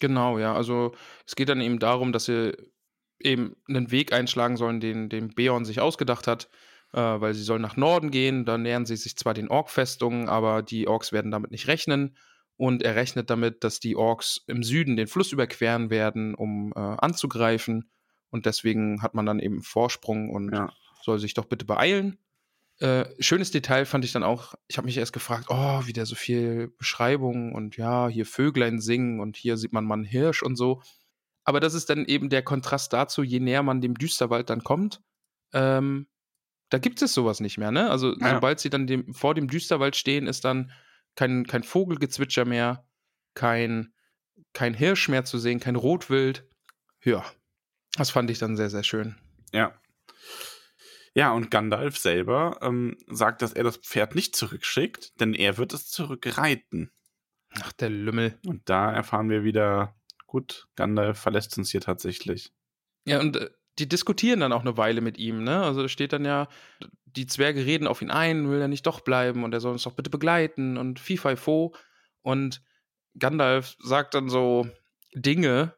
Genau, ja. Also es geht dann eben darum, dass sie eben einen Weg einschlagen sollen, den, den Beorn sich ausgedacht hat, äh, weil sie sollen nach Norden gehen. Da nähern sie sich zwar den Ork-Festungen, aber die Orks werden damit nicht rechnen. Und er rechnet damit, dass die Orks im Süden den Fluss überqueren werden, um äh, anzugreifen. Und deswegen hat man dann eben Vorsprung und Ja. soll sich doch bitte beeilen. Äh, schönes Detail fand ich dann auch, ich habe mich erst gefragt, oh, wieder so viel Beschreibung und ja, hier Vöglein singen und hier sieht man mal einen Hirsch und so. Aber das ist dann eben der Kontrast dazu, je näher man dem Düsterwald dann kommt, ähm, da gibt es sowas nicht mehr, ne? Also Ja. sobald sie dann dem, vor dem Düsterwald stehen, ist dann kein, kein Vogelgezwitscher mehr, kein, kein Hirsch mehr zu sehen, kein Rotwild. Ja, das fand ich dann sehr, sehr schön. Ja. Ja, und Gandalf selber ähm, sagt, dass er das Pferd nicht zurückschickt, denn er wird es zurückreiten. Ach, der Lümmel. Und da erfahren wir wieder, gut, Gandalf verlässt uns hier tatsächlich. Ja, und äh, die diskutieren dann auch eine Weile mit ihm, ne? Also da steht dann ja, die Zwerge reden auf ihn ein, will er nicht doch bleiben und er soll uns doch bitte begleiten und Fifai Fo. Und Gandalf sagt dann so Dinge,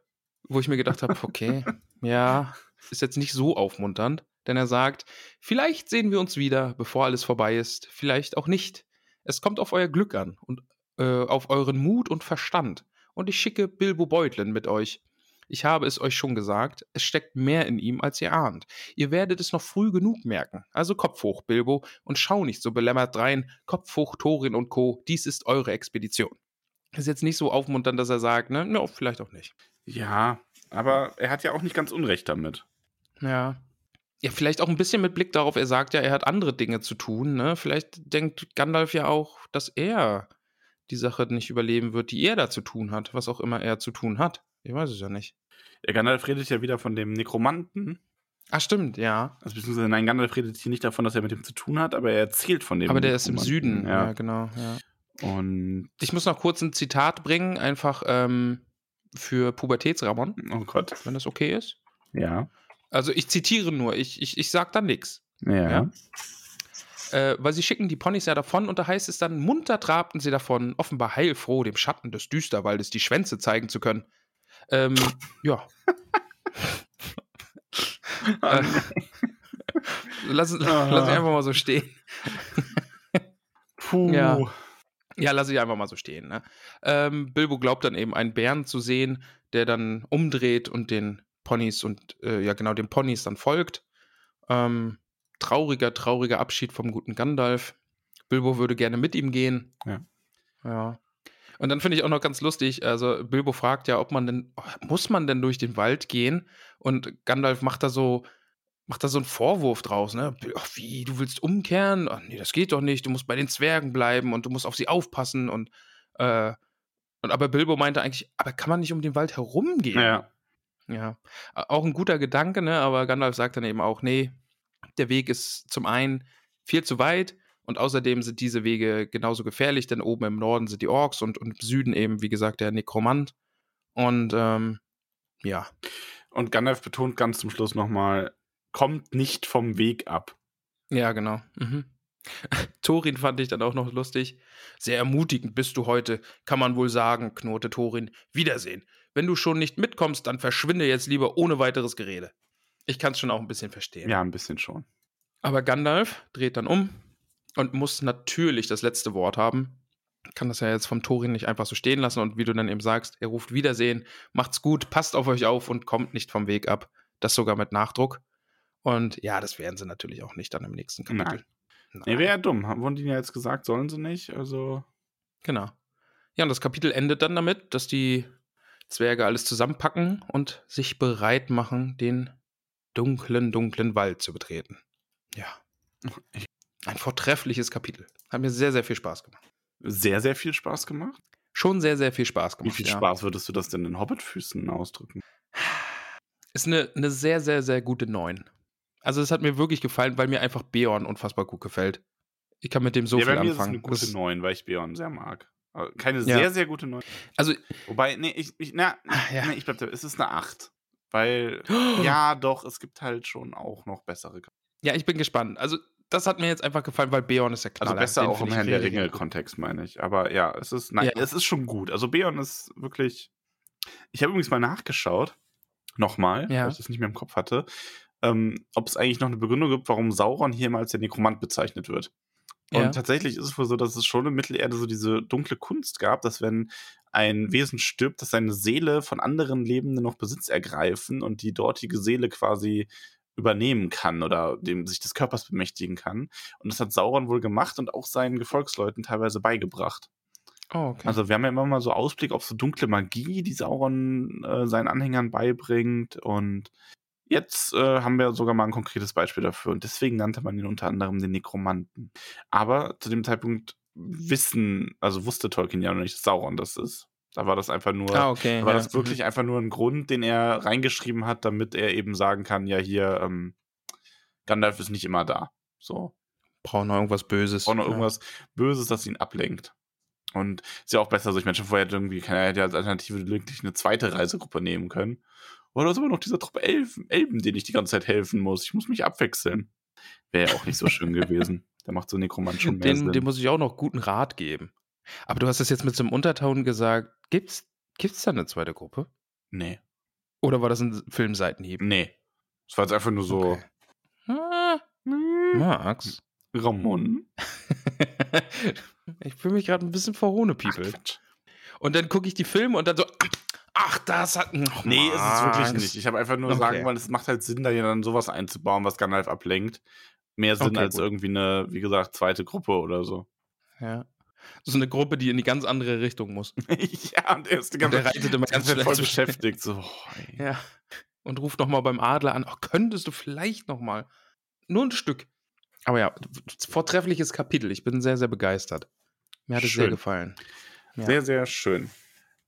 wo ich mir gedacht habe, okay, ja, ist jetzt nicht so aufmunternd, denn er sagt, vielleicht sehen wir uns wieder, bevor alles vorbei ist, vielleicht auch nicht. Es kommt auf euer Glück an und äh, auf euren Mut und Verstand. Und ich schicke Bilbo Beutlin mit euch. Ich habe es euch schon gesagt, es steckt mehr in ihm, als ihr ahnt. Ihr werdet es noch früh genug merken. Also Kopf hoch, Bilbo, und schau nicht so belämmert drein. Kopf hoch, Thorin und Co., dies ist eure Expedition. ist jetzt nicht so aufmunternd, dass er sagt, ne, no, vielleicht auch nicht. Ja, aber er hat ja auch nicht ganz Unrecht damit. Ja. Ja, vielleicht auch ein bisschen mit Blick darauf, er sagt ja, er hat andere Dinge zu tun, ne? Vielleicht denkt Gandalf ja auch, dass er die Sache nicht überleben wird, die er da zu tun hat, was auch immer er zu tun hat. Ich weiß es ja nicht. Ja, Gandalf redet ja wieder von dem Nekromanten. Ah, stimmt, ja. Also beziehungsweise nein, Gandalf redet hier nicht davon, dass er mit dem zu tun hat, aber er erzählt von dem. Aber der ist im. Süden, ja, genau, ja. Und Ich muss noch kurz ein Zitat bringen, einfach ähm, für Pubertätsramon, oh Gott. wenn das okay ist. Ja. Also ich zitiere nur, ich, ich, ich sag da nichts. Ja. Ja. Äh, weil sie schicken die Ponys ja davon und da heißt es dann, munter trabten sie davon, offenbar heilfroh, dem Schatten des Düsterwaldes die Schwänze zeigen zu können. Ähm, ja. äh, lass, lass ich einfach mal so stehen. Puh. Ja. Ja, lass ich einfach mal so stehen. Ne? Ähm, Bilbo glaubt dann eben, einen Bären zu sehen, der dann umdreht und den Ponys und äh, ja genau den Ponys dann folgt. Ähm, trauriger, trauriger Abschied vom guten Gandalf. Bilbo würde gerne mit ihm gehen. Ja. Ja. Und dann finde ich auch noch ganz lustig, also Bilbo fragt ja, ob man denn, muss man denn durch den Wald gehen? Und Gandalf macht da so, macht da so einen Vorwurf draus, ne? Ach, wie, du willst umkehren? Ach, nee, das geht doch nicht. Du musst bei den Zwergen bleiben und du musst auf sie aufpassen und, äh, und aber Bilbo meinte eigentlich, aber kann man nicht um den Wald herumgehen? Ja. Ja, auch ein guter Gedanke, ne? aber Gandalf sagt dann eben auch, nee, der Weg ist zum einen viel zu weit und außerdem sind diese Wege genauso gefährlich, denn oben im Norden sind die Orks und, und im Süden eben, wie gesagt, der Nekromant. Und ähm, ja, Und Gandalf betont ganz zum Schluss nochmal, kommt nicht vom Weg ab. ja, genau. Mhm. Thorin fand ich dann auch noch lustig. Sehr ermutigend bist du heute, kann man wohl sagen, knurrte Thorin. Wiedersehen. Wenn du schon nicht mitkommst, dann verschwinde jetzt lieber ohne weiteres Gerede. Ich kann es schon auch ein bisschen verstehen. Ja, ein bisschen schon. Aber Gandalf dreht dann um und muss natürlich das letzte Wort haben. Kann das ja jetzt vom Thorin nicht einfach so stehen lassen und wie du dann eben sagst, er ruft Wiedersehen, macht's gut, passt auf euch auf und kommt nicht vom Weg ab. Das sogar mit Nachdruck. Und ja, das werden sie natürlich auch nicht dann im nächsten Kapitel. Nee, wäre ja dumm. Haben- Wurden die ja jetzt gesagt, sollen sie nicht? Also. Genau. Ja, und das Kapitel endet dann damit, dass die Zwerge alles zusammenpacken und sich bereit machen, den dunklen, dunklen Wald zu betreten. Ja. Ein vortreffliches Kapitel. Hat mir sehr, sehr viel Spaß gemacht. Sehr, sehr viel Spaß gemacht. Schon sehr, sehr viel Spaß Wie gemacht. viel ja. Spaß würdest du das denn in Hobbitfüßen ausdrücken? Ist eine, eine sehr, sehr, sehr gute 9. Also, es hat mir wirklich gefallen, weil mir einfach Beorn unfassbar gut gefällt. Ich kann mit dem so ja, viel bei mir ist anfangen. eine gute Das- 9, weil ich Björn sehr mag. Keine Ja. sehr, sehr gute 9. Also, Wobei, nee, ich, ich, na, Ah, ja. nee, ich bleib da, es ist eine 8. Weil, ja, doch, es gibt halt schon auch noch bessere. ja, ich bin gespannt. Also, das hat mir jetzt einfach gefallen, weil Beorn ist der Also Knaller. besser Den auch im Herrn der. Ringe-Kontext, meine ich. Aber ja, es ist, nein, Ja. es ist schon gut. Also Beon ist wirklich. Ich habe übrigens mal nachgeschaut, nochmal, Ja. weil ich das nicht mehr im Kopf hatte, ähm, ob es eigentlich noch eine Begründung gibt, warum Sauron hier mal als der Nekromant bezeichnet wird. Und Ja. tatsächlich ist es wohl so, dass es schon in Mittelerde so diese dunkle Kunst gab, dass wenn ein Wesen stirbt, dass seine Seele von anderen Lebenden noch Besitz ergreifen und die dortige Seele quasi übernehmen kann oder dem sich des Körpers bemächtigen kann. Und das hat Sauron wohl gemacht und auch seinen Gefolgsleuten teilweise beigebracht. Oh, okay. Also wir haben ja immer mal so Ausblick auf so dunkle Magie, die Sauron äh, seinen Anhängern beibringt. Und jetzt äh, haben wir sogar mal ein konkretes Beispiel dafür. Und deswegen nannte man ihn unter anderem den Nekromanten. Aber zu dem Zeitpunkt wissen, also wusste Tolkien ja noch nicht, dass Sauron das ist. Da war das einfach nur, ah, okay. da war ja. das wirklich einfach nur ein Grund, den er reingeschrieben hat, damit er eben sagen kann, ja hier, ähm, Gandalf ist nicht immer da. So. Brauchen noch irgendwas Böses. braucht noch Ja. irgendwas Böses, das ihn ablenkt. Und ist ja auch besser so. Ich meine, schon vorher hätte irgendwie, kann er hätte ja als Alternative wirklich eine zweite Reisegruppe nehmen können. Oder da ist aber noch dieser Truppe Elfen, Elben, denen ich die ganze Zeit helfen muss. Ich muss mich abwechseln. Wäre ja auch nicht so schön gewesen. Der macht so Nekromant schon mehr Den, Sinn. dem muss ich auch noch guten Rat geben. Aber du hast das jetzt mit so einem Unterton gesagt. Gibt's, gibt's da eine zweite Gruppe? nee. Oder war das ein Filmseitenhieb? Nee. Es war jetzt einfach nur so. Okay. Ah, Max. Ramon. ich fühle mich gerade ein bisschen verhohne, Ach, People. Quatsch. Und dann gucke ich die Filme und dann so, ach, das hat. ach, Nee, ist es wirklich nicht. Ich habe einfach nur Okay. sagen wollen, es macht halt Sinn, da ja dann sowas einzubauen, was Gandalf ablenkt. Mehr Sinn Okay, als gut. irgendwie eine, wie gesagt, zweite Gruppe oder so. Ja. So eine Gruppe, die in die ganz andere Richtung muss. ja, und er ist die Und ganze der reitet immer ganz voll beschäftigt. So, oh. Ja. Und ruft nochmal beim Adler an. Oh, könntest du vielleicht nochmal. Nur ein Stück. Aber ja, vortreffliches Kapitel. Ich bin sehr, sehr begeistert. Mir hat es sehr Schön. gefallen. Ja. Sehr, sehr schön.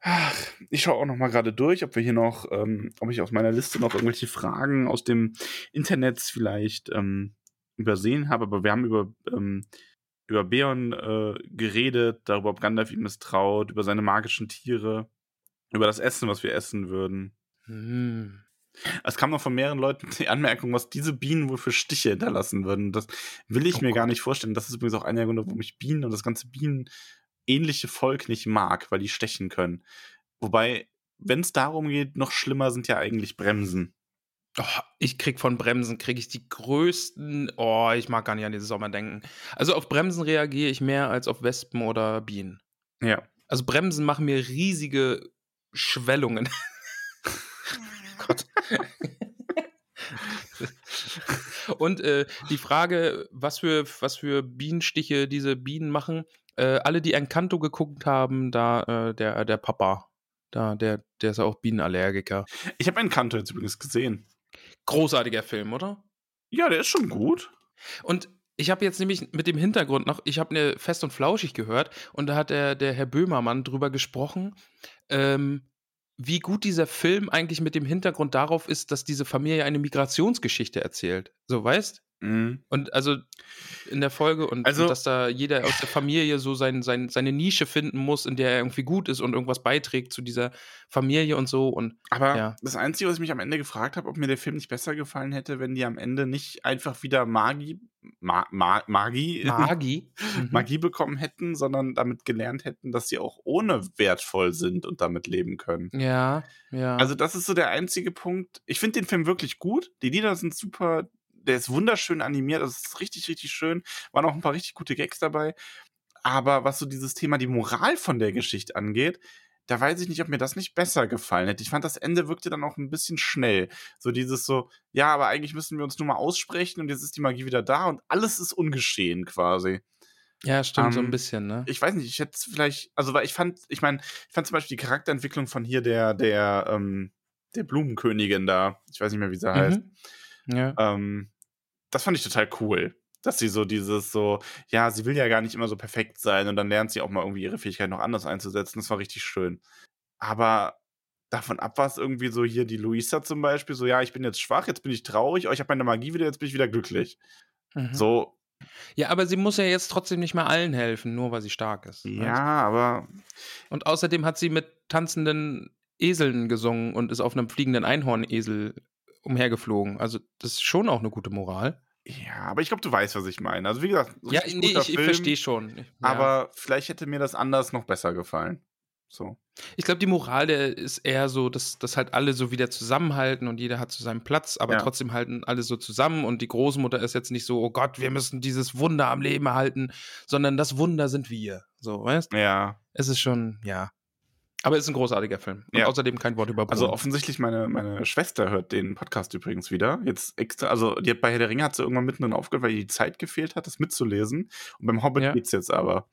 Ach, Ich schaue auch noch mal gerade durch, ob wir hier noch, ähm, ob ich aus meiner Liste noch irgendwelche Fragen aus dem Internet vielleicht ähm, übersehen habe. Aber wir haben über, ähm, über Beon äh, geredet, darüber, ob Gandalf ihm misstraut, über seine magischen Tiere, über das Essen, was wir essen würden. Hm. Es kam noch von mehreren Leuten die Anmerkung, was diese Bienen wohl für Stiche hinterlassen würden. Das will ich Oh mir gar Gott. nicht vorstellen. Das ist übrigens auch einer der Gründe, warum ich Bienen und das ganze bienenähnliche Volk nicht mag, weil die stechen können. Wobei, wenn es darum geht, noch schlimmer sind ja eigentlich Bremsen. Oh, ich krieg von Bremsen, kriege ich die größten. Oh, ich mag gar nicht an den Sommer denken. Also auf Bremsen reagiere ich mehr als auf Wespen oder Bienen. Ja. Also Bremsen machen mir riesige Schwellungen. Gott. Und äh, die Frage, was für, was für Bienenstiche diese Bienen machen, äh, alle, die Encanto geguckt haben, da äh, der, der Papa, da, der, der ist auch Bienenallergiker. Ich habe einen Kanto jetzt übrigens gesehen. Großartiger Film, oder? Ja, der ist schon gut. Und ich habe jetzt nämlich mit dem Hintergrund noch, ich habe eine Fest und Flauschig gehört und da hat der, der Herr Böhmermann drüber gesprochen, ähm, wie gut dieser Film eigentlich mit dem Hintergrund darauf ist, dass diese Familie eine Migrationsgeschichte erzählt. So, weißt? Mhm. Und also in der Folge und, Also- und dass da jeder aus der Familie so sein, sein, seine Nische finden muss, in der er irgendwie gut ist und irgendwas beiträgt zu dieser Familie und so. Und Aber Ja. das Einzige, was ich mich am Ende gefragt habe, ob mir der Film nicht besser gefallen hätte, wenn die am Ende nicht einfach wieder Magie, Ma, Ma, Magie, Magi. Mhm. Magie bekommen hätten, sondern damit gelernt hätten, dass sie auch ohne wertvoll sind und damit leben können. Ja, ja. Also das ist so der einzige Punkt. Ich finde den Film wirklich gut. Die Lieder sind super. Der ist wunderschön animiert. Das ist richtig, richtig schön. Waren auch ein paar richtig gute Gags dabei. Aber was so dieses Thema die Moral von der Geschichte angeht, da weiß ich nicht, ob mir das nicht besser gefallen hätte. Ich fand, das Ende wirkte dann auch ein bisschen schnell. So dieses so, ja, aber eigentlich müssen wir uns nur mal aussprechen und jetzt ist die Magie wieder da und alles ist ungeschehen quasi. ja, stimmt, so ein ähm, bisschen, ne? Ich weiß nicht, ich hätte es vielleicht, also weil ich fand, ich meine, ich fand zum Beispiel die Charakterentwicklung von hier der, der, ähm, der Blumenkönigin da, ich weiß nicht mehr, wie sie heißt, Mhm. Ja. ähm, das fand ich total cool. Dass sie so dieses so, ja, sie will ja gar nicht immer so perfekt sein und dann lernt sie auch mal irgendwie ihre Fähigkeit noch anders einzusetzen. Das war richtig schön. Aber davon ab war es irgendwie so hier die Luisa zum Beispiel, so, ja, ich bin jetzt schwach, jetzt bin ich traurig, oh, ich habe meine Magie wieder, jetzt bin ich wieder glücklich. Mhm. So, Ja, aber sie muss ja jetzt trotzdem nicht mehr allen helfen, nur weil sie stark ist. ja, weißt? aber Und außerdem hat sie mit tanzenden Eseln gesungen und ist auf einem fliegenden Einhornesel umhergeflogen. Also, das ist schon auch eine gute Moral. Ja, aber ich glaube, du weißt, was ich meine. Also, wie gesagt, Ja, nee, ich, ich verstehe schon. Ja. Aber vielleicht hätte mir das anders noch besser gefallen. So. ich glaube, die Moral der ist eher so, dass, dass halt alle so wieder zusammenhalten und jeder hat zu seinem Platz, aber Ja. trotzdem halten alle so zusammen und die Großmutter ist jetzt nicht so, oh Gott, wir müssen dieses Wunder am Leben erhalten, sondern das Wunder sind wir. So, weißt Ja. Es ist schon, ja. Aber es ist ein großartiger Film. Und Ja. außerdem kein Wort über Also Brunnen. offensichtlich, meine, meine Schwester hört den Podcast übrigens wieder. Jetzt extra, also die hat bei Herr der Ringe hat sie irgendwann mittendrin aufgehört, weil ihr die Zeit gefehlt hat, das mitzulesen. Und beim Hobbit Ja. geht's jetzt aber.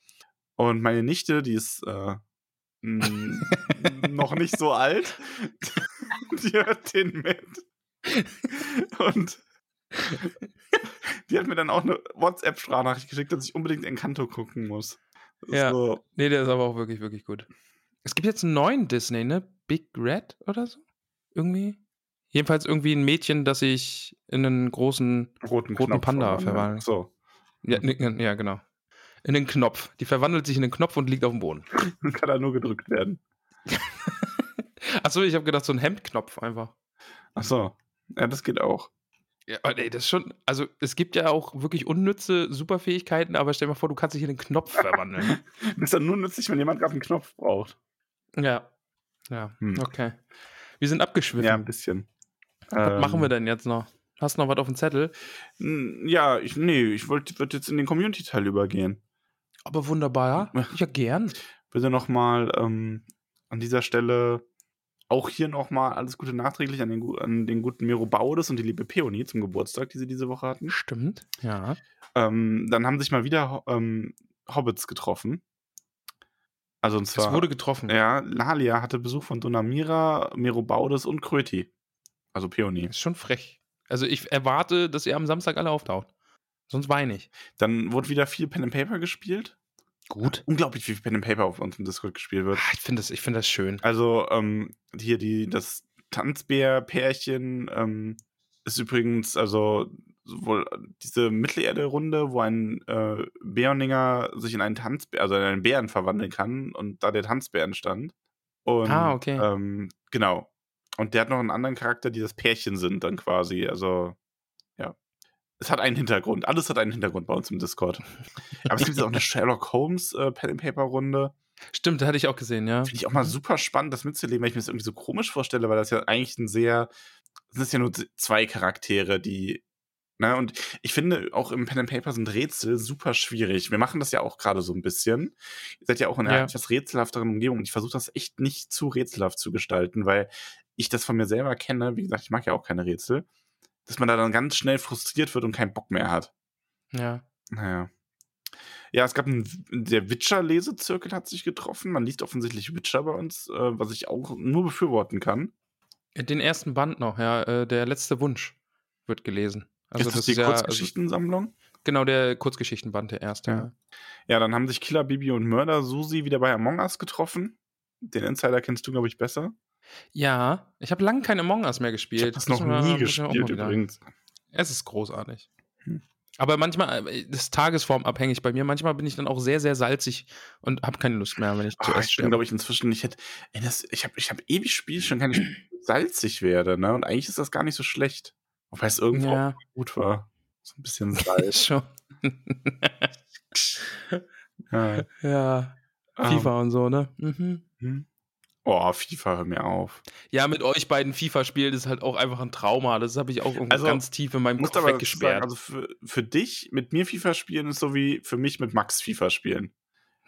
Und meine Nichte, die ist äh, noch nicht so alt, die hört den mit. Und die hat mir dann auch eine WhatsApp-Sprachnachricht geschickt, dass ich unbedingt Encanto gucken muss. Ja. So, Nee, der ist aber auch wirklich, wirklich gut. Es gibt jetzt einen neuen Disney, ne? Big Red oder so? Irgendwie? Jedenfalls irgendwie ein Mädchen, das sich in einen großen, roten, Roten Knopf Panda verwandeln. verwandeln. So. ja, ne- ja, genau. In den Knopf. Die verwandelt sich in den Knopf und liegt auf dem Boden. Dann kann er nur gedrückt werden. Achso, ich habe gedacht, so ein Hemdknopf einfach. Ach so. Ja, das geht auch. Ja, aber nee, das ist schon, also es gibt ja auch wirklich unnütze Superfähigkeiten, aber stell dir mal vor, du kannst dich in den Knopf verwandeln. Ist dann nur nützlich, wenn jemand gerade einen Knopf braucht. Ja. Ja, Hm. okay. Wir sind abgeschwiffen. Ja, ein bisschen. Was machen wir Ähm, denn jetzt noch? Hast du noch was auf dem Zettel? n- Ja, ich, nee, ich wollte würd jetzt in den Community-Teil übergehen. Aber wunderbar. Ja, gern. Bitte nochmal ähm, an dieser Stelle auch hier nochmal alles Gute nachträglich an den, an den guten Miro Baudes und die liebe Peony zum Geburtstag, die sie diese Woche hatten. Stimmt. Ja. Ähm, dann haben sich mal wieder ähm, Hobbits getroffen. Also und zwar. es wurde getroffen. Ja, Lalia hatte Besuch von Donamira, Merobaudes und Kröti. Also Peony. Ist schon frech. Also ich erwarte, dass ihr am Samstag alle auftaucht. Sonst weine ich. Dann wurde wieder viel Pen and Paper gespielt. Gut. Unglaublich wie viel Pen and Paper auf unserem Discord gespielt wird. Ah, Ich finde das, ich find das schön. Also, ähm, hier die, das Tanzbär-Pärchen ähm, ist übrigens, also wohl diese Mittelerde-Runde, wo ein äh, Bärninger sich in einen Tanzbär, also in einen Bären verwandeln kann und da der Tanzbär entstand. Und, Ah, okay. Ähm, genau. Und der hat noch einen anderen Charakter, die das Pärchen sind, dann quasi. Also, ja. Es hat einen Hintergrund. Alles hat einen Hintergrund bei uns im Discord. Aber es gibt jetzt auch eine Sherlock Holmes äh, Pen Paper Runde. Stimmt, da hatte ich auch gesehen, ja. Finde ich auch mal super spannend, das mitzuleben, weil ich mir das irgendwie so komisch vorstelle, weil das ja eigentlich ein sehr, das ist ja nur zwei Charaktere, die, ne, und ich finde auch im Pen and Paper sind Rätsel super schwierig. Wir machen das ja auch gerade so ein bisschen. Ihr seid ja auch in einer Ja. etwas rätselhafteren Umgebung und ich versuche das echt nicht zu rätselhaft zu gestalten, weil ich das von mir selber kenne. Wie gesagt, ich mag ja auch keine Rätsel, dass man da dann ganz schnell frustriert wird und keinen Bock mehr hat. Ja. Naja. Ja, es gab einen, der Witcher-Lesezirkel hat sich getroffen. Man liest offensichtlich Witcher bei uns, äh, was ich auch nur befürworten kann. Den ersten Band noch, ja. Äh, der letzte Wunsch wird gelesen. Also ist das, die ja, also, Kurzgeschichtensammlung? genau der Kurzgeschichtenband, der erste. Ja. Ja. Dann haben sich Killer Bibi und Mörder Susi wieder bei Among Us getroffen. Den Insider kennst du, glaube ich, besser. Ja, ich habe lange keine Among Us mehr gespielt. Ich habe das noch Müssen wir- nie gespielt übrigens. Es ist großartig. Hm. Aber manchmal äh, das ist tagesformabhängig bei mir. Manchmal bin ich dann auch sehr, sehr salzig und habe keine Lust mehr, wenn ich Oh, ich bin, glaube ich, inzwischen, ich hätte, ey, das, ich habe ich hab ewig Spiel schon keine salzig werde, ne? Und eigentlich ist das gar nicht so schlecht. Wobei es irgendwo Ja. auch gut war. So ein bisschen Salz. Schon. ja. ja, Ähm, FIFA und so, ne? Mhm. hm. Oh, FIFA, hör mir auf. Ja, mit euch beiden FIFA spielen ist halt auch einfach ein Trauma. Das habe ich auch Also, ganz tief in meinem Kopf aber dazu sagen, weggesperrt. also für, für dich mit mir FIFA spielen ist so wie für mich mit Max FIFA spielen.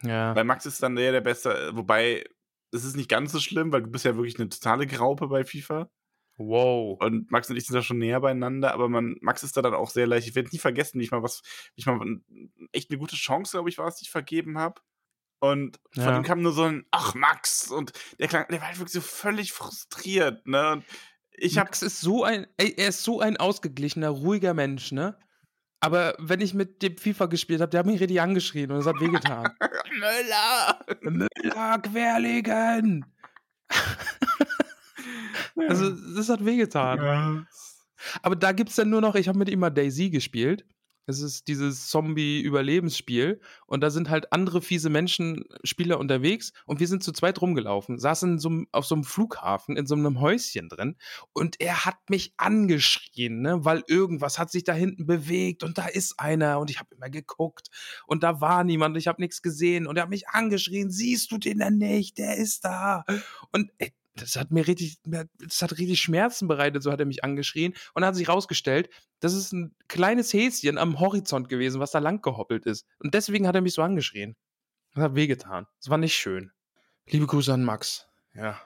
ja. Weil Max ist dann der, der Beste, wobei es ist nicht ganz so schlimm, weil du bist ja wirklich eine totale Graupe bei FIFA. Wow. Und Max und ich sind da schon näher beieinander, aber man, Max ist da dann auch sehr leicht. Ich werde nie vergessen, wie ich mal was, wie ich mal echt eine gute Chance, glaube ich, war es, die ich vergeben habe. Und von Ja. ihm kam nur so ein, ach Max, und der klang, der war halt wirklich so völlig frustriert, ne? Und ich habe Max ist so ein, ey, er ist so ein ausgeglichener, ruhiger Mensch, ne? Aber wenn ich mit dem FIFA gespielt habe, der hat mich richtig angeschrien und es hat wehgetan. Möller! Müller querlegen! Also, das hat wehgetan. Ja. Aber da gibt es dann nur noch, ich habe mit ihm mal Daisy gespielt. Das ist dieses Zombie-Überlebensspiel. Und da sind halt andere fiese Menschen, Spieler unterwegs. Und wir sind zu zweit rumgelaufen, saßen in so auf so einem Flughafen in so einem Häuschen drin. Und er hat mich angeschrien, ne? weil irgendwas hat sich da hinten bewegt. Und da ist einer. Und ich habe immer geguckt. Und da war niemand. Ich habe nichts gesehen. Und er hat mich angeschrien. Siehst du den denn nicht? Der ist da. Und ey, das hat mir richtig, das hat richtig Schmerzen bereitet, so hat er mich angeschrien. Und dann hat sich rausgestellt, das ist ein kleines Häschen am Horizont gewesen, was da lang gehoppelt ist. Und deswegen hat er mich so angeschrien. Das hat wehgetan. Das war nicht schön. Liebe Grüße an Max. Ja.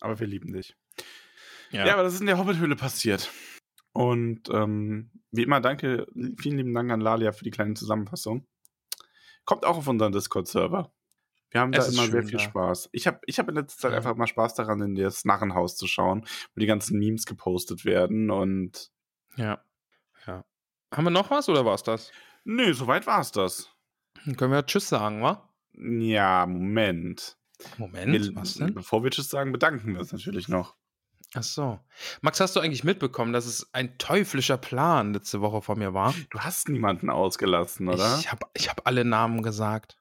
Aber wir lieben dich. Ja. Ja, aber das ist in der Hobbit-Höhle passiert. Und ähm, wie immer, danke, vielen lieben Dank an Lalia für die kleine Zusammenfassung. Kommt auch auf unseren Discord-Server. Wir haben Es da immer sehr viel da. Spaß. Ich habe ich hab in letzter Zeit Ja. einfach mal Spaß daran, in das Narrenhaus zu schauen, wo die ganzen Memes gepostet werden. Und ja. Ja. Haben wir noch was oder war's das? nö, soweit war es das. Dann können wir Tschüss sagen, wa? Ja, Moment. Moment, Wir, was denn? Bevor wir Tschüss sagen, bedanken wir uns natürlich noch. Ach so. Max, hast du eigentlich mitbekommen, dass es ein teuflischer Plan letzte Woche von mir war? Du hast niemanden ausgelassen, oder? Ich habe ich hab alle Namen gesagt.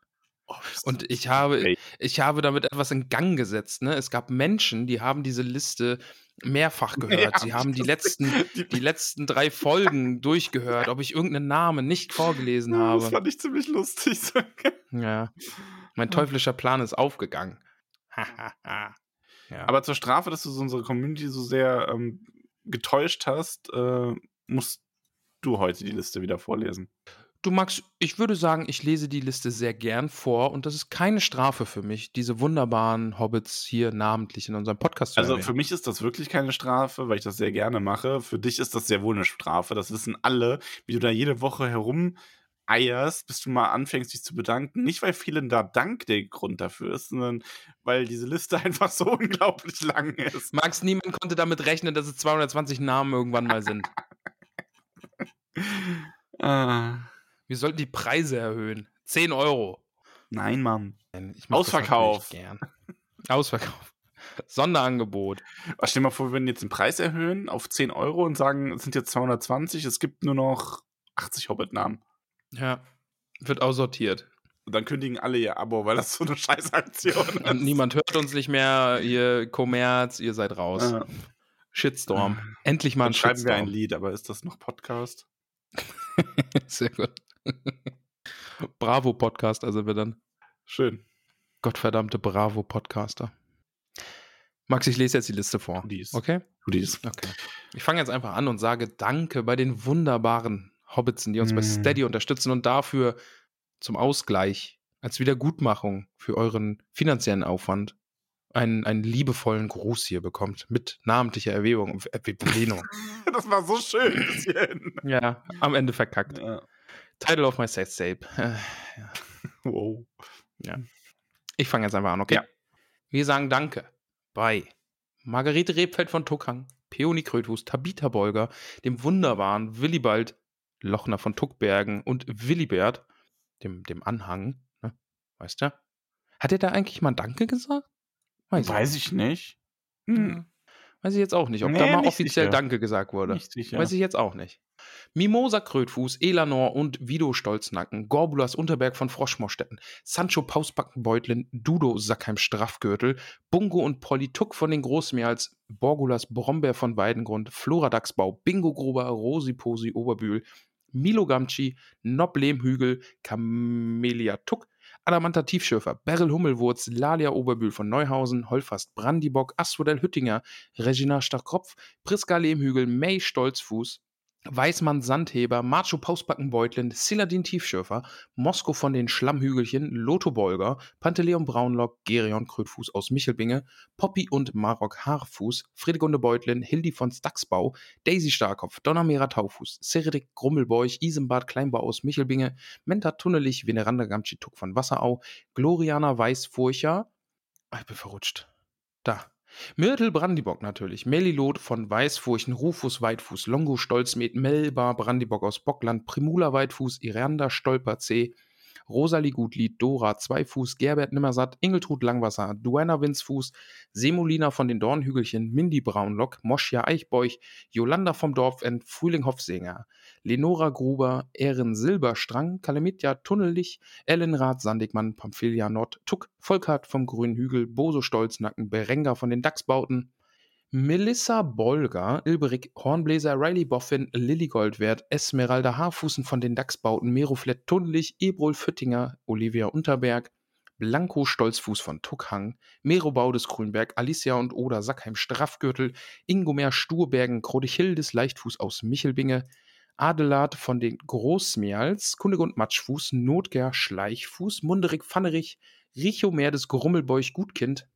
Oh, Und ich habe, ich habe damit etwas in Gang gesetzt. Ne? Es gab Menschen, die haben diese Liste mehrfach gehört. Ja, Sie haben die das- letzten, die- die letzten drei Folgen durchgehört, ob ich irgendeinen Namen nicht vorgelesen Das habe. fand ich ziemlich lustig. Ja. Mein teuflischer Plan ist aufgegangen. ja. Aber zur Strafe, dass du so unsere Community so sehr ähm, getäuscht hast, äh, musst du heute die Liste wieder vorlesen. Du Max, ich würde sagen, ich lese die Liste sehr gern vor und das ist keine Strafe für mich, diese wunderbaren Hobbits hier namentlich in unserem Podcast zu Also erwähnen. für mich ist das wirklich keine Strafe, weil ich das sehr gerne mache. Für dich ist das sehr wohl eine Strafe. Das wissen alle, wie du da jede Woche herum eierst, bis du mal anfängst, dich zu bedanken. Nicht, weil vielen da Dank der Grund dafür ist, sondern weil diese Liste einfach so unglaublich lang ist. Max, niemand konnte damit rechnen, dass es 220 Namen irgendwann mal sind. ah. Wir sollten die Preise erhöhen. 10 Euro. Nein, Mann. Ich mach das Ausverkauf. Ausverkauf. Sonderangebot. Stell dir mal vor, wir würden jetzt den Preis erhöhen auf 10 Euro und sagen, es sind jetzt 220, es gibt nur noch 80 Hobbit-Namen. Ja. Wird aussortiert. Und dann kündigen alle ihr Abo, weil das so eine Scheißaktion ist. Und niemand hört uns nicht mehr. Ihr Kommerz, ihr seid raus. Ja. Shitstorm. Endlich mal Dann ein schreiben wir ein Shitstorm. Lied, aber ist das noch Podcast? Sehr gut. Bravo-Podcast, also wir dann. Schön. Gottverdammte Bravo-Podcaster. Max, ich lese jetzt die Liste vor. Dies. Okay? Dies. Okay. Ich fange jetzt einfach an und sage Danke bei den wunderbaren Hobbitsen, die uns bei Mm. Steady unterstützen und dafür zum Ausgleich, als Wiedergutmachung für euren finanziellen Aufwand, einen, einen liebevollen Gruß hier bekommt. Mit namentlicher Erwähnung. Äh, Erwähnung. Das war so schön ja, am Ende verkackt. Ja. Title of my sex tape. Äh, Wow. Ich fange jetzt einfach an, okay? Ja. Wir sagen Danke bei Margarete Rebfeld von Tuckhang, Peony Kröthus, Tabitha Bolger, dem wunderbaren Willibald Lochner von Tuckbergen und Willibert, dem, dem Anhang, ne? weißt du? Hat er da eigentlich mal Danke gesagt? Weiß ich nicht. Hm. Hm. Weiß ich jetzt auch nicht, ob Nee, da mal offiziell sicher. Danke gesagt wurde. Weiß ich jetzt auch nicht. Mimosa Krötfuß, Elanor und Vido Stolznacken, Gorbulas Unterberg von Froschmorstetten, Sancho Pausbackenbeutlin, Dudo Sackheim Straffgürtel, Bungo und Polly Tuck von den Großmeerls, Borgulas Brombeer von Weidengrund, Flora Dachsbau, Bingo Gruber, Rosi Posi Oberbühl, Milo Gamci, Nob Lehmhügel, Camelia Tuck, Adamanta Tiefschürfer, Beryl Hummelwurz, Lalia Oberbühl von Neuhausen, Holfast Brandibock, Asphodel Hüttinger, Regina Stachkropf, Priska Lehmhügel, May Stolzfuß, Weißmann Sandheber, Macho Pausbackenbeutlin, Siladin Tiefschürfer, Mosko von den Schlammhügelchen, Lotho Bolger, Panteleon Braunlock, Gerion Krötfuß aus Michelbinge, Poppy und Marok Haarfuß, Friedegunde Beutlin, Hildi von Staxbau, Daisy Starkopf, Donnermehrer Taufuß, Seredik Grummelbeuch, Isembart Kleinbau aus Michelbinge, Menta Tunnelich, Veneranda Gamtschituk von Wasserau, Gloriana Weißfurcher, Ah, ich bin verrutscht. Da. Myrtle Brandibock natürlich, Melilot von Weißfurchen, Rufus Weitfuß, Longo Stolzmet, Melba Brandibock aus Bockland, Primula Weitfuß, Iranda Stolper C, Rosalie Gutlied, Dora Zweifuß, Gerbert Nimmersatt, Ingeltrud Langwasser, Duana Winzfuß, Semolina von den Dornhügelchen, Mindy Braunlock, Moschia Eichbeuch, Jolanda vom Dorfend, Frühling Hofsänger, Lenora Gruber, Ehren Silberstrang, Kalamitja Tunnellich, Ellenrath Sandigmann, Pamphilia Nord, Tuck, Volkart vom Grünen Hügel, Boso Stolznacken, Berenga von den Dachsbauten, Melissa Bolger, Ilberik Hornbläser, Riley Boffin, Lilly Goldwert, Esmeralda Haarfußen von den Dachsbauten, Meroflett Tunnelig, Ebrol Füttinger, Olivia Unterberg, Blanco Stolzfuß von Tuckhang, Mero Baudes Grünberg, Alicia und Oda Sackheim Straffgürtel, Ingomer Sturbergen, Krodichildes Leichtfuß aus Michelbinge, Adelard von den Großmeals, Kundegund Matschfuß, Notger Schleichfuß, Munderig Pfannerich, Richo Merdes Grummelbeuch Gutkind,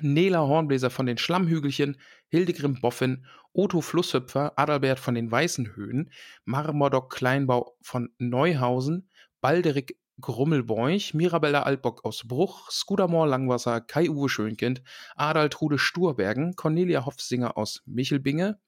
Nela Hornbläser von den Schlammhügelchen, Hildegrim Boffin, Otto Flusshüpfer, Adalbert von den Weißen Höhen, Marmordock Kleinbau von Neuhausen, Balderik Grummelbeuch, Mirabella Altbock aus Bruch, Skudamor Langwasser, Kai-Uwe Schönkind, Adaltrude Sturbergen, Cornelia Hofsinger aus Michelbinge,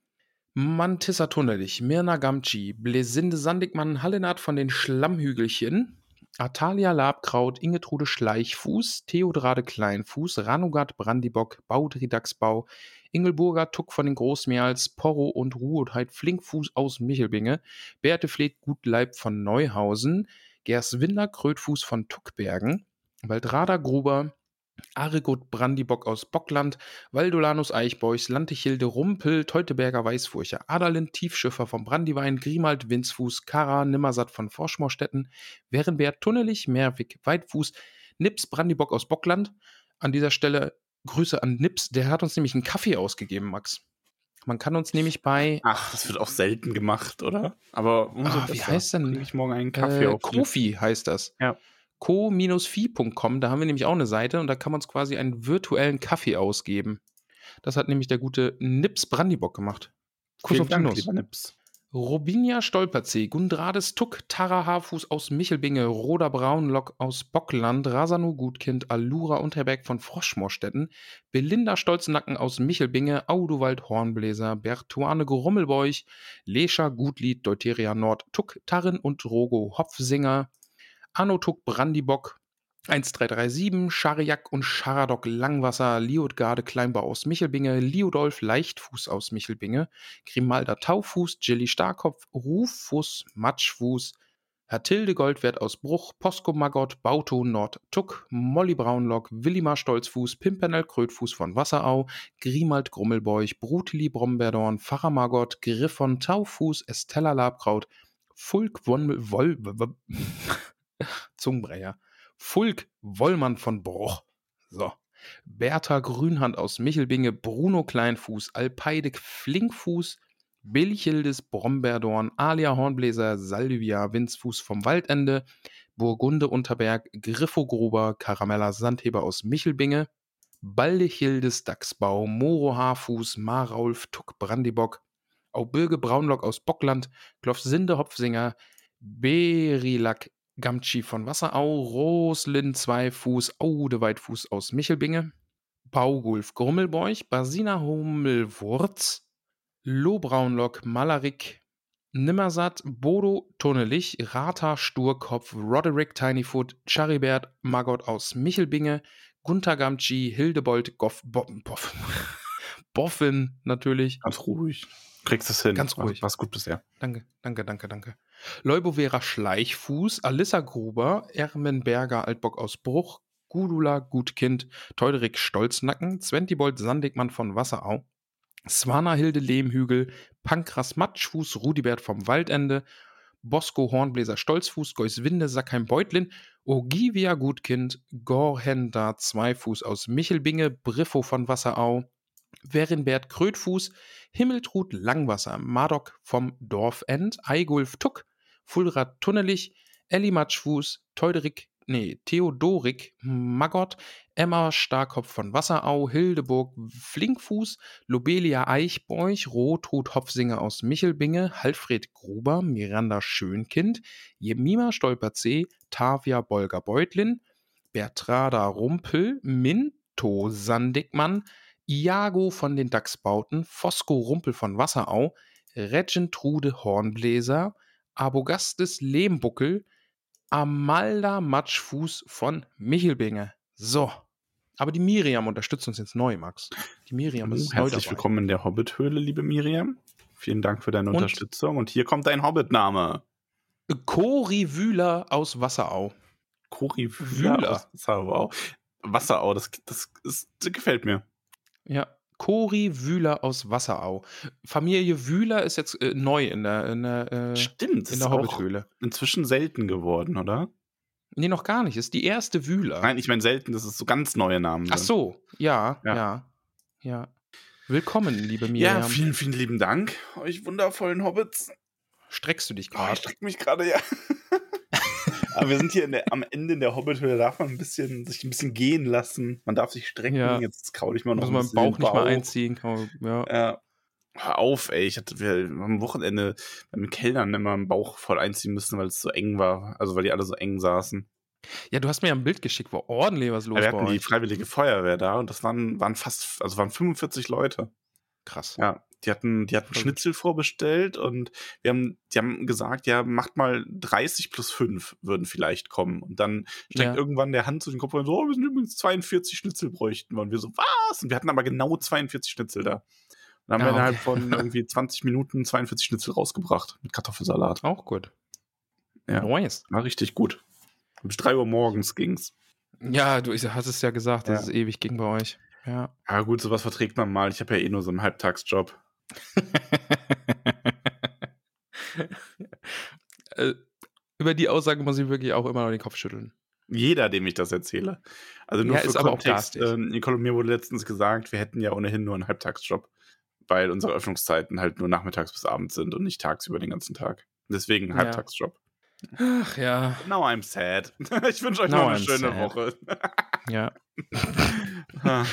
Mantissa Tunnelich, Mirna Gamci, Blesinde Sandigmann, Hallenat von den Schlammhügelchen, Atalia Labkraut, Ingetrude Schleichfuß, Theodrade Kleinfuß, Ranugat Brandibock, Baudri Dachsbau, Ingelburger Tuck von den Großmeerls, Porro und Ruhetheit Flinkfuß aus Michelbinge, Beate Fleet Gutleib von Neuhausen, Gerswinder Krötfuß von Tuckbergen, Waldrada Gruber, Arigut Brandibock aus Bockland, Valdolanus Eichbeuchs, Lantichilde Rumpel, Teuteberger Weißfurcher, Adalin Tiefschiffer vom Brandiwein, Grimald Winzfuß, Kara Nimmersatt von Forschmorstetten, Werenbert Tunnelich, Merwig Weitfuß, Nips Brandibock aus Bockland. An dieser Stelle Grüße an Nips, der hat uns nämlich einen Kaffee ausgegeben, Max. Man kann uns nämlich bei Ach, das wird auch selten gemacht, oder? Aber umso Ah, wie heißt denn? Krieg ich morgen einen Kaffee äh, auf Kofi heißt das. Ja. co-fi.com, da haben wir nämlich auch eine Seite und da kann man uns quasi einen virtuellen Kaffee ausgeben. Das hat nämlich der gute Nips Brandibock gemacht. Kuss Vielen auf die Nuss. Nips. Robinia Stolperzee, Gundrades Tuck, Tara Haarfuß aus Michelbinge, Roda Braunlock aus Bockland, Rasanu Gutkind, Allura Unterberg von Froschmorstetten, Belinda Stolznacken aus Michelbinge, Audowald Hornbläser, Bertuane Grummelbeuch, Lescha Gutlied, Deuteria Nord, Tuck, Tarren und Rogo Hopfsinger, Anno Tuck Brandibock, 1337, Schariak und Scharadok Langwasser, Liotgarde Kleinbau aus Michelbinge, Liodolf Leichtfuß aus Michelbinge, Grimalda Taufuß, Jilly Starkopf, Ruffuß, Matschfuß, Hertilde Goldwert aus Bruch, Posko Magott, Bauto Nord Tuck, Molly Braunlock, Willimar Stolzfuß, Pimpernel Krötfuß von Wasserau, Grimald Grummelbeuch, Brutili Brombeerdorn, Pfarrer Magott, Griffon Taufuß, Estella Labkraut, Fulk Woll, Zungenbrecher. Fulk Wollmann von Bruch. So. Bertha Grünhand aus Michelbinge, Bruno Kleinfuß, Alpeide Flinkfuß, Bilchildes Brombeerdorn, Alia Hornbläser, Salvia Winzfuß vom Waldende, Burgunde Unterberg, Griffo Gruber, Karamella Sandheber aus Michelbinge, Baldechildes Dachsbau, Moro Haarfuß, Maraulf Tuck Brandibock, Aubirge Braunlock aus Bockland, Klofsinde Hopfsinger, Berilak Gamtschi von Wasserau, Roslin Zweifuß, Aude Weitfuß aus Michelbinge, Baugulf Grummelbeuch, Basina Hummelwurz, Lohbraunlock Malarik, Nimmersatt, Bodo Tonnelich, Rata Sturkopf, Roderick Tinyfoot, Charibert Magott aus Michelbinge, Gunther Gamtschi, Hildebold Goff, Bo, Boff, Boffin natürlich. Ganz ruhig. Kriegst es hin. Ganz ruhig. War's gut bisher. Danke, danke, danke, danke. Leubovera Schleichfuß, Alissa Gruber, Ermenberger Altbock aus Bruch, Gudula Gutkind, Teuderik Stolznacken, Zwentibold Sandigmann von Wasserau, Swanahilde Lehmhügel, Pankras Matschfuß, Rudibert vom Waldende, Bosco Hornbläser Stolzfuß, Geuswinde Sackheim Beutlin, Ogivia Gutkind, Gorhenda Zweifuß aus Michelbinge, Briffo von Wasserau, Werinbert Krötfuß, Himmeltrud Langwasser, Madok vom Dorfend, Eigulf Tuck, Fulrad Tunnelich, Elli Matschfuß, Teuderik, nee, Theodorik Magott, Emma Starkopf von Wasserau, Hildeburg Flinkfuß, Lobelia Eichbeuch, Rotrud Hopfsinger aus Michelbinge, Halfred Gruber, Miranda Schönkind, Jemima Stolperzee, Tavia Bolger Beutlin, Bertrada Rumpel, Minto Sandigmann, Iago von den Dachsbauten, Fosco Rumpel von Wasserau, Regentrude Hornbläser, Abogastes Lehmbuckel, Amalda Matschfuß von Michelbinge. So. Aber die Miriam unterstützt uns jetzt neu, Max. Die Miriam ist neu Herzlich dabei. willkommen in der Hobbit-Höhle, liebe Miriam. Vielen Dank für deine Und- Unterstützung. Und hier kommt dein Hobbit-Name. Cori Wühler aus Wasserau. Cori Wühler. Aus Wasserau. Wasserau, das, das, ist, das gefällt mir. Ja. Cori Wühler aus Wasserau. Familie Wühler ist jetzt äh, neu in der, in der, äh, Stimmt, das in ist der Hobbithöhle. inzwischen selten geworden, oder? Nee, noch gar nicht. Ist die erste Wühler. Nein, ich meine selten, dass es so ganz neue Namen Ach sind. so, ja, Ja. ja, ja. Willkommen, liebe Ja, Miriam. vielen, vielen lieben Dank, euch wundervollen Hobbits. Streckst du dich Oh, gerade? ich streck mich gerade, ja. Aber wir sind hier der, am Ende in der Hobbithöhle, da darf man ein bisschen, sich ein bisschen gehen lassen. Man darf sich strecken. Ja. Jetzt kraul ich mal noch Muss man den Bauch den nicht mal einziehen. Kann man, ja. Ja. Hör auf, ey. Ich hatte wir am Wochenende beim Kellnern immer einen Bauch voll einziehen müssen, weil es so eng war. Also weil die alle so eng saßen. ja, du hast mir ja ein Bild geschickt, wo ordentlich was los wir bei hatten die. Freiwillige Feuerwehr da und das waren, waren fast, also waren 45 Leute. Krass. Ja, die hatten, die hatten. Schnitzel vorbestellt und wir haben, die haben gesagt, ja, macht mal 30 plus 5 würden vielleicht kommen. Und dann steckt Ja. irgendwann der Hand zu den Kopf und so, oh, wir sind übrigens 42 Schnitzel bräuchten. Und wir so, was? Und wir hatten aber genau 42 Schnitzel da. Und dann haben Ah, wir innerhalb okay. von irgendwie 20 Minuten 42 Schnitzel rausgebracht mit Kartoffelsalat. Auch gut. Ja. Nice. War richtig gut. Bis 3 Uhr morgens ging's. Ja, du hast es ja gesagt, dass Ja. es ewig ging bei euch. Ja. Ja gut, sowas verträgt man mal. Ich habe ja eh nur so einen Halbtagsjob. Äh, Über die Aussage muss ich wirklich auch immer noch den Kopf schütteln. Jeder, dem ich das erzähle. Also nur Ja, für Kontext. ähm, Nicole und mir wurde letztens gesagt, wir hätten ja ohnehin nur einen Halbtagsjob, weil unsere Öffnungszeiten halt nur nachmittags bis abends sind und nicht tagsüber den ganzen Tag. Deswegen ein Ja. Halbtagsjob. Ach ja, Now I'm sad. Ich wünsche euch Now noch eine I'm schöne sad. Woche. ja. Ha,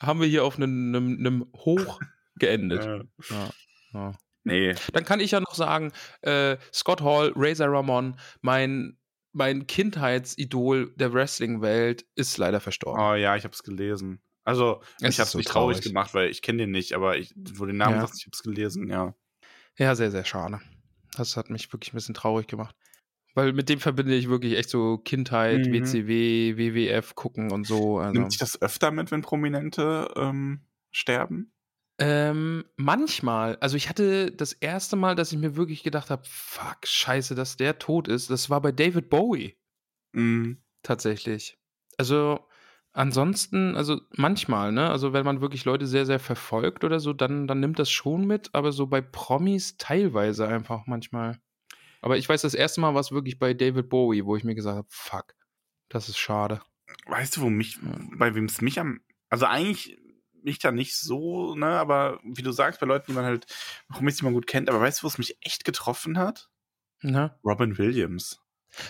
Haben wir hier auf einem, einem, einem Hoch geendet. äh, Ja. Ja. Nee. Dann kann ich ja noch sagen, äh, Scott Hall, Razor Ramon, mein, mein Kindheitsidol der Wrestling-Welt, ist leider verstorben. Oh ja, ich hab's gelesen. Also, Es ich ist hab's so nicht traurig, traurig. gemacht, weil ich kenne den nicht, aber ich, wo den Namen Ja. sagst, ich hab's gelesen, ja. Ja, sehr, sehr schade. Das hat mich wirklich ein bisschen traurig gemacht. Weil mit dem verbinde ich wirklich echt so Kindheit, Mhm. WCW, WWF gucken und so. Also. Nimmt sich das öfter mit, wenn Prominente ähm, sterben? Ähm, manchmal, also ich hatte das erste Mal, dass ich mir wirklich gedacht habe, fuck, scheiße, dass der tot ist, das war bei David Bowie Mhm. tatsächlich. Also ansonsten, also manchmal, ne, also wenn man wirklich Leute sehr, sehr verfolgt oder so, dann, dann nimmt das schon mit, aber so bei Promis teilweise einfach manchmal. Aber ich weiß, das erste Mal war es wirklich bei David Bowie, wo ich mir gesagt habe, fuck, das ist schade. Weißt du, wo mich, bei wem es mich am, also eigentlich mich da nicht so, ne, aber wie du sagst, bei Leuten, die man halt, Promis, die man gut kennt, aber weißt du, wo es mich echt getroffen hat? Na? Robin Williams.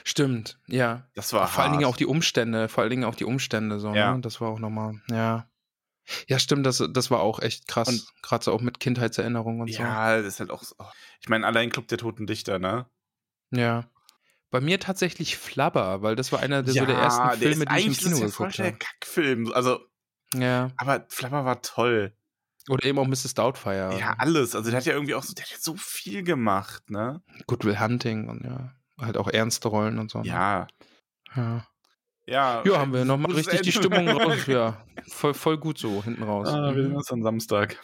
Stimmt, ja. Das war vor allen Dingen hart. auch die Umstände, vor allen Dingen auch die Umstände so, Ja. ne? Das war auch nochmal, ja. Ja, stimmt, das, das war auch echt krass. Und- Gerade so auch mit Kindheitserinnerungen und Ja, das ist halt auch so. Ich meine, allein Club der Toten Dichter, ne? so. Ja. Bei mir tatsächlich Flubber, weil das war einer der, so der Ja, ersten der Filme, ist die ich im Kino das ist ja voll geguckt der habe. Kackfilm. Also, Ja. aber Flapper war toll. Oder eben auch Mrs. Doubtfire. Ja, alles. Also, der hat ja irgendwie auch so, der hat ja so viel gemacht, ne? Goodwill Hunting und ja. Halt auch ernste Rollen und so. ne? Ja. Ja, Ja, ja haben wir nochmal gutes richtig die. Stimmung raus. Ja, voll, voll gut so hinten raus. Ah, wir sehen Mhm. uns am Samstag.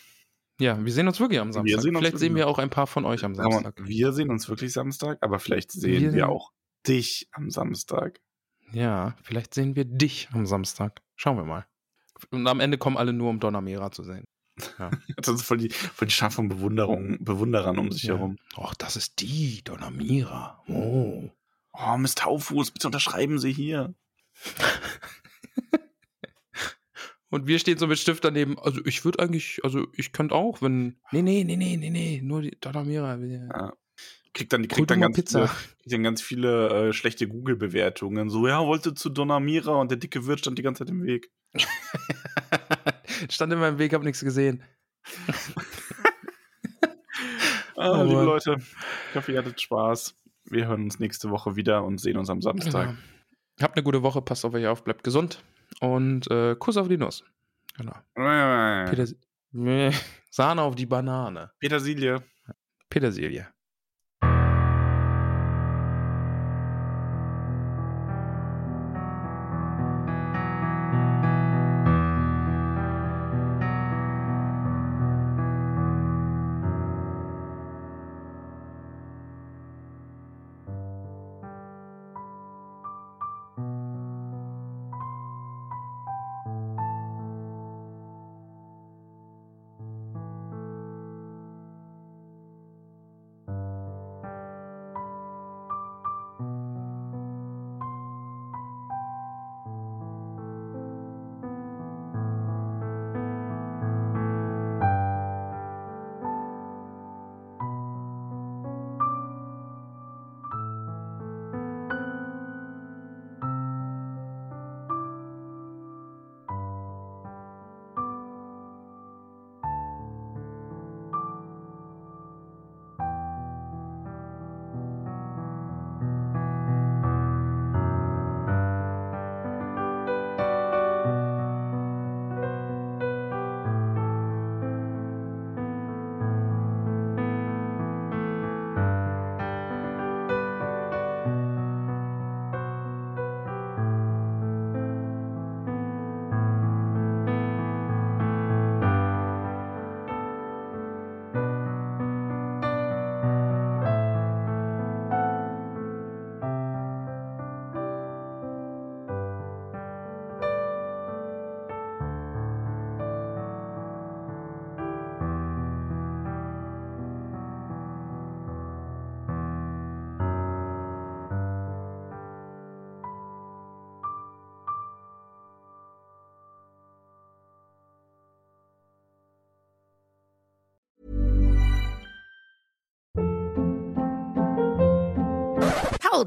Ja, wir sehen uns wirklich am Samstag. sehen Vielleicht sehen wir auch ein paar von euch am Samstag. wir sehen uns wirklich Samstag, aber vielleicht sehen wir, Wir- auch dich am Samstag. Ja, vielleicht sehen wir dich am Samstag. Schauen wir mal. Und am Ende kommen alle nur, um Donnermera zu sehen. Das ist voll die, voll die Schar von Bewunderung, Bewunderern um sich Ja. herum. Och, das ist die Donnermira. Oh. Oh, Miss Taufuß, bitte unterschreiben Sie hier. Und wir stehen so mit Stift daneben. Also ich würde eigentlich, also ich könnte auch, wenn. Nee, nee, nee, nee, nee, nee, nur die Donnermira. Ja. Kriegt dann, kriegt dann ganz Pizza. viele, kriegt dann ganz viele äh, schlechte Google-Bewertungen. So, ja, wollte zu Donamira und der dicke Wirt stand die ganze Zeit im Weg. Stand in meinem Weg, hab nichts gesehen. Ah, Oh liebe. Leute, ich hoffe, ihr hattet Spaß. Wir hören uns nächste Woche wieder und sehen uns am Samstag. Genau. Habt eine gute Woche, passt auf euch auf, bleibt gesund und äh, Kuss auf die Nuss. Genau. Peter, Sahne auf die Banane. Petersilie. Petersilie.